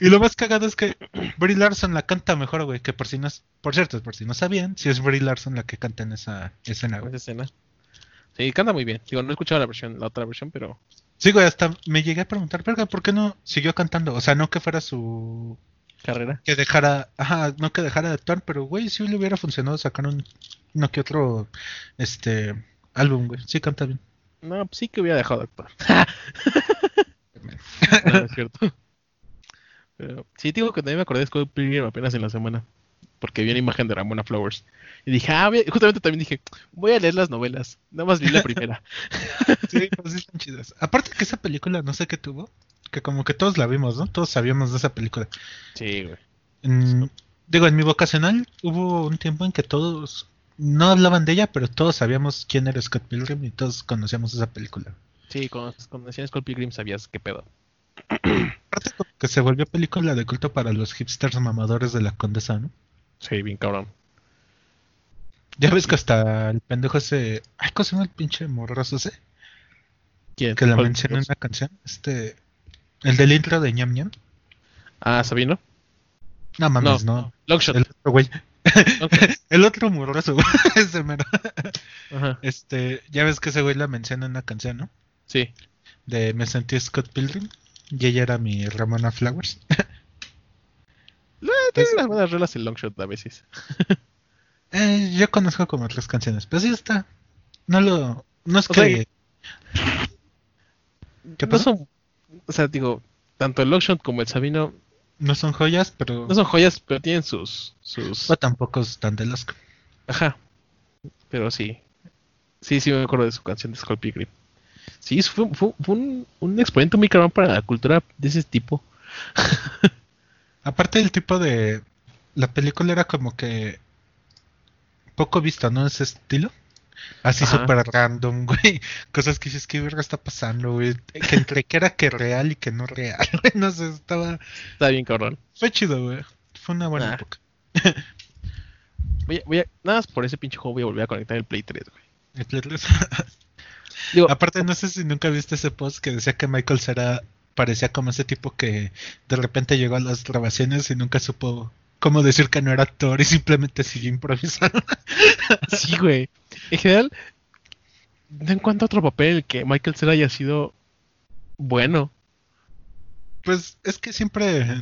Y lo más cagado es que Brie Larson la canta mejor, güey, que por si no, por cierto, por si no sabían, si es Brie Larson la que canta en esa escena, güey. esa escena. Sí, canta muy bien. Digo, no he escuchado la versión, la otra versión, pero Sí, güey, hasta me llegué a preguntar, verga, ¿por qué no siguió cantando? O sea, no que fuera su carrera. que dejara, ajá, no que dejara de actuar, pero güey, si le hubiera funcionado sacar un, no que otro, este, álbum, güey, sí canta bien. No, pues sí que hubiera dejado de actuar. No, es cierto. Pero sí, digo que también me acordé de Scott Pilgrim apenas en la semana. Porque vi una imagen de Ramona Flowers. Y dije, ah, justamente también dije, voy a leer las novelas. Nada más vi la primera. Sí, pues sí están chidas. Aparte que esa película, no sé qué tuvo, que como que todos la vimos, ¿no? Todos sabíamos de esa película. Sí, güey. En- digo, en mi vocacional hubo un tiempo en que todos no hablaban de ella, pero todos sabíamos quién era Scott Pilgrim y todos conocíamos esa película. Sí, cuando, cuando decían Scott Pilgrim sabías qué pedo. Aparte que se volvió película de culto para los hipsters mamadores de la condesa, ¿no? Sí, bien cabrón. Ya ves que hasta el pendejo ese... Ay, ¿cómo se llama el pinche morroso ese? ¿Quién? Que la menciona en una canción. Este... El del intro de ñam ñam. Ah, Sabino. No mames, no. Longshot. El otro güey. Longshot. El otro morroso, güey. Ese mero. Ajá. Este... Ya ves que ese güey la menciona en una canción, ¿no? Sí. De Me sentí Scott Pilgrim. Y ella era mi Ramona Flowers. Tiene unas buenas rolas el Longshot a veces. Eh, yo conozco como tres canciones. Pero sí está. No lo... No es O que... sea, ¿Qué No pasó? son, o sea, digo, tanto el Longshot como el Sabino No son joyas, pero... no son joyas, pero tienen sus, sus, O tampoco están de las... ajá, pero sí, sí, sí me acuerdo de su canción de Skull Pilgrim. Sí, fue, fue, fue un, un exponente muy cabrón para la cultura de ese tipo. Aparte del tipo de... La película era como que... Poco vista, ¿no? Ese estilo. Así súper random, güey. Cosas que dices, ¿qué verga está pasando, güey? Que entre que era que real y que no real, güey. No sé, estaba... Está bien cabrón. Fue chido, güey. Fue una buena época. Voy a, voy a- nada más por ese pinche juego voy a volver a conectar el Play 3, güey. El Play 3. Digo, Aparte, no sé si nunca viste ese post que decía que Michael Cera parecía como ese tipo que de repente llegó a las grabaciones y nunca supo cómo decir que no era actor y simplemente siguió improvisando. sí, güey. En general, no encuentro otro papel que Michael Cera haya sido bueno. Pues es que siempre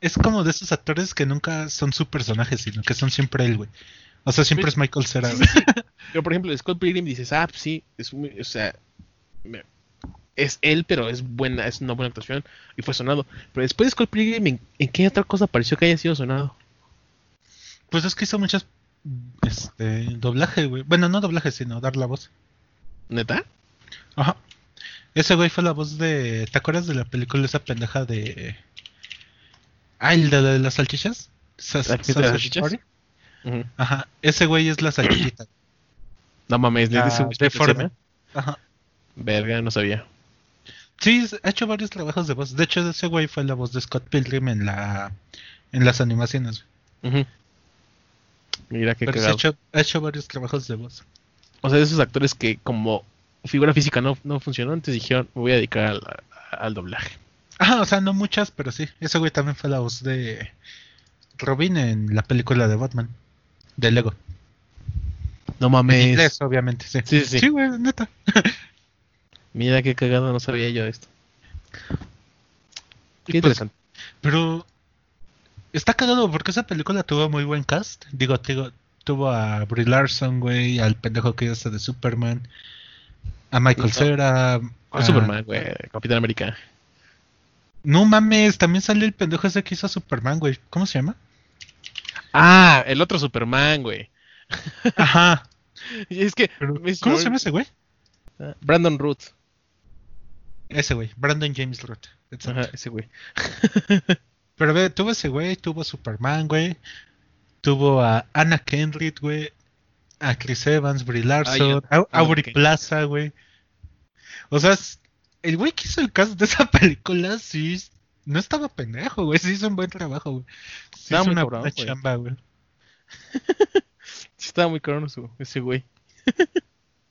es como de esos actores que nunca son su personaje, sino que son siempre él, güey. O sea, siempre es Michael Cera. Sí, güey. sí, sí. Pero por ejemplo, Scott Pilgrim dices, ah, pues sí, es muy, o sea, me- es él, pero es buena, es una buena actuación y fue sonado. Pero después de Scott Pilgrim, ¿en, en qué otra cosa pareció que haya sido sonado? Pues es que hizo muchas este doblaje, güey. Bueno, no doblaje, sino dar la voz. ¿Neta? Ajá. Ese güey fue la voz de. ¿Te acuerdas de la película esa pendeja de. Ah, el de, la de las salchichas? ¿La salchichas? Ajá. Ese güey es la salchichita. No mames, ¿le dice deforme. Ajá. Verga, no sabía. Sí, ha hecho varios trabajos de voz. De hecho, ese güey fue la voz de Scott Pilgrim en la en las animaciones. Mira sí ha hecho, ha hecho varios trabajos de voz. O sea, de esos actores que como figura física no, no funcionó, entonces dijeron, me voy a dedicar al, al doblaje. Ajá, o sea, no muchas, pero sí. Ese güey también fue la voz de Robin en la película de Batman. De Lego. No En mames. inglés, obviamente. Sí, sí, sí. Sí, güey, neta. Mira qué cagado, no sabía yo esto. Qué pues, interesante. Pero está cagado porque esa película tuvo muy buen cast. Digo, digo, tuvo a Brie Larson, güey, al pendejo que hizo de Superman, a Michael No. Cera. ¿Cuál a- Superman, güey? Capitán América. No mames, también salió el pendejo ese que hizo Superman, güey. ¿Cómo se llama? Ah, el otro Superman, güey. Ajá. Y es que. Pero, ¿Cómo se llama ese güey? Brandon Root. Ese güey, Brandon James exacto. Ajá, ese güey. Pero ve, tuvo ese güey, tuvo Superman, güey. Tuvo a Anna Kendrick, güey. A Chris Evans, Brie Larson, Ah, ya. a Aubrey Ok. Plaza, güey. O sea, el güey que hizo el cast de esa película, sí, no estaba pendejo, güey. Sí hizo un buen trabajo, güey. Sí Estaba hizo una buena chamba, güey. Sí, estaba muy su- ese güey.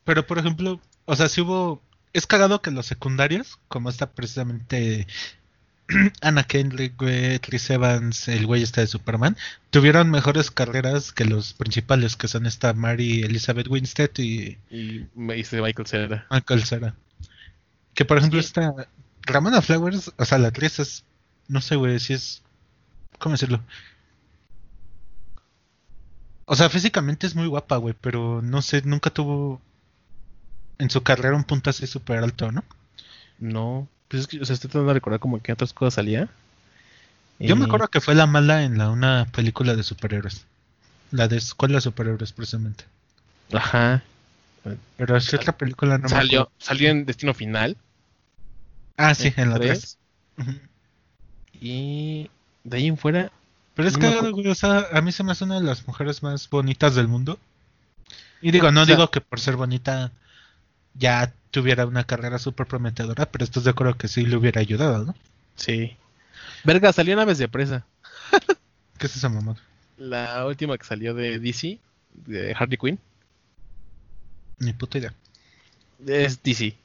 Pero, por ejemplo, o sea, si hubo... Es cagado que los secundarios, como está precisamente Anna Kendrick, güey, Chris Evans, el güey este de Superman, tuvieron mejores carreras que los principales, que son esta Mary Elizabeth Winstead y Y me hice Michael Cera. Michael Cera. Que, por ejemplo, Sí. esta Ramona Flowers, o sea, la actriz es... No sé, güey, si es... ¿Cómo decirlo? O sea, físicamente es muy guapa, güey, pero no sé, nunca tuvo en su carrera un punto así súper alto, ¿no? No. Pues es que, o sea, estoy tratando de recordar como que otras cosas salía. Yo me acuerdo que fue la mala en la una película de superhéroes. La de Escuela de Superhéroes, precisamente. Ajá. Pero es otra película no me salió, acuerdo. salió en Destino Final. Ah, sí, en la tres, 3. Y de ahí en fuera. Pero es No me que, güey, o sea, a mí se me hace una de las mujeres más bonitas del mundo. Y digo, no O sea- digo que por ser bonita ya tuviera una carrera súper prometedora, pero estás de acuerdo que sí le hubiera ayudado, ¿no? Sí. Verga, salió en Aves de Presa. ¿Qué es esa mamá? La última que salió de DC, de Harley Quinn. Ni puta idea. Es DC.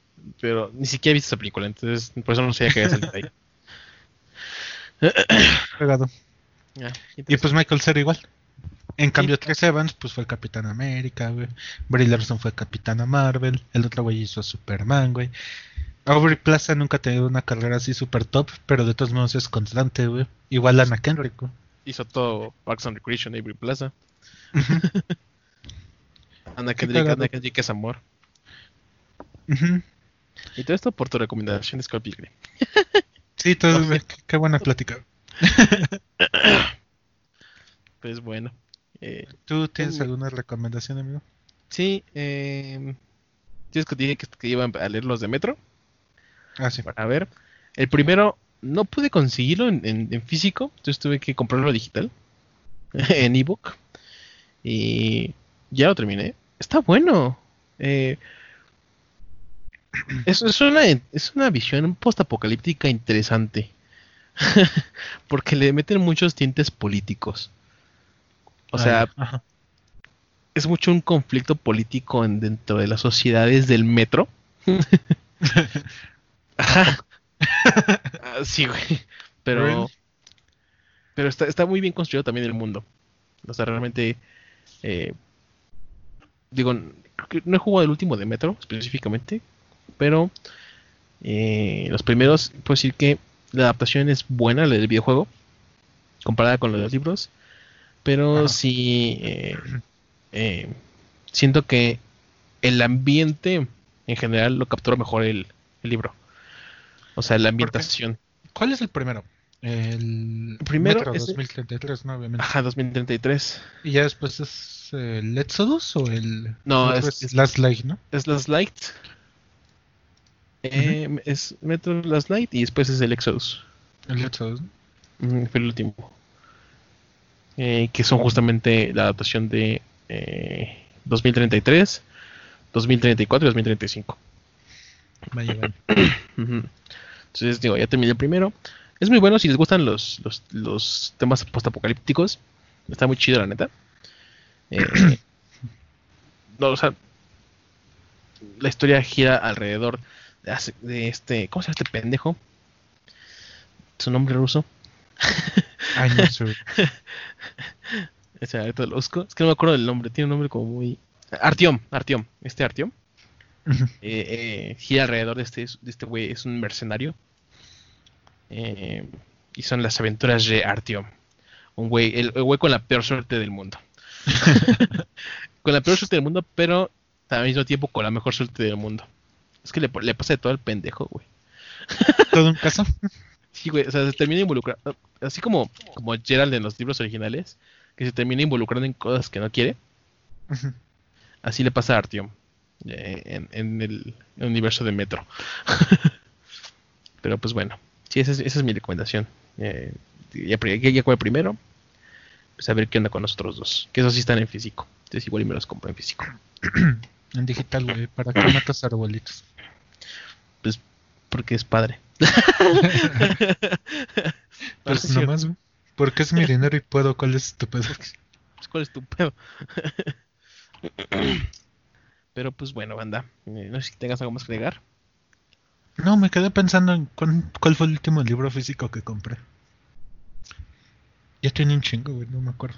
Pero ni siquiera he visto esa película, entonces por eso no sé que había salido ahí. Pegado. Y pues Michael Cera igual. En cambio, Chris Evans, pues fue el Capitán América, güey. Brie Larson fue Capitana Marvel. El otro güey hizo a Superman, güey. Aubrey Plaza nunca ha tenido una carrera así super top, pero de todos modos es constante, güey. Igual Anna Kendrick, güey. hizo todo Parks and Recreation, Avery Plaza. Ana Kendrick. Ana Kendrick es amor. Y todo esto por tu recomendación de Scott Pilgrim. Sí, todo, qué, qué buena plática. Pues bueno. Eh, ¿Tú tienes alguna recomendación, amigo? sí, eh, tienes que dije que, que iban a leer los de Metro Ah, sí. para ver. El primero no pude conseguirlo en, en- en físico, entonces tuve que comprarlo digital en ebook. Y ya lo terminé. Está bueno. Eh, es, es una, es una visión post-apocalíptica interesante. Porque le meten muchos tintes políticos. O sea. Ajá. es mucho un conflicto político en- dentro de las sociedades del metro. Ajá. Ah, sí, güey. Pero, pero está, está muy bien construido también el mundo. O sea, realmente, eh, digo, no he jugado el último de Metro específicamente, pero eh, los primeros, puedo decir que la adaptación es buena, la del videojuego, comparada con la de los libros, pero sí eh, eh, siento que el ambiente en general lo captura mejor el, el libro. O sea, la ambientación. ¿Cuál es el primero? El Primero Metro es- 2033, ¿no? Obviamente. Ajá, 2033. Y ya después es el Exodus o el. No, el otro es- Last Light, ¿no? Es Last Light. Eh, Es Metro Last Light y después es el Exodus. El Exodus. Mm, Fue el último. Eh, que son justamente la adaptación de eh, 2033. 2034 y 2035. Vaya, vaya. Entonces, digo, ya terminé el primero. Es muy bueno si les gustan los, los, los temas postapocalípticos. Está muy chido, la neta. Eh, no, o sea, la historia gira alrededor de este. ¿Cómo se llama este pendejo? Su nombre ruso. Ay, no sé. Ese ahorita lo busco. Es que no me acuerdo del nombre. Tiene un nombre como muy. Artiom, Artiom. Este Artiom. Eh, eh, gira alrededor de este, de este güey, es un mercenario. Eh, y son las aventuras de Artyom. Un güey, el, el güey con la peor suerte del mundo. con la peor suerte del mundo, pero al mismo tiempo con la mejor suerte del mundo. Es que le, le pasa de todo al pendejo, güey. Todo un caso. Sí, güey, o sea, se termina involucrando. Así como, como Gerald en los libros originales, que se termina involucrando en cosas que no quiere. Así le pasa a Artyom eh, en, en el universo de Metro. Pero pues bueno, sí, esa es, esa es mi recomendación. Eh, ya, ya, ya acabé primero. Pues a ver qué onda con los otros dos. Que esos sí están en físico. Entonces igual y me los compro en físico. En digital, güey. ¿Para qué matas arbolitos? Pues porque es padre. Pues Sí, nomás, güey. Porque es mi dinero y puedo. ¿Cuál es tu pedo? pues, ¿Cuál es tu pedo? Pero pues bueno, banda. eh, no sé si tengas algo más que agregar. No, me quedé pensando en cuán- cuál fue el último libro físico que compré. Ya tiene un chingo, güey. No me acuerdo.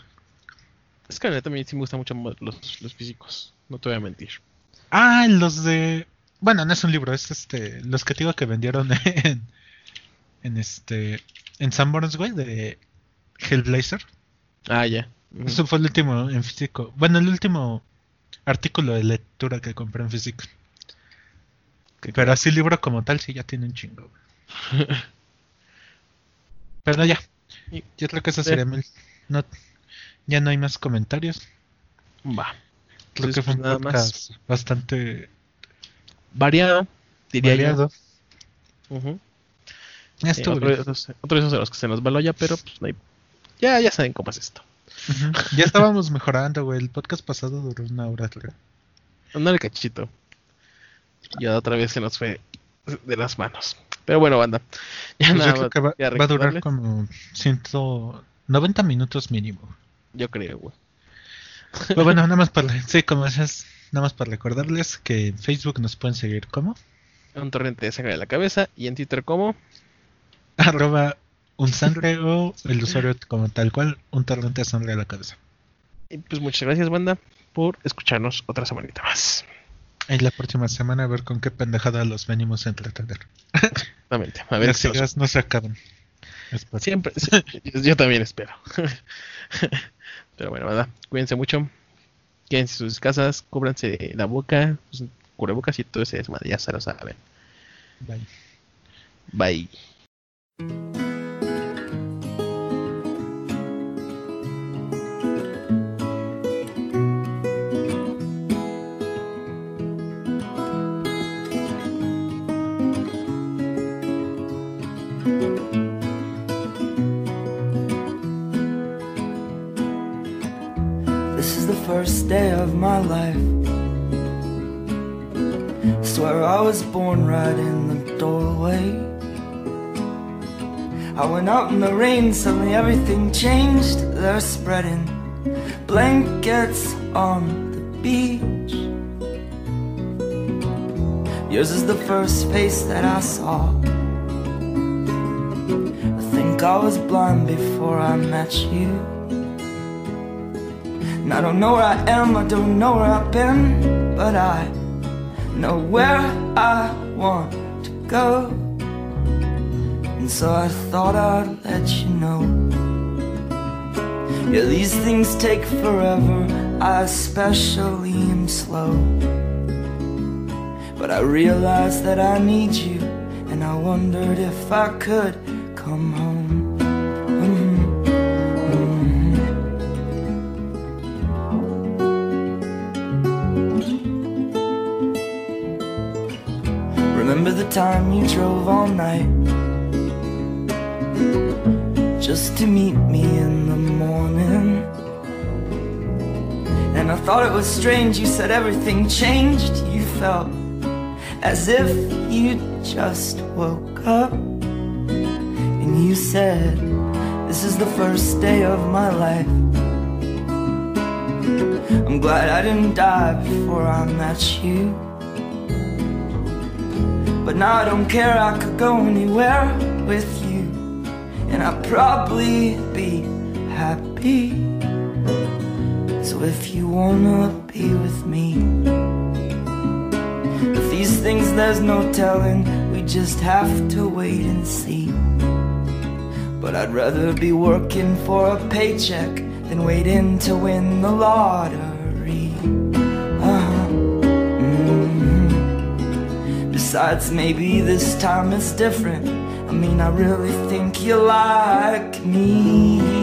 Es que a mí también sí me gustan mucho los, los físicos. No te voy a mentir. Ah, los de. Bueno, no es un libro, es este. Los que te digo que vendieron en. En este. En Sanborns, güey, de Hellblazer. Ah, ya. Eso fue el último en físico. Bueno, el último artículo de lectura que compré en físico. Pero así libro como tal, sí ya tiene un chingo. güey. Pero ya. Yo creo que eso Sí. sería mi- No, ya no hay más comentarios. Va. Creo Entonces, que fue un nada podcast bastante Variado, diría yo. variado. Ujú. Ya Sí, estuvo otro, bien. de esos, otro de los que se nos va olla, pero pues no hay- ya, ya saben cómo es esto. Ya estábamos mejorando, güey. El podcast pasado duró una hora. creo. Ándale cachito. Y otra vez se nos fue de las manos. Pero bueno, banda. Ya Pues nada yo creo más que va, a durar como 190 minutos mínimo. Yo creo, güey. Pero bueno, nada más para, sí, como decías, nada más para recordarles que en Facebook nos pueden seguir como Un torrente de sangre de la cabeza. Y en Twitter como. arroba un sangre o el usuario como tal cual, un torrente de sangre a la cabeza. Y pues muchas gracias, banda, por escucharnos otra semanita más. Y la próxima semana a ver con qué pendejada los venimos a entretener. Exactamente. A ver Las ideas no se acaban. Espero. Siempre. yo también espero. Pero bueno, banda. Cuídense mucho. Quédense en sus casas. Cúbranse la boca. Sus cubrebocas y todo ese desmadre. Ya se lo saben. Bye. Bye. Born right in the doorway. I went out in the rain, suddenly everything changed. They're spreading blankets on the beach. Yours is the first face that I saw. I think I was blind before I met you. And I don't know where I am, I don't know where I've been, but I know where I want to go. And so I thought I'd let you know. Yeah, these things take forever, I especially am slow. But I realized that I need you, and I wondered if I could time you drove all night just to meet me in the morning? And I thought it was strange, you said everything changed. You felt as if you just woke up. And you said, This is the first day of my life. I'm glad I didn't die before I met you. But now I don't care, I could go anywhere with you. And I'd probably be happy. So if you wanna be with me, if these things there's no telling, we just have to wait and see. But I'd rather be working for a paycheck than waiting to win the lottery. Besides, maybe this time it's different. I mean, I really think you like me.